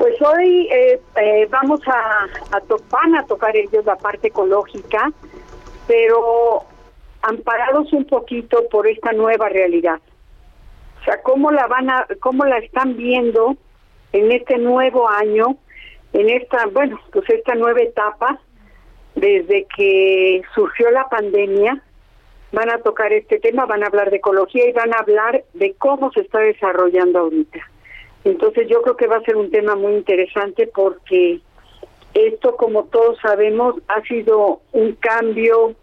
Speaker 31: Pues hoy eh, eh, vamos a, a to- van a tocar ellos la parte ecológica, pero amparados un poquito por esta nueva realidad. O sea, cómo la van a, cómo la están viendo en este nuevo año, en esta, bueno, pues esta nueva etapa, desde que surgió la pandemia, van a tocar este tema, van a hablar de ecología y van a hablar de cómo se está desarrollando ahorita. Entonces yo creo que va a ser un tema muy interesante porque esto, como todos sabemos, ha sido un cambio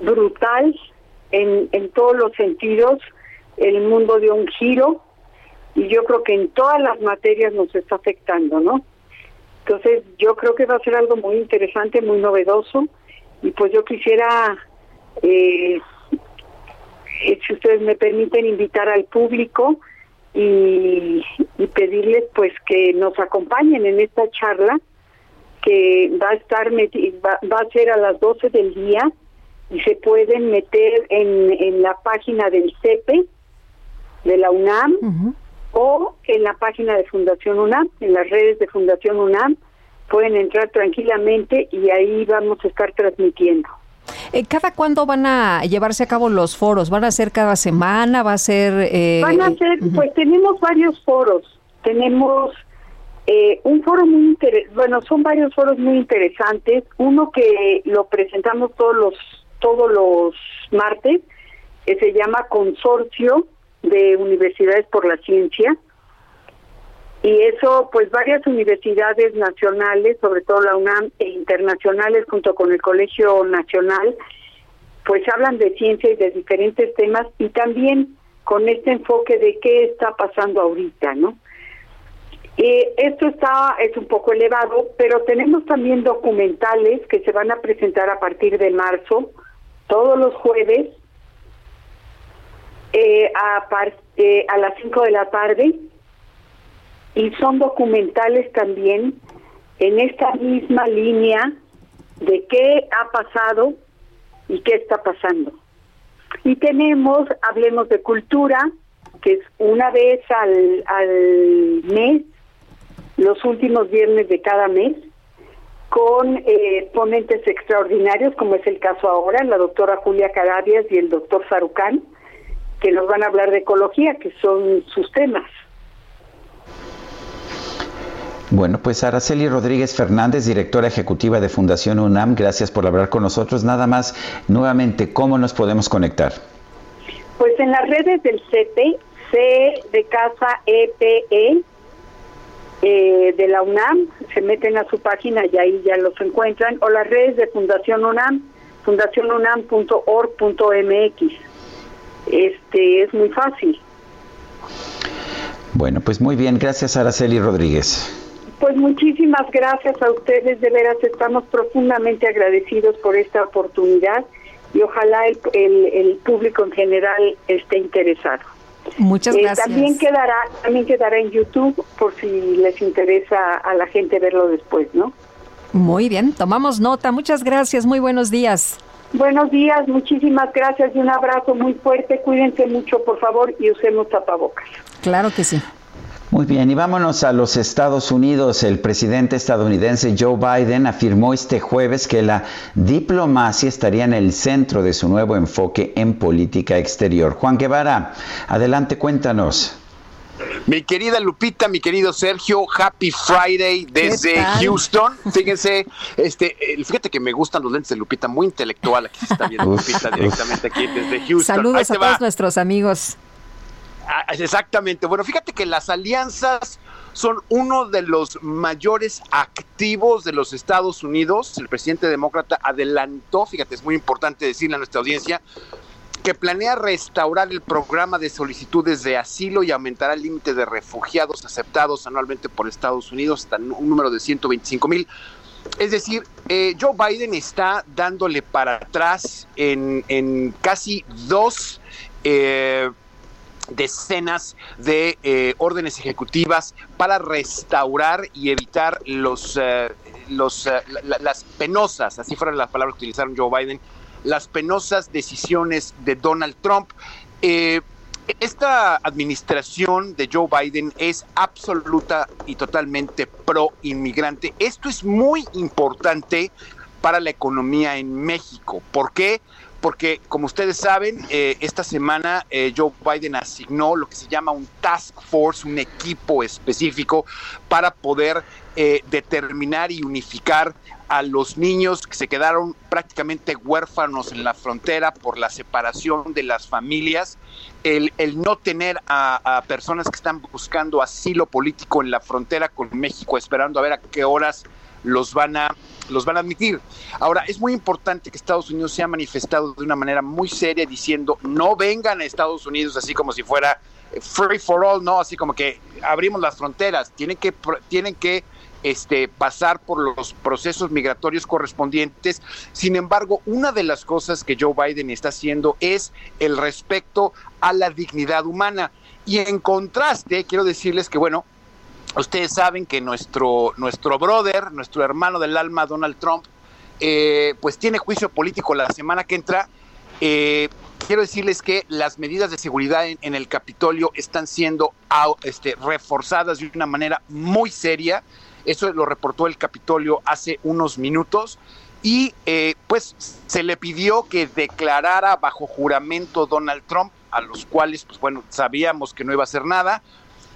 Speaker 31: brutal en, en todos los sentidos. El mundo dio un giro y yo creo que en todas las materias nos está afectando, ¿no? Entonces yo creo que va a ser algo muy interesante, muy novedoso y pues yo quisiera, eh, eh, si ustedes me permiten, invitar al público y, y pedirles pues que nos acompañen en esta charla que va a estar meti- va, va a ser a las 12 del día y se pueden meter en, en la página del CEPE de la UNAM o en la página de Fundación UNAM, en las redes de Fundación UNAM, pueden entrar tranquilamente y ahí vamos a estar transmitiendo.
Speaker 2: Eh, ¿Cada cuándo van a llevarse a cabo los foros? ¿Van a ser cada semana? ¿Va a ser...? eh,
Speaker 31: Van a ser, pues tenemos varios foros. Tenemos eh, un foro muy interesante, bueno, son varios foros muy interesantes. Uno que lo presentamos todos los todos los martes, que se llama Consorcio de Universidades por la Ciencia. Y eso, pues varias universidades nacionales, sobre todo la UNAM, e internacionales junto con el Colegio Nacional, pues hablan de ciencia y de diferentes temas y también con este enfoque de qué está pasando ahorita, ¿no? Eh, esto está es un poco elevado, pero tenemos también documentales que se van a presentar a partir de marzo, todos los jueves, eh, a, eh, a las 5 de la tarde, y son documentales también en esta misma línea de qué ha pasado y qué está pasando. Y tenemos, hablemos de cultura, que es una vez al, al mes, los últimos viernes de cada mes, con eh, ponentes extraordinarios, como es el caso ahora, la doctora Julia Carabias y el doctor Sarucán, que nos van a hablar de ecología, que son sus temas.
Speaker 1: Bueno, pues Araceli Rodríguez Fernández, directora ejecutiva de Fundación UNAM, gracias por hablar con nosotros. Nada más, nuevamente, ¿cómo nos podemos conectar?
Speaker 31: Pues en las redes del CEPE, C de casa EPE, eh, de la UNAM, se meten a su página y ahí ya los encuentran, o las redes de Fundación UNAM, fundacionunam.org.mx. Este es muy fácil.
Speaker 1: Bueno, pues muy bien, gracias Araceli Rodríguez.
Speaker 31: Pues muchísimas gracias a ustedes, de veras estamos profundamente agradecidos por esta oportunidad y ojalá el, el, público en general esté interesado.
Speaker 2: Muchas
Speaker 31: eh,
Speaker 2: gracias.
Speaker 31: también quedará, también quedará en YouTube por si les interesa a la gente verlo después, ¿no?
Speaker 2: Muy bien, tomamos nota. Muchas gracias, muy buenos días.
Speaker 31: Buenos días, muchísimas gracias y un abrazo muy fuerte. Cuídense mucho, por favor, y usemos tapabocas.
Speaker 2: Claro que sí.
Speaker 1: Muy bien, y vámonos a los Estados Unidos. El presidente estadounidense Joe Biden afirmó este jueves que la diplomacia estaría en el centro de su nuevo enfoque en política exterior. Juan Guevara, adelante, cuéntanos.
Speaker 32: Mi querida Lupita, mi querido Sergio, Happy Friday desde Houston. Fíjense, este, fíjate que me gustan los lentes de Lupita, muy intelectual. Aquí se está viendo Lupita directamente aquí desde Houston.
Speaker 2: Saludos a todos nuestros amigos.
Speaker 32: Ah, exactamente. Bueno, fíjate que las alianzas son uno de los mayores activos de los Estados Unidos. El presidente demócrata adelantó, fíjate, es muy importante decirle a nuestra audiencia, que planea restaurar el programa de solicitudes de asilo y aumentará el límite de refugiados aceptados anualmente por Estados Unidos hasta un número de 125 mil. Es decir, eh, Joe Biden está dándole para atrás en, casi dos eh, decenas de eh, órdenes ejecutivas para restaurar y evitar los, los las penosas, así fueron las palabras que utilizaron Joe Biden, las penosas decisiones de Donald Trump. Eh, esta administración de Joe Biden es absoluta y totalmente pro inmigrante. Esto es muy importante para la economía en México. ¿Por qué? Como ustedes saben, eh, esta semana eh, Joe Biden asignó lo que se llama un task force, un equipo específico para poder determinar y unificar a los niños que se quedaron prácticamente huérfanos en la frontera por la separación de las familias, el, no tener a, personas que están buscando asilo político en la frontera con México, esperando a ver a qué horas los van a los van a admitir. Ahora, es muy importante que Estados Unidos se ha manifestado de una manera muy seria diciendo no vengan a Estados Unidos así como si fuera free for all, no, así como que abrimos las fronteras, tienen que tienen que este, pasar por los procesos migratorios correspondientes. Sin embargo, una de las cosas que Joe Biden está haciendo es el respeto a la dignidad humana. Y en contraste, quiero decirles que, bueno, ustedes saben que nuestro, nuestro brother, nuestro hermano del alma, Donald Trump, eh, pues tiene juicio político la semana que entra. Eh, quiero decirles que las medidas de seguridad en, el Capitolio están siendo este, reforzadas de una manera muy seria. Eso lo reportó el Capitolio hace unos minutos. Y eh, pues se le pidió que declarara bajo juramento Donald Trump, a los cuales, pues bueno, sabíamos que no iba a hacer nada.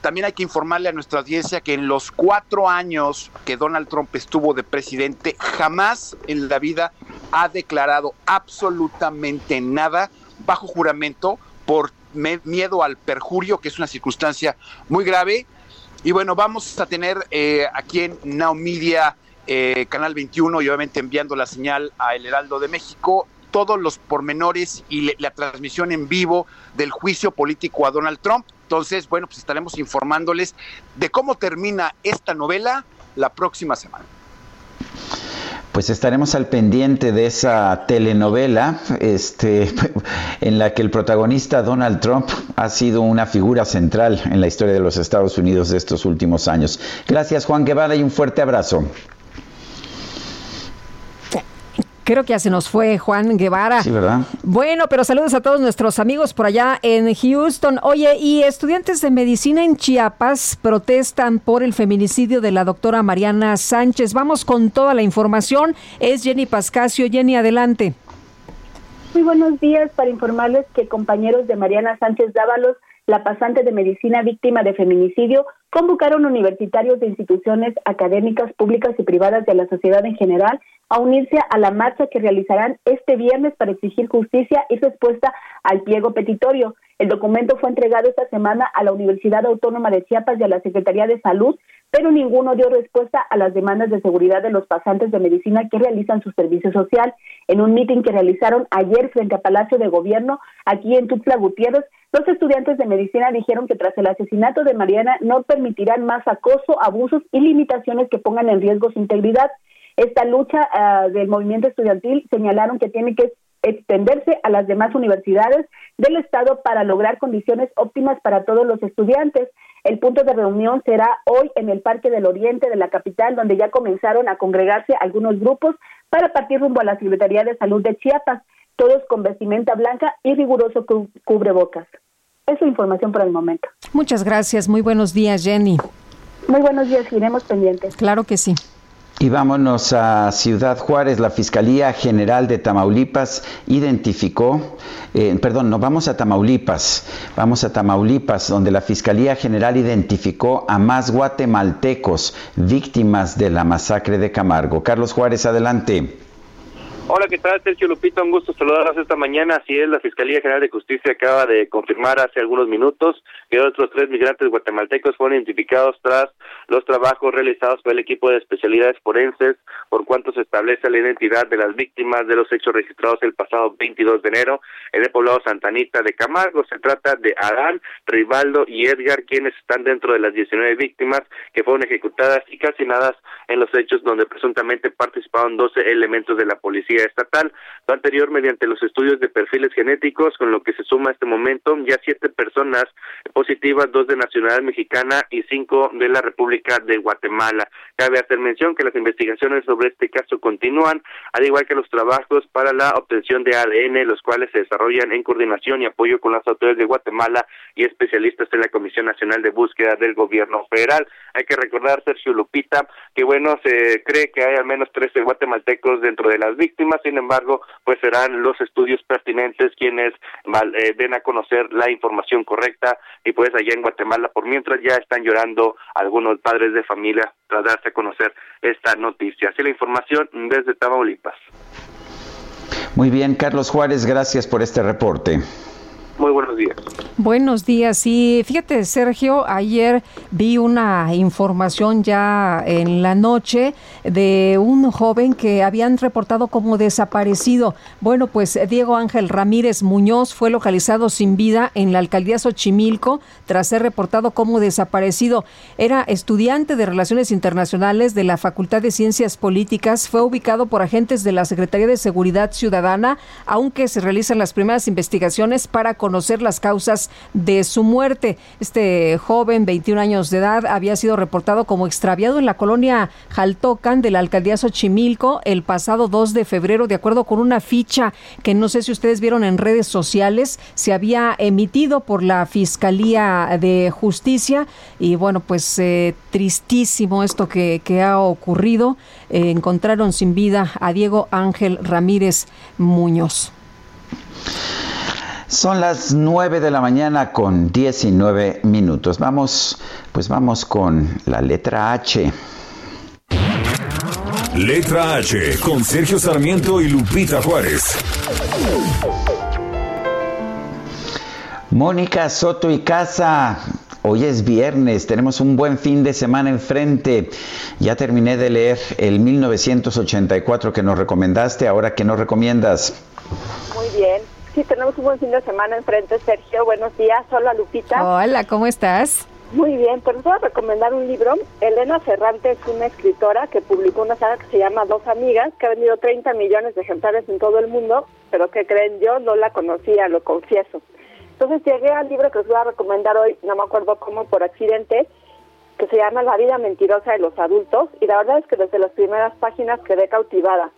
Speaker 32: También hay que informarle a nuestra audiencia que en los cuatro años que Donald Trump estuvo de presidente, jamás en la vida ha declarado absolutamente nada bajo juramento por miedo al perjurio, que es una circunstancia muy grave. Y bueno, vamos a tener eh, aquí en Now Media, eh, Canal 21, y obviamente enviando la señal a El Heraldo de México, todos los pormenores y la transmisión en vivo del juicio político a Donald Trump. Entonces, bueno, pues estaremos informándoles de cómo termina esta novela la próxima semana.
Speaker 1: Pues estaremos al pendiente de esa telenovela, este, en la que el protagonista Donald Trump ha sido una figura central en la historia de los Estados Unidos de estos últimos años. Gracias Juan Guevara y un fuerte abrazo.
Speaker 2: Creo que ya se nos fue Juan Guevara.
Speaker 1: Sí, ¿verdad?
Speaker 2: Bueno, pero saludos a todos nuestros amigos por allá en Houston. Oye, y estudiantes de medicina en Chiapas protestan por el feminicidio de la doctora Mariana Sánchez. Vamos con toda la información. Es Jenny Pascasio. Jenny, adelante.
Speaker 33: Muy buenos días para informarles que compañeros de Mariana Sánchez Dávalos, la pasante de medicina víctima de feminicidio, convocaron universitarios de instituciones académicas públicas y privadas de la sociedad en general a unirse a la marcha que realizarán este viernes para exigir justicia y respuesta al pliego petitorio. El documento fue entregado esta semana a la Universidad Autónoma de Chiapas y a la Secretaría de Salud, pero ninguno dio respuesta a las demandas de seguridad de los pasantes de medicina que realizan su servicio social. En un mitin que realizaron ayer frente a Palacio de Gobierno, aquí en Tuxtla Gutiérrez, los estudiantes de medicina dijeron que tras el asesinato de Mariana no permitirán más acoso, abusos y limitaciones que pongan en riesgo su integridad. Esta lucha ah, del movimiento estudiantil señalaron que tiene que extenderse a las demás universidades del Estado para lograr condiciones óptimas para todos los estudiantes. El punto de reunión será hoy en el Parque del Oriente de la capital, donde ya comenzaron a congregarse algunos grupos para partir rumbo a la Secretaría de Salud de Chiapas, todos con vestimenta blanca y riguroso cubrebocas. Es la información por el momento.
Speaker 2: Muchas gracias. Muy buenos días, Jenny.
Speaker 33: Muy buenos días. Iremos pendientes.
Speaker 2: Claro que sí.
Speaker 1: Y vámonos a Ciudad Juárez. La Fiscalía General de Tamaulipas identificó, eh, perdón, no vamos a Tamaulipas, vamos a Tamaulipas, donde la Fiscalía General identificó a más guatemaltecos víctimas de la masacre de Camargo. Carlos Juárez, adelante.
Speaker 19: Hola, ¿qué tal? Sergio Lupito, un gusto saludarlos esta mañana. Así es, la Fiscalía General de Justicia acaba de confirmar hace algunos minutos que otros tres migrantes guatemaltecos fueron identificados tras los trabajos realizados por el equipo de especialidades forenses, por cuanto se establece la identidad de las víctimas de los hechos registrados el pasado 22 de enero en el poblado Santanita de Camargo. Se trata de Adán, Rivaldo y Edgar, quienes están dentro de las 19 víctimas que fueron ejecutadas y calcinadas en los hechos donde presuntamente participaron 12 elementos de la policía estatal. Lo anterior mediante los estudios de perfiles genéticos, con lo que se suma a este momento ya siete personas positivas, dos de nacionalidad mexicana y cinco de la República de Guatemala. Cabe hacer mención que las investigaciones sobre este caso continúan, al igual que los trabajos para la obtención de ADN, los cuales se desarrollan en coordinación y apoyo con las autoridades de Guatemala y especialistas en la Comisión Nacional de Búsqueda del Gobierno Federal. Hay que recordar, Sergio Lupita, que bueno, se cree que hay al menos 13 guatemaltecos dentro de las víctimas, sin embargo, pues serán los estudios pertinentes quienes eh, den a conocer la información correcta y pues allá en Guatemala por mientras ya están llorando algunos padres de familia tras darse a conocer esta noticia. Así la información desde Tamaulipas.
Speaker 1: Muy bien, Carlos Juárez, gracias por este reporte.
Speaker 19: Muy buenos días.
Speaker 2: Buenos días. Y fíjate, Sergio, ayer vi una información ya en la noche de un joven que habían reportado como desaparecido. Bueno, pues Diego Ángel Ramírez Muñoz fue localizado sin vida en la alcaldía Xochimilco tras ser reportado como desaparecido. Era estudiante de Relaciones Internacionales de la Facultad de Ciencias Políticas. Fue ubicado por agentes de la Secretaría de Seguridad Ciudadana, aunque se realizan las primeras investigaciones para conocer conocer las causas de su muerte. Este joven, 21 años de edad, había sido reportado como extraviado en la colonia Jaltocan de la alcaldía Xochimilco el pasado 2 de febrero, de acuerdo con una ficha que no sé si ustedes vieron en redes sociales, se había emitido por la Fiscalía de Justicia. Y bueno, pues eh, tristísimo esto que, que ha ocurrido. Eh, encontraron sin vida a Diego Ángel Ramírez Muñoz.
Speaker 1: Son las 9 de la mañana con 19 minutos. Vamos, pues vamos con la letra H.
Speaker 3: Letra H con Sergio Sarmiento y Lupita Juárez.
Speaker 1: Mónica Soto y Casa. Hoy es viernes, tenemos un buen fin de semana enfrente. Ya terminé de leer el 1984 que nos recomendaste, ahora que nos recomiendas.
Speaker 34: Muy bien. Sí, tenemos un buen fin de semana enfrente, Sergio. Buenos días. Hola, Lupita.
Speaker 2: Hola, ¿cómo estás?
Speaker 34: Muy bien, pues les voy a recomendar un libro. Elena Ferrante es una escritora que publicó una saga que se llama Dos Amigas, que ha vendido 30 millones de ejemplares en todo el mundo, pero que creen yo no la conocía, lo confieso. Entonces llegué al libro que les voy a recomendar hoy, no me acuerdo cómo, por accidente, que se llama La vida mentirosa de los adultos, y la verdad es que desde las primeras páginas quedé cautivada.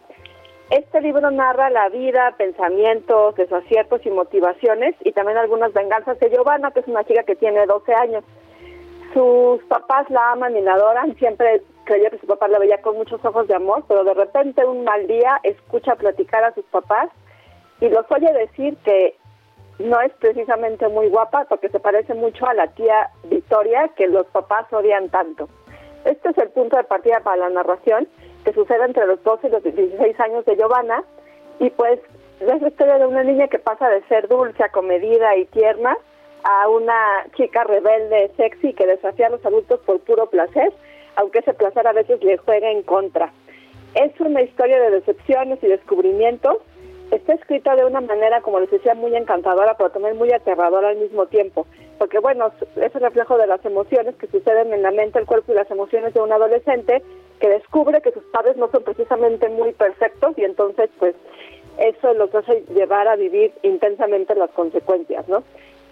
Speaker 34: Este libro narra la vida, pensamientos, desaciertos y motivaciones y también algunas venganzas de Giovanna, que es una chica que tiene 12 años. Sus papás la aman y la adoran, siempre creyó que su papá la veía con muchos ojos de amor, pero de repente un mal día escucha platicar a sus papás y los oye decir que no es precisamente muy guapa porque se parece mucho a la tía Victoria que los papás odian tanto. Este es el punto de partida para la narración que sucede entre los 12 y los 16 años de Giovanna y pues es la historia de una niña que pasa de ser dulce, acomedida y tierna a una chica rebelde, sexy que desafía a los adultos por puro placer, aunque ese placer a veces le juega en contra. Es una historia de decepciones y descubrimientos. Está escrita de una manera, como les decía, muy encantadora, pero también muy aterradora al mismo tiempo. Porque, bueno, es el reflejo de las emociones que suceden en la mente, el cuerpo y las emociones de un adolescente que descubre que sus padres no son precisamente muy perfectos y entonces, pues, eso los hace llevar a vivir intensamente las consecuencias, ¿no?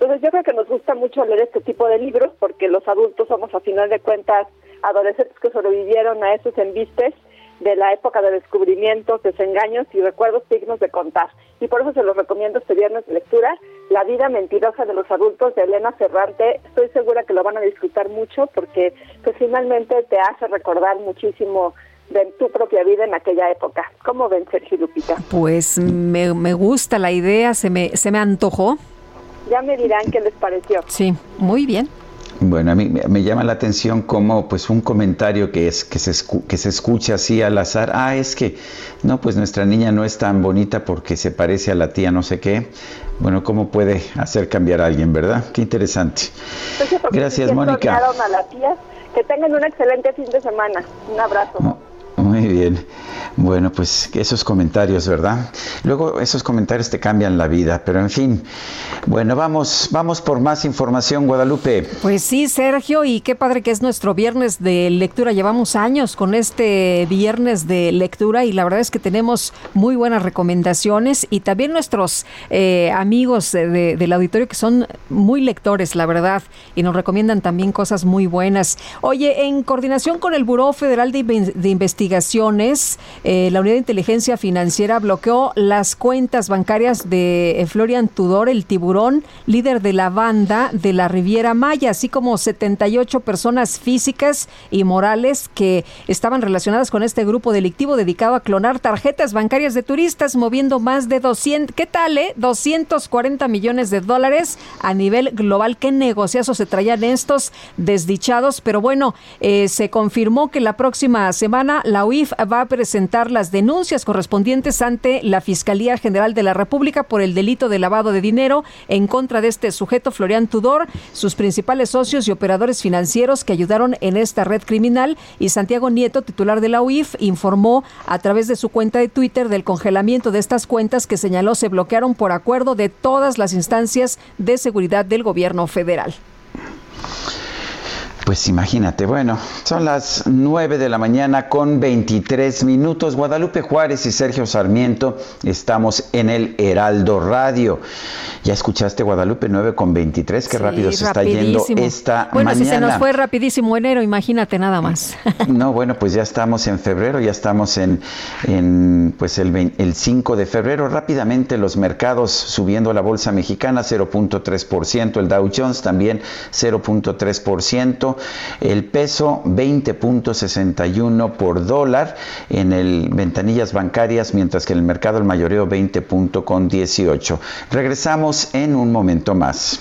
Speaker 34: Entonces yo creo que nos gusta mucho leer este tipo de libros porque los adultos somos a final de cuentas adolescentes que sobrevivieron a esos embistes de la época de descubrimientos, desengaños y recuerdos dignos de contar. Y por eso se los recomiendo este viernes de lectura, La vida mentirosa de los adultos de Elena Ferrante. Estoy segura que lo van a disfrutar mucho porque pues finalmente te hace recordar muchísimo de tu propia vida en aquella época. ¿Cómo ven, Sergio Lupita?
Speaker 2: Pues me, me gusta la idea, se me, se me antojó.
Speaker 34: Ya me dirán qué les pareció.
Speaker 2: Sí, muy bien.
Speaker 1: Bueno, a mí me llama la atención como pues un comentario que es que se escu- que se escucha así al azar, ah, es que no, pues nuestra niña no es tan bonita porque se parece a la tía no sé qué. Bueno, cómo puede hacer cambiar a alguien, ¿verdad? Qué interesante.
Speaker 34: Entonces, porque
Speaker 1: Gracias, Mónica.
Speaker 34: odiaron a la tía. Que tengan un excelente fin de semana. Un abrazo.
Speaker 1: Muy bien. Bueno, pues esos comentarios, ¿verdad? Luego esos comentarios te cambian la vida, pero en fin. Bueno, vamos, vamos por más información, Guadalupe.
Speaker 2: Pues sí, Sergio, y qué padre que es nuestro viernes de lectura. Llevamos años con este viernes de lectura y la verdad es que tenemos muy buenas recomendaciones y también nuestros eh, amigos de- de- del auditorio que son muy lectores, la verdad, y nos recomiendan también cosas muy buenas. Oye, en coordinación con el Buró Federal de, de Eh, la Unidad de Inteligencia Financiera bloqueó las cuentas bancarias de eh, Florian Tudor, el tiburón, líder de la banda de la Riviera Maya, así como 78 personas físicas y morales que estaban relacionadas con este grupo delictivo dedicado a clonar tarjetas bancarias de turistas, moviendo más de 200, ¿qué tal, eh? 240 millones de dólares a nivel global. ¿Qué negociazos se traían estos desdichados? Pero bueno, eh, se confirmó que la próxima semana la UIF va a presentar las denuncias correspondientes ante la Fiscalía General de la República por el delito de lavado de dinero en contra de este sujeto, Florian Tudor, sus principales socios y operadores financieros que ayudaron en esta red criminal. Y Santiago Nieto, titular de la UIF, informó a través de su cuenta de Twitter del congelamiento de estas cuentas que señaló se bloquearon por acuerdo de todas las instancias de seguridad del gobierno federal.
Speaker 1: Pues imagínate, bueno, son las 9 de la mañana con 23 minutos. Guadalupe Juárez y Sergio Sarmiento estamos en el Heraldo Radio. Ya escuchaste Guadalupe 9 con 23, qué
Speaker 2: Sí,
Speaker 1: rápido se está yendo esta
Speaker 2: Bueno,
Speaker 1: mañana.
Speaker 2: si se nos fue rapidísimo enero, imagínate nada más.
Speaker 1: No, bueno, pues ya estamos en febrero, ya estamos en, en pues el, el 5 de febrero. Rápidamente los mercados subiendo la bolsa mexicana 0.3%, el Dow Jones también 0.3%, el peso 20.61 por dólar en el ventanillas bancarias, mientras que en el mercado el mayoreo 20.18. Regresamos en un momento más.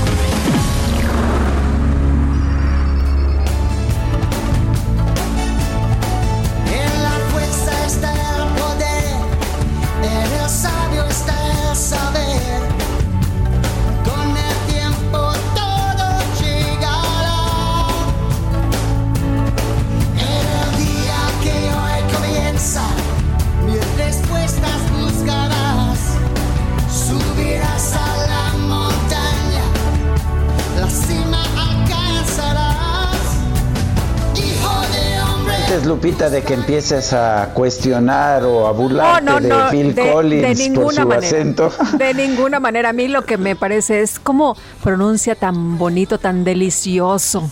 Speaker 18: Que
Speaker 1: empieces a cuestionar o a burlarte
Speaker 2: no, no,
Speaker 1: de Phil
Speaker 2: de-
Speaker 1: Collins
Speaker 2: de
Speaker 1: por su
Speaker 2: manera.
Speaker 1: acento.
Speaker 2: De ninguna manera. A mí lo que me parece es cómo pronuncia tan bonito, tan delicioso.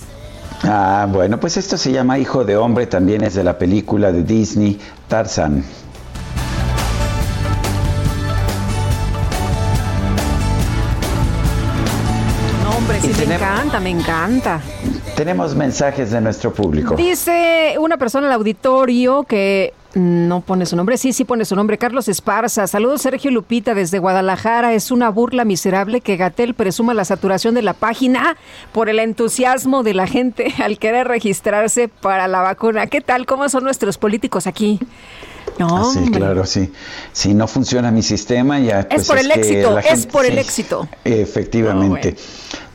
Speaker 1: Ah, bueno, pues esto se llama Hijo de Hombre, también es de la película de Disney, Tarzan.
Speaker 2: No, hombre, sí, me encanta, me encanta.
Speaker 1: Tenemos mensajes de nuestro público.
Speaker 2: Dice una persona al auditorio que no pone su nombre, sí, sí pone su nombre, Carlos Esparza. Saludos Sergio Lupita desde Guadalajara. Es una burla miserable que Gatel presuma la saturación de la página por el entusiasmo de la gente al querer registrarse para la vacuna. ¿Qué tal? ¿Cómo son nuestros políticos aquí? No,
Speaker 1: Ah, sí,
Speaker 2: hombre.
Speaker 1: claro, sí. Si no funciona mi sistema, ya. pues,
Speaker 2: por el éxito, es por el éxito.
Speaker 1: Efectivamente.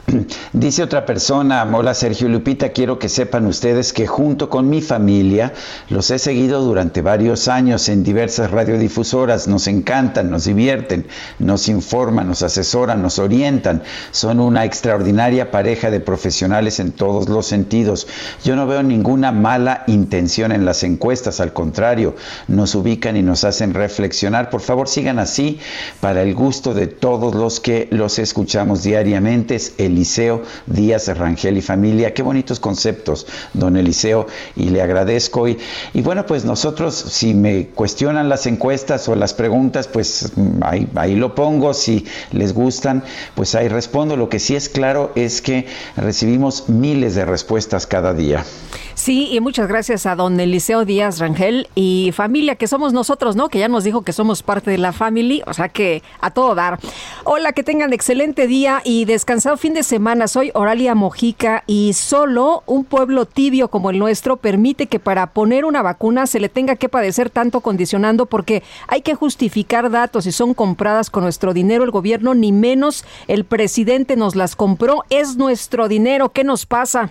Speaker 1: Dice otra persona, hola Sergio Lupita, quiero que sepan ustedes que junto con mi familia los he seguido durante varios años en diversas radiodifusoras, nos encantan, nos divierten, nos informan, nos asesoran, nos orientan, son una extraordinaria pareja de profesionales en todos los sentidos. Yo no veo ninguna mala intención en las encuestas, al contrario, nos ubican y nos hacen reflexionar. Por favor, sigan así para el gusto de todos los que los escuchamos diariamente. Es Eliseo Díaz Rangel y familia. Qué bonitos conceptos, don Eliseo, y le agradezco. Y, y bueno, pues nosotros, si me cuestionan las encuestas o las preguntas, pues mm, ahí, ahí lo pongo. Si les gustan, pues ahí respondo. Lo que sí es claro es que recibimos miles de respuestas cada día.
Speaker 2: Sí, y muchas gracias a don Eliseo Díaz Rangel y familia, que somos nosotros, ¿no? Que ya nos dijo que somos parte de la family, o sea que a todo dar. Hola, que tengan excelente día y descansado fin de semana. Soy Oralia Mojica y solo un pueblo tibio como el nuestro permite que para poner una vacuna se le tenga que padecer tanto condicionando porque hay que justificar datos y son compradas con nuestro dinero. El gobierno, ni menos el presidente nos las compró. Es nuestro dinero. ¿Qué nos pasa?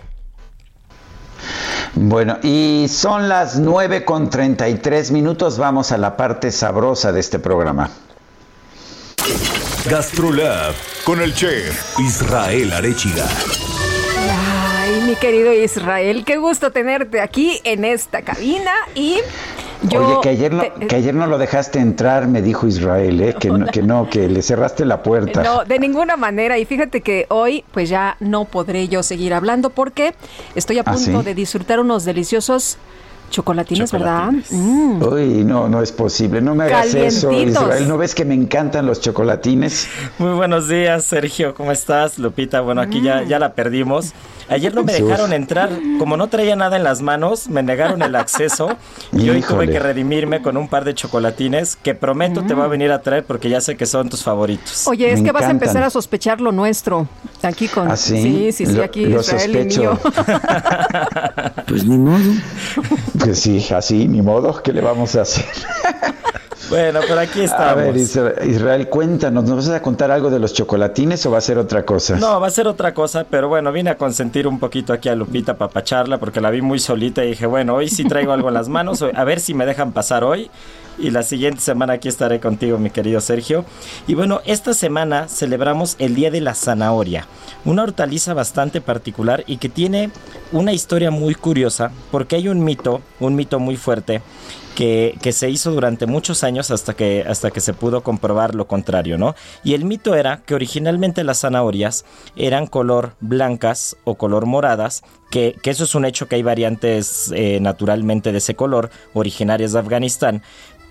Speaker 1: Bueno, y son las 9 con 33 minutos. Vamos a la parte sabrosa de este programa.
Speaker 3: Gastrolab con el chef Israel Arechiga.
Speaker 2: Ay, mi querido Israel, qué gusto tenerte aquí en esta cabina y yo...
Speaker 1: Oye, que ayer, no,
Speaker 2: te-
Speaker 1: que ayer no lo dejaste entrar, me dijo Israel, ¿eh? que, no, que no, que le cerraste la puerta.
Speaker 2: No, de ninguna manera. Y fíjate que hoy pues ya no podré yo seguir hablando porque estoy a
Speaker 1: ¿Ah,
Speaker 2: punto
Speaker 1: sí?
Speaker 2: de disfrutar unos deliciosos chocolatines, ¿verdad? Mm.
Speaker 1: Uy, no, no es posible. No me hagas eso. Israel. ¿No ves que me encantan los chocolatines?
Speaker 35: Muy buenos días, Sergio. ¿Cómo estás, Lupita? Bueno, aquí ya, ya la perdimos. Ayer no me dejaron entrar. Como no traía nada en las manos, me negaron el acceso. Y hoy tuve que redimirme con un par de chocolatines que prometo te va a venir a traer porque ya sé que son tus favoritos.
Speaker 2: Oye, es
Speaker 1: Me
Speaker 2: que vas a empezar a sospechar lo nuestro. Aquí con...
Speaker 1: ¿Ah, sí?
Speaker 2: Sí, sí, sí,
Speaker 1: Lo-
Speaker 2: aquí
Speaker 1: lo
Speaker 2: Israel y
Speaker 1: sospecho.
Speaker 2: mío.
Speaker 1: Pues ni modo. Pues sí, así, ni modo. ¿Qué le vamos a hacer?
Speaker 35: Bueno, pero aquí estamos.
Speaker 1: A ver, Isra- Israel, cuéntanos. ¿Nos vas a contar algo de los chocolatines o va a ser otra cosa?
Speaker 35: No, va a ser otra cosa, pero bueno, vine a consentir un poquito aquí a Lupita para pacharla porque la vi muy solita y dije, bueno, hoy sí traigo algo en las manos, a ver si me dejan pasar hoy. Y la siguiente semana aquí estaré contigo, mi querido Sergio. Y bueno, esta semana celebramos el Día de la Zanahoria, una hortaliza bastante particular y que tiene una historia muy curiosa porque hay un mito, un mito muy fuerte que, que se hizo durante muchos años hasta que, hasta que se pudo comprobar lo contrario, ¿no? Y el mito era que originalmente las zanahorias eran color blancas o color moradas, que, que eso es un hecho que hay variantes eh, naturalmente de ese color, originarias de Afganistán,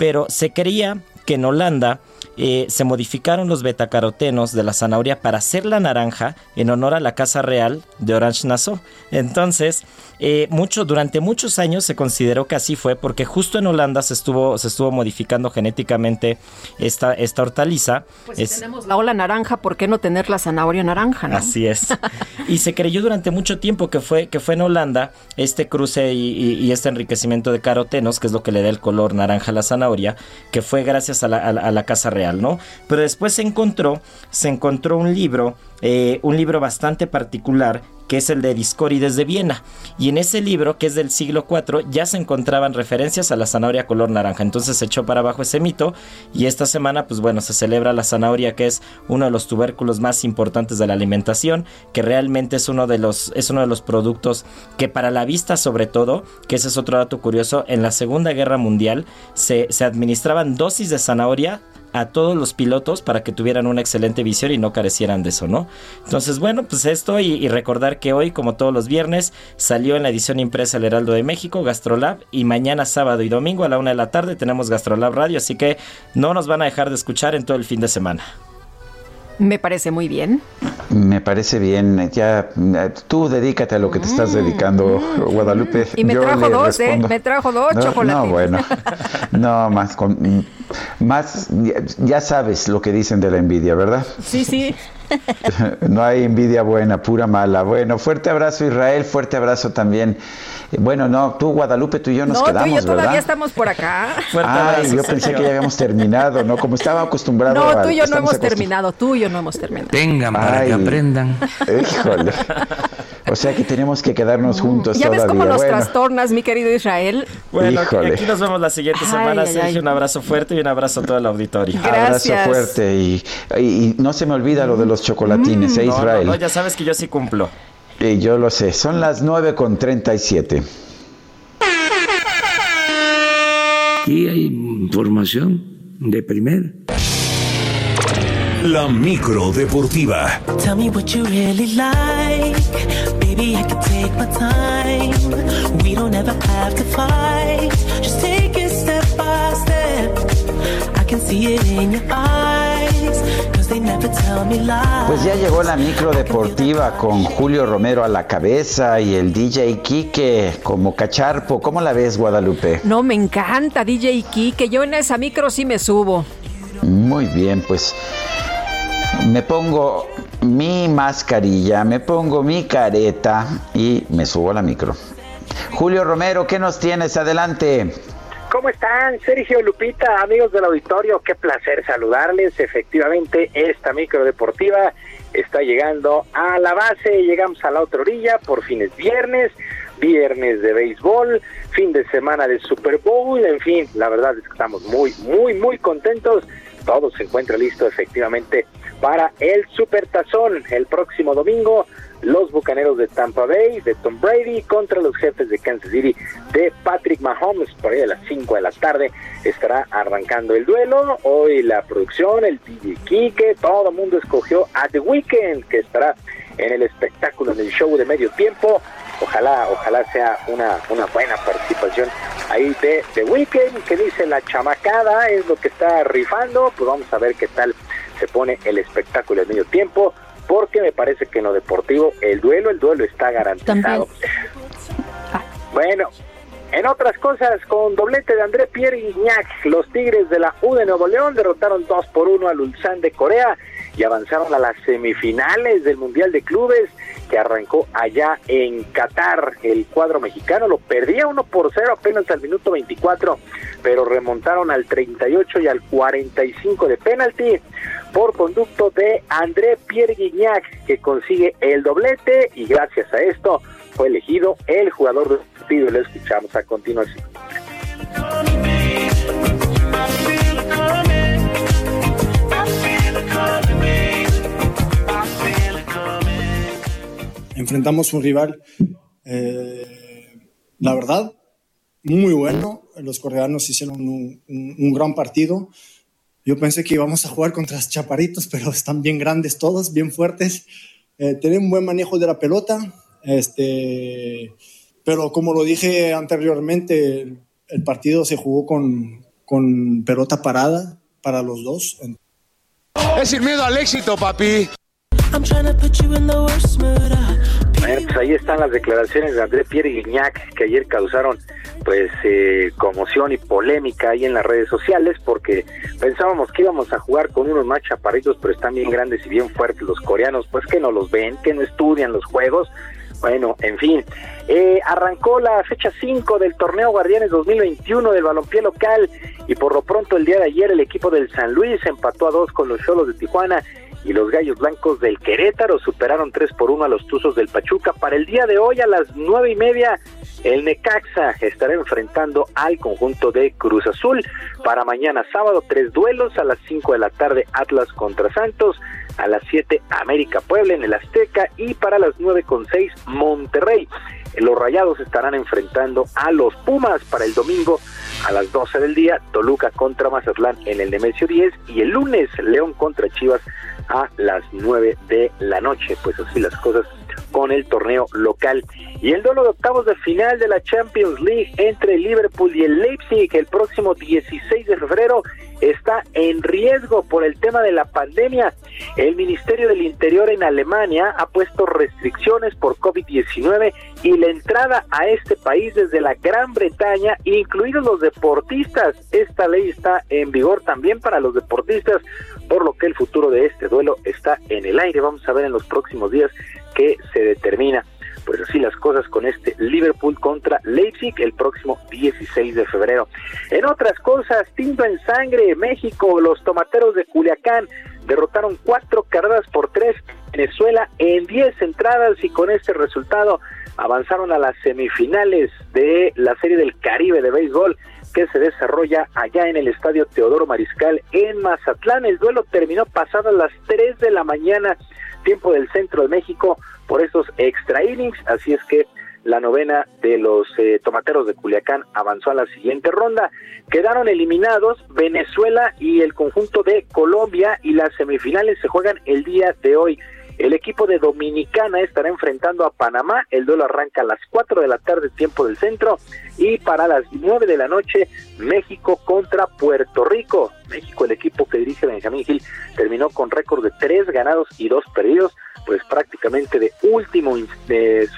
Speaker 35: pero se creía que en Holanda eh, se modificaron los betacarotenos de la zanahoria para hacerla naranja en honor a la casa real de Orange Nassau. Entonces, eh, mucho, durante muchos años se consideró que así fue porque justo en Holanda se estuvo, se estuvo modificando genéticamente esta, esta hortaliza.
Speaker 2: Pues si tenemos la ola naranja, ¿por qué no tener la zanahoria naranja? ¿no?
Speaker 35: Así es. y se creyó durante mucho tiempo que fue, que fue en Holanda este cruce y, y, este enriquecimiento de carotenos, que es lo que le da el color naranja a la zanahoria, que fue gracias a la, a la Casa Real, ¿no? Pero después se encontró, se encontró un libro eh, un libro bastante particular que es el de Discórides de Viena. Y en ese libro, que es del siglo IV, ya se encontraban referencias a la zanahoria color naranja. Entonces se echó para abajo ese mito y esta semana, pues bueno, se celebra la zanahoria, que es uno de los tubérculos más importantes de la alimentación, que realmente es uno de los, es uno de los productos que para la vista sobre todo, que ese es otro dato curioso, en la Segunda Guerra Mundial se, se administraban dosis de zanahoria a todos los pilotos para que tuvieran una excelente visión y no carecieran de eso, ¿no? Entonces, bueno, pues esto y, recordar que hoy, como todos los viernes, salió en la edición impresa El Heraldo de México, Gastrolab, y mañana sábado y domingo a la una de la tarde tenemos Gastrolab Radio, así que no nos van a dejar de escuchar en todo el fin de semana.
Speaker 2: Me parece muy bien.
Speaker 1: Me parece bien. Ya tú dedícate a lo que te estás dedicando, Guadalupe.
Speaker 2: Y me trajo dos, ¿eh? Me trajo dos
Speaker 1: no,
Speaker 2: chocolates.
Speaker 1: No, bueno. No, más con más ya sabes lo que dicen de la envidia, ¿verdad?
Speaker 2: Sí, sí.
Speaker 1: No hay envidia buena, pura mala. Bueno, fuerte abrazo Israel, fuerte abrazo también. Bueno, no, tú Guadalupe, tú y yo nos
Speaker 2: no,
Speaker 1: quedamos,
Speaker 2: tú y yo
Speaker 1: ¿verdad?
Speaker 2: todavía estamos por acá.
Speaker 1: Ay, yo pensé que ya habíamos terminado, ¿no? Como estaba acostumbrado
Speaker 2: No, tú y yo no hemos terminado, tú y yo no hemos terminado.
Speaker 36: Vengan para que
Speaker 1: Ay.
Speaker 36: aprendan.
Speaker 1: Híjole. O sea que tenemos que quedarnos juntos
Speaker 2: ¿Ya ves
Speaker 1: todavía.
Speaker 2: cómo nos
Speaker 1: bueno,
Speaker 2: trastornas, mi querido Israel?
Speaker 35: Bueno, aquí,
Speaker 1: Híjole.
Speaker 35: aquí nos vemos la siguiente semana,
Speaker 2: ay,
Speaker 35: Sergio.
Speaker 2: ay.
Speaker 35: Un abrazo fuerte y un abrazo a todo el auditorio.
Speaker 1: abrazo fuerte y, y- y no se me olvida lo de los chocolatines, ¿eh,
Speaker 35: No, no,
Speaker 1: Israel?
Speaker 35: no, ya sabes que yo sí cumplo.
Speaker 1: Y yo lo sé, son las 9 con 37.
Speaker 36: Aquí hay información de primera.
Speaker 3: La micro deportiva.
Speaker 37: Tell me what you really like. Baby, I can take my time. We don't ever have to fight. Just take it step by step. I can see it in your eyes. Cause they never tell me lies.
Speaker 1: Pues ya llegó la micro deportiva con Julio Romero a la cabeza y el DJ Quique como cacharpo. ¿Cómo la ves, Guadalupe?
Speaker 2: No, me encanta DJ Kike. Yo en esa micro sí me subo.
Speaker 1: Muy bien, pues me pongo mi mascarilla, me pongo mi careta y me subo a la micro. Julio Romero, ¿qué nos tienes? Adelante.
Speaker 38: ¿Cómo están? Sergio Lupita, amigos del auditorio, qué placer saludarles. Efectivamente, esta micro deportiva está llegando a la base, llegamos a la otra orilla, por fin es viernes, viernes de béisbol, fin de semana de Super Bowl, en fin, la verdad es que estamos muy, muy, muy contentos. Todo se encuentra listo efectivamente para el Super Tazón el próximo domingo. Los Bucaneros de Tampa Bay, de Tom Brady, contra los jefes de Kansas City, de Patrick Mahomes. Por ahí a las 5 de la tarde estará arrancando el duelo. Hoy la producción, el DJ Kike, todo el mundo escogió a The Weeknd, que estará en el espectáculo, en el show de medio tiempo. Ojalá, ojalá sea una, una buena participación ahí de The Weeknd, que dice la chamacada, es lo que está rifando. Pues vamos a ver qué tal se pone el espectáculo de medio tiempo, porque me parece que en lo deportivo el duelo, el duelo está garantizado. Bueno, en otras cosas, con doblete de André Pierre Guignac, los Tigres de la U de Nuevo León derrotaron 2 por 1 al Ulsan de Corea y avanzaron a las semifinales del Mundial de Clubes que arrancó allá en Qatar. El cuadro mexicano lo perdía 1 por 0 apenas al minuto 24, pero remontaron al 38 y al 45 de penalti por conducto de André Pierre Guignac, que consigue el doblete y gracias a esto fue elegido el jugador del partido. Lo escuchamos a continuación.
Speaker 39: enfrentamos un rival, eh, la verdad, muy bueno. Los coreanos hicieron un, un- gran partido. Yo pensé que íbamos a jugar contra chaparitos, pero están bien grandes todos, bien fuertes. Eh, tienen un buen manejo de la pelota. Este, pero como lo dije anteriormente, el, partido se jugó con, con pelota parada para los dos.
Speaker 37: Es sin miedo al éxito, papi.
Speaker 38: Bueno, pues ahí están las declaraciones de André Pierre Guignac que ayer causaron pues eh, conmoción y polémica ahí en las redes sociales porque pensábamos que íbamos a jugar con unos más chaparritos pero están bien grandes y bien fuertes los coreanos. Pues que no los ven, que no estudian los juegos. Bueno, en fin, eh, arrancó la fecha 5 del torneo Guardianes 2021 del balompié local y por lo pronto el día de ayer el equipo del San Luis empató a dos con los Cholos de Tijuana y los Gallos Blancos del Querétaro superaron 3 por 1 a los Tuzos del Pachuca. Para el día de hoy a las nueve y media el Necaxa estará enfrentando al conjunto de Cruz Azul. Para mañana sábado tres duelos a las 5 de la tarde Atlas contra Santos, a las 7 América Puebla en el Azteca y para las nueve con seis Monterrey. Los Rayados estarán enfrentando a los Pumas para el domingo a las 12 del día, Toluca contra Mazatlán en el Nemesio 10 y el lunes León contra Chivas a las 9 de la noche. Pues así las cosas con el torneo local. Y el duelo de octavos de final de la Champions League entre Liverpool y el Leipzig el próximo 16 de febrero está en riesgo por el tema de la pandemia. El Ministerio del Interior en Alemania ha puesto restricciones por COVID-19 y la entrada a este país desde la Gran Bretaña, incluidos los deportistas. Esta ley está en vigor también para los deportistas, por lo que el futuro de este duelo está en el aire. Vamos a ver en los próximos días qué se determina pues así las cosas con este Liverpool contra Leipzig el próximo 16 de febrero. En otras cosas, tinto en sangre, México, los tomateros de Culiacán derrotaron cuatro carreras por tres Venezuela en 10 entradas y con este resultado avanzaron a las semifinales de la Serie del Caribe de béisbol que se desarrolla allá en el Estadio Teodoro Mariscal en Mazatlán. El duelo terminó pasadas las 3 de la mañana, tiempo del centro de México, por esos extra innings, así es que la novena de los eh, tomateros de Culiacán avanzó a la siguiente ronda. Quedaron eliminados Venezuela y el conjunto de Colombia y las semifinales se juegan el día de hoy. El equipo de Dominicana estará enfrentando a Panamá. El duelo arranca a las 4 de la tarde, tiempo del centro. Y para las 9 de la noche, México contra Puerto Rico. México, el equipo que dirige Benjamín Gil, terminó con récord de 3 ganados y 2 perdidos. Pues prácticamente de último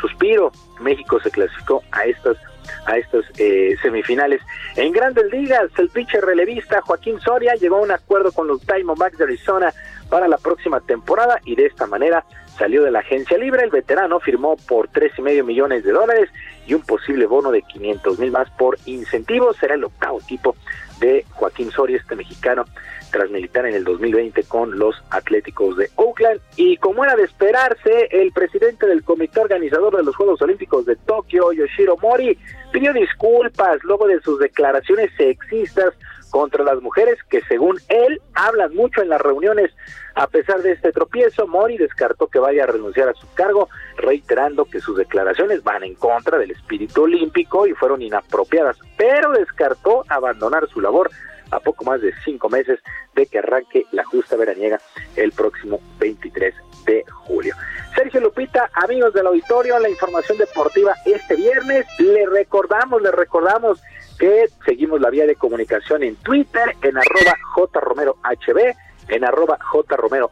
Speaker 38: suspiro, México se clasificó a estas a estas eh, semifinales. En Grandes Ligas, el pitcher relevista Joaquín Soria llegó a un acuerdo con los Diamondbacks de Arizona para la próxima temporada y de esta manera salió de la agencia libre. El veterano firmó por tres y medio millones de dólares y un posible bono de 500 mil más por incentivos. Será el octavo equipo de Joaquín Soria, este mexicano, tras militar en el 2020 con los Atléticos de Oakland. Y como era de esperarse, el presidente del comité organizador de los Juegos Olímpicos de Tokio, Yoshiro Mori, pidió disculpas luego de sus declaraciones sexistas contra las mujeres que según él hablan mucho en las reuniones. A pesar de este tropiezo, Mori descartó que vaya a renunciar a su cargo, reiterando que sus declaraciones van en contra del espíritu olímpico y fueron inapropiadas, pero descartó abandonar su labor a poco más de cinco meses de que arranque la justa veraniega el próximo 23 de julio. Sergio Lupita, amigos del auditorio, la información deportiva este viernes. Le recordamos, le recordamos que seguimos la vía de comunicación en Twitter, en arroba jromerohb, en arroba jromerohb,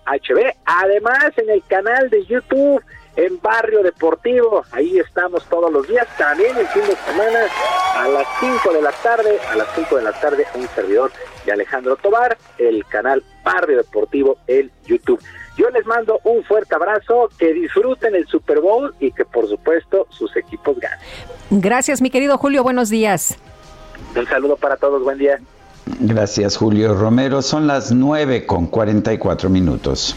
Speaker 38: además en el canal de YouTube en Barrio Deportivo. Ahí estamos todos los días, también el fin de semana a las 5 de la tarde, a las 5 de la tarde, un servidor de Alejandro Tobar, el canal Barrio Deportivo en YouTube. Yo les mando un fuerte abrazo, que disfruten el Super Bowl y que por supuesto sus equipos ganen.
Speaker 2: Gracias, mi querido Julio, buenos días.
Speaker 38: Un saludo para todos, buen día.
Speaker 1: Gracias, Julio Romero. Son las 9 con 44 minutos.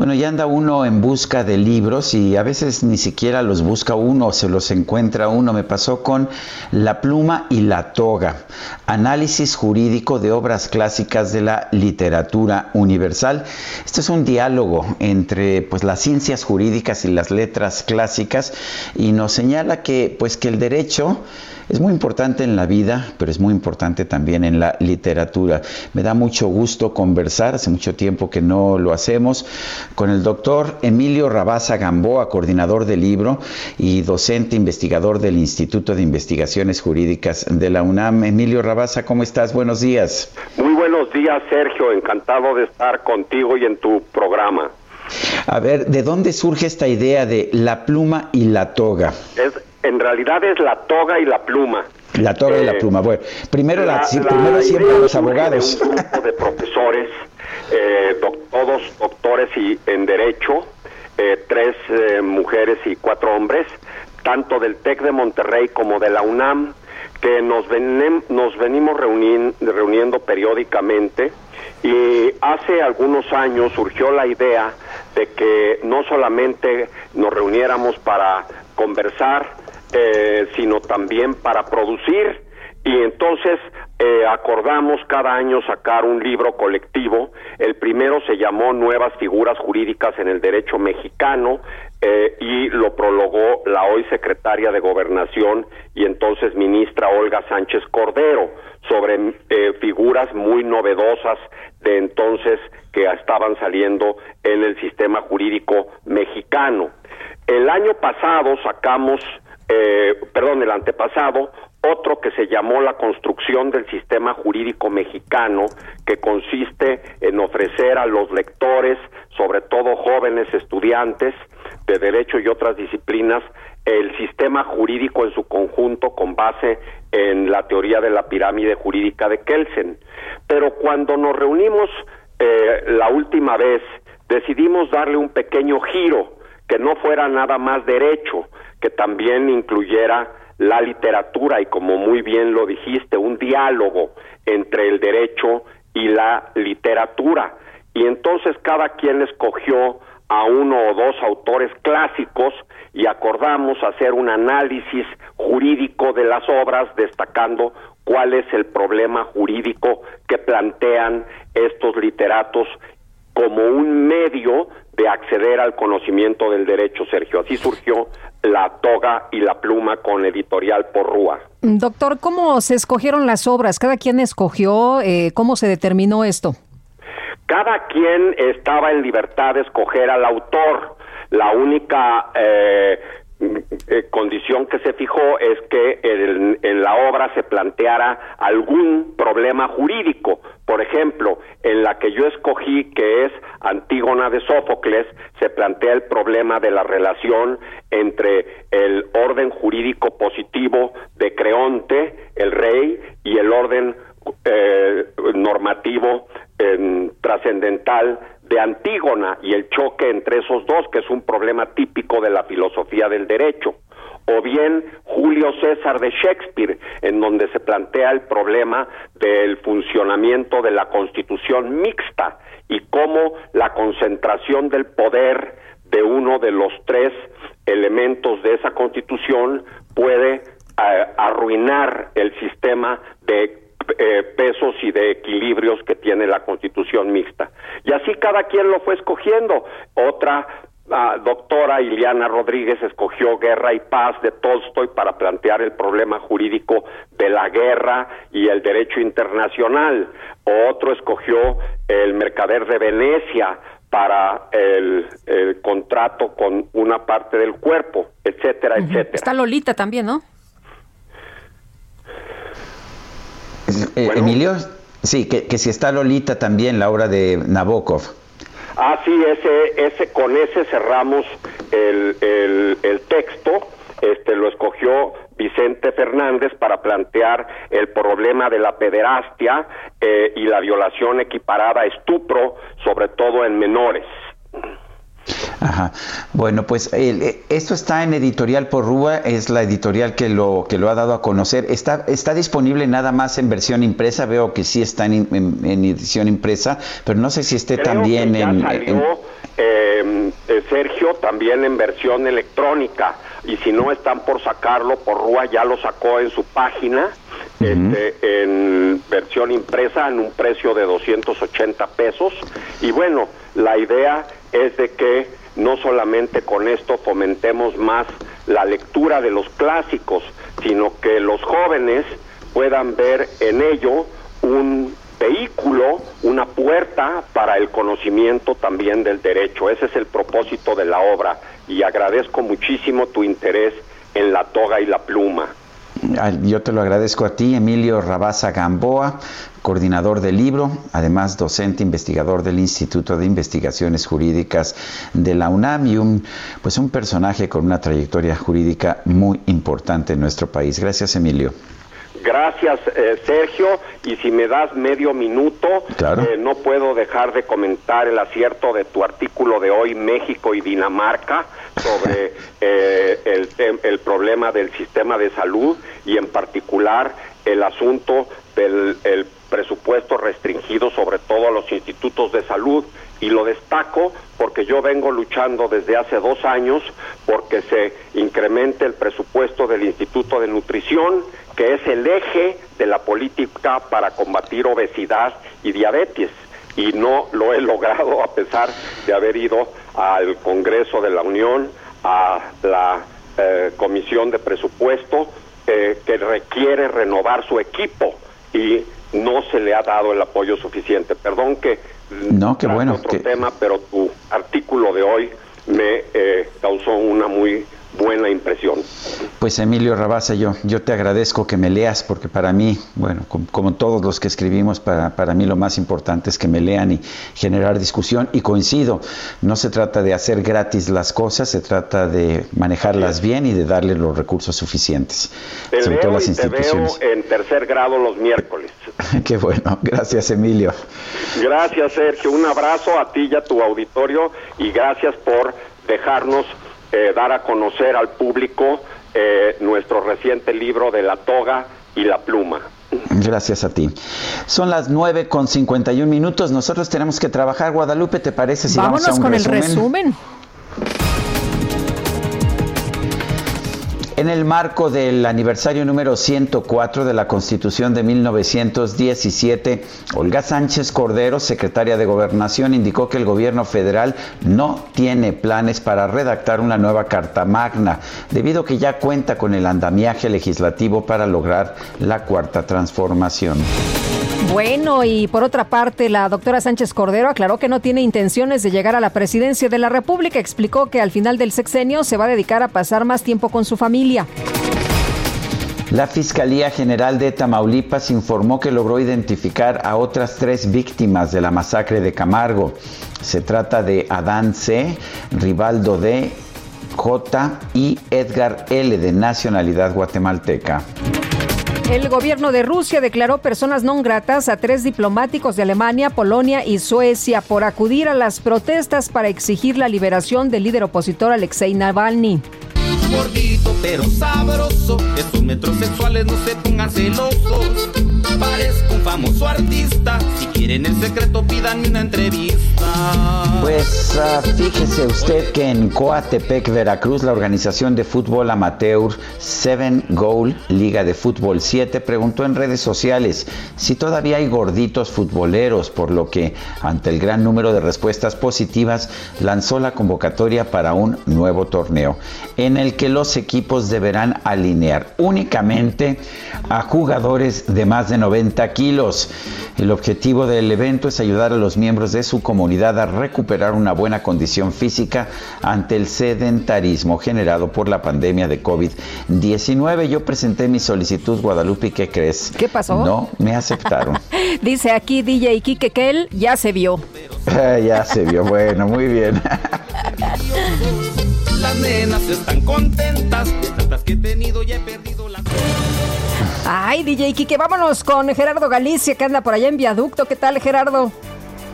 Speaker 1: Bueno, ya anda uno en busca de libros y a veces ni siquiera los busca uno, se los encuentra uno. Me pasó con La pluma y la toga, análisis jurídico de obras clásicas de la literatura universal. Esto es un diálogo entre pues las ciencias jurídicas y las letras clásicas y nos señala que pues que el derecho es muy importante en la vida, pero es muy importante también en la literatura. Me da mucho gusto conversar, hace mucho tiempo que no lo hacemos, con el doctor Emilio Rabaza Gamboa, coordinador del libro y docente investigador del Instituto de Investigaciones Jurídicas de la UNAM. Emilio Rabaza, ¿cómo estás? Buenos días.
Speaker 40: Muy buenos días, Sergio. Encantado de estar contigo y en tu programa.
Speaker 1: A ver, ¿de dónde surge esta idea de la pluma y la toga?
Speaker 40: Es, en realidad es la toga y la pluma.
Speaker 1: La toga y la
Speaker 40: Eh,
Speaker 1: pluma. Bueno, primero, la,
Speaker 40: la
Speaker 1: primero siempre los abogados.
Speaker 40: De un grupo de profesores, eh, doc- todos doctores y en derecho, eh, tres eh, mujeres y cuatro hombres, tanto del TEC de Monterrey como de la UNAM, que nos, venem- nos venimos reuniendo periódicamente y hace algunos años surgió la idea de que no solamente nos reuniéramos para conversar, eh, sino también para producir y entonces eh, acordamos cada año sacar un libro colectivo. El primero se llamó Nuevas figuras jurídicas en el derecho mexicano eh, y lo prologó la hoy secretaria de Gobernación y entonces ministra Olga Sánchez Cordero sobre eh, figuras muy novedosas de entonces que estaban saliendo en el sistema jurídico mexicano. El año pasado sacamos, eh, perdón, el antepasado, otro que se llamó la construcción del sistema jurídico mexicano, que consiste en ofrecer a los lectores, sobre todo jóvenes estudiantes de derecho y otras disciplinas, el sistema jurídico en su conjunto con base en la teoría de la pirámide jurídica de Kelsen. Pero cuando nos reunimos eh, la última vez, decidimos darle un pequeño giro, que no fuera nada más derecho, que también incluyera la literatura y como muy bien lo dijiste, un diálogo entre el derecho y la literatura. Y entonces cada quien escogió a uno o dos autores clásicos y acordamos hacer un análisis jurídico de las obras destacando cuál es el problema jurídico que plantean estos literatos como un medio de acceder al conocimiento del derecho, Sergio. Así surgió la toga y la pluma con editorial Porrúa.
Speaker 2: Doctor, ¿cómo se escogieron las obras? ¿Cada quien escogió? Eh, ¿Cómo se determinó esto?
Speaker 40: Cada quien estaba en libertad de escoger al autor. La única eh, eh, condición que se fijó es que en, en la obra se planteara algún problema jurídico. Por ejemplo, en la que yo escogí, que es Antígona de Sófocles, se plantea el problema de la relación entre el orden jurídico positivo de Creonte, el rey, y el orden eh, normativo eh, trascendental de Antígona y el choque entre esos dos, que es un problema típico de la filosofía del derecho. O bien Julio César de Shakespeare, en donde se plantea el problema del funcionamiento de la constitución mixta y cómo la concentración del poder de uno de los tres elementos de esa constitución puede eh, arruinar el sistema de eh, pesos y de equilibrios que tiene la constitución mixta. Y así cada quien lo fue escogiendo. Otra ah, doctora Iliana Rodríguez escogió Guerra y Paz de Tolstoy para plantear el problema jurídico de la guerra y el derecho internacional. Otro escogió El Mercader de Venecia para el, el contrato con una parte del cuerpo, etcétera, etcétera.
Speaker 2: Está Lolita también, ¿no?
Speaker 1: Eh, Emilio, sí, que, que si está Lolita también, la obra de Nabokov.
Speaker 40: Ah, sí, ese, ese, con ese cerramos el, el, el texto. Este lo escogió Vicente Fernández para plantear el problema de la pederastia eh, y la violación equiparada a estupro, sobre todo en menores.
Speaker 1: Ajá. Bueno, pues el, eh, esto está en Editorial Porrúa, es la editorial que lo que lo ha dado a conocer. Está está disponible nada más en versión impresa. Veo que sí está en, en- en edición impresa, pero no sé si esté
Speaker 40: Creo
Speaker 1: también
Speaker 40: que ya
Speaker 1: en,
Speaker 40: salió,
Speaker 1: en-
Speaker 40: eh, eh, Sergio, también en versión electrónica. Y si no están por sacarlo, por Rúa ya lo sacó en su página, este, en versión impresa, en un precio de 280 pesos. Y bueno, la idea es de que no solamente con esto fomentemos más la lectura de los clásicos, sino que los jóvenes puedan ver en ello un vehículo, una puerta para el conocimiento también del derecho. Ese es el propósito de la obra y agradezco muchísimo tu interés en la toga y la pluma.
Speaker 1: Yo te lo agradezco a ti, Emilio Rabaza Gamboa, coordinador del libro, además docente investigador del Instituto de Investigaciones Jurídicas de la UNAM y un pues un personaje con una trayectoria jurídica muy importante en nuestro país. Gracias, Emilio.
Speaker 40: Gracias, eh, Sergio. Y si me das medio minuto,
Speaker 1: Claro.
Speaker 40: eh, no puedo dejar de comentar el acierto de tu artículo de hoy, México y Dinamarca, sobre eh, el, el problema del sistema de salud y en particular el asunto del el presupuesto restringido sobre todo a los institutos de salud. Y lo destaco porque yo vengo luchando desde hace dos años porque se incremente el presupuesto del Instituto de Nutrición, que es el eje de la política para combatir obesidad y diabetes. Y no lo he logrado a pesar de haber ido al Congreso de la Unión, a la eh, Comisión de Presupuesto, eh, que requiere renovar su equipo y no se le ha dado el apoyo suficiente. Perdón que
Speaker 1: No, qué bueno,
Speaker 40: otro
Speaker 1: que-
Speaker 40: tema, pero tu artículo de hoy me eh, causó una muy buena impresión.
Speaker 1: Pues Emilio Rabaza, yo, yo te agradezco que me leas, porque para mí, bueno, com- como, todos los que escribimos, para, para mí lo más importante es que me lean y generar discusión. Y coincido, no se trata de hacer gratis las cosas, se trata de manejarlas bien y de darle los recursos suficientes,
Speaker 40: Te
Speaker 1: sobre todo las
Speaker 40: y te veo
Speaker 1: instituciones.
Speaker 40: en tercer grado los miércoles.
Speaker 1: Qué bueno, gracias Emilio.
Speaker 40: Gracias, Sergio. Un abrazo a ti y a tu auditorio y gracias por dejarnos eh, dar a conocer al público eh, nuestro reciente libro de la toga y la pluma.
Speaker 1: Gracias a ti. Son las 9 con 51 minutos. Nosotros tenemos que trabajar. Guadalupe, ¿te parece si
Speaker 2: Vámonos
Speaker 1: vamos a un
Speaker 2: con
Speaker 1: resumen?
Speaker 2: el resumen.
Speaker 1: En el marco del aniversario número 104 de la Constitución de 1917, Olga Sánchez Cordero, secretaria de Gobernación, indicó que el gobierno federal no tiene planes para redactar una nueva Carta Magna, debido a que ya cuenta con el andamiaje legislativo para lograr la cuarta transformación.
Speaker 2: Bueno, y por otra parte, la doctora Sánchez Cordero aclaró que no tiene intenciones de llegar a la presidencia de la República. Explicó que al final del sexenio se va a dedicar a pasar más tiempo con su familia.
Speaker 1: La Fiscalía General de Tamaulipas informó que logró identificar a otras tres víctimas de la masacre de Camargo. Se trata de Adán C., Rivaldo D., J. y Edgar L., de nacionalidad guatemalteca.
Speaker 2: El gobierno de Rusia declaró personas no gratas a tres diplomáticos de Alemania, Polonia y Suecia por acudir a las protestas para exigir la liberación del líder opositor Alexei Navalny.
Speaker 41: Gordito pero sabroso, esos metrosexuales no se pongan celosos. Parezco un famoso artista, si quieren el secreto pídanme una entrevista.
Speaker 1: Pues ah, fíjese usted que en Coatepec, Veracruz, la organización de fútbol amateur Seven Goal, Liga de Fútbol 7, preguntó en redes sociales si todavía hay gorditos futboleros, por lo que, ante el gran número de respuestas positivas, lanzó la convocatoria para un nuevo torneo, en el que los equipos deberán alinear únicamente a jugadores de más de 90 kilos. El objetivo del evento es ayudar a los miembros de su comunidad a recuperar una buena condición física ante el sedentarismo generado por la pandemia de COVID-19. Yo presenté mi solicitud, Guadalupe, ¿y ¿qué crees?
Speaker 2: ¿Qué pasó?
Speaker 1: No me aceptaron.
Speaker 2: Dice aquí DJ Kike que él ya se vio.
Speaker 1: ya se vio, bueno, muy bien.
Speaker 41: Las nenas están contentas, tantas que he tenido ya he perdido
Speaker 2: Ay, DJ Kike, vámonos con Gerardo Galicia, que anda por allá en viaducto. ¿Qué tal, Gerardo?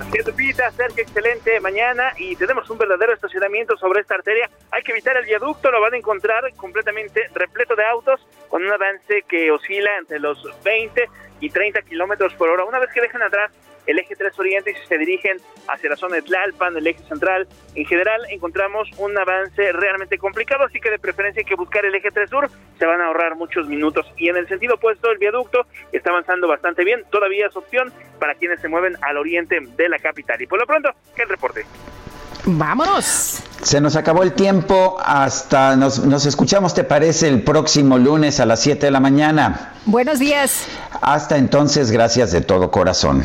Speaker 42: Así es, Lupita, Sergio, excelente mañana y tenemos un verdadero estacionamiento sobre esta arteria. Hay que evitar el viaducto, lo van a encontrar completamente repleto de autos con un avance que oscila entre los 20 y 30 kilómetros por hora. Una vez que dejan atrás el eje 3 Oriente y si se dirigen hacia la zona de Tlalpan, el eje central, en general encontramos un avance realmente complicado, así que de preferencia hay que buscar el eje 3 Sur, se van a ahorrar muchos minutos. Y en el sentido opuesto, el viaducto está avanzando bastante bien, todavía es opción para quienes se mueven al oriente de la capital. Y por lo pronto, el reporte.
Speaker 2: Vámonos.
Speaker 1: Se nos acabó el tiempo. Hasta nos, nos escuchamos, ¿te parece? El próximo lunes a las 7 de la mañana.
Speaker 2: Buenos días.
Speaker 1: Hasta entonces, gracias de todo corazón.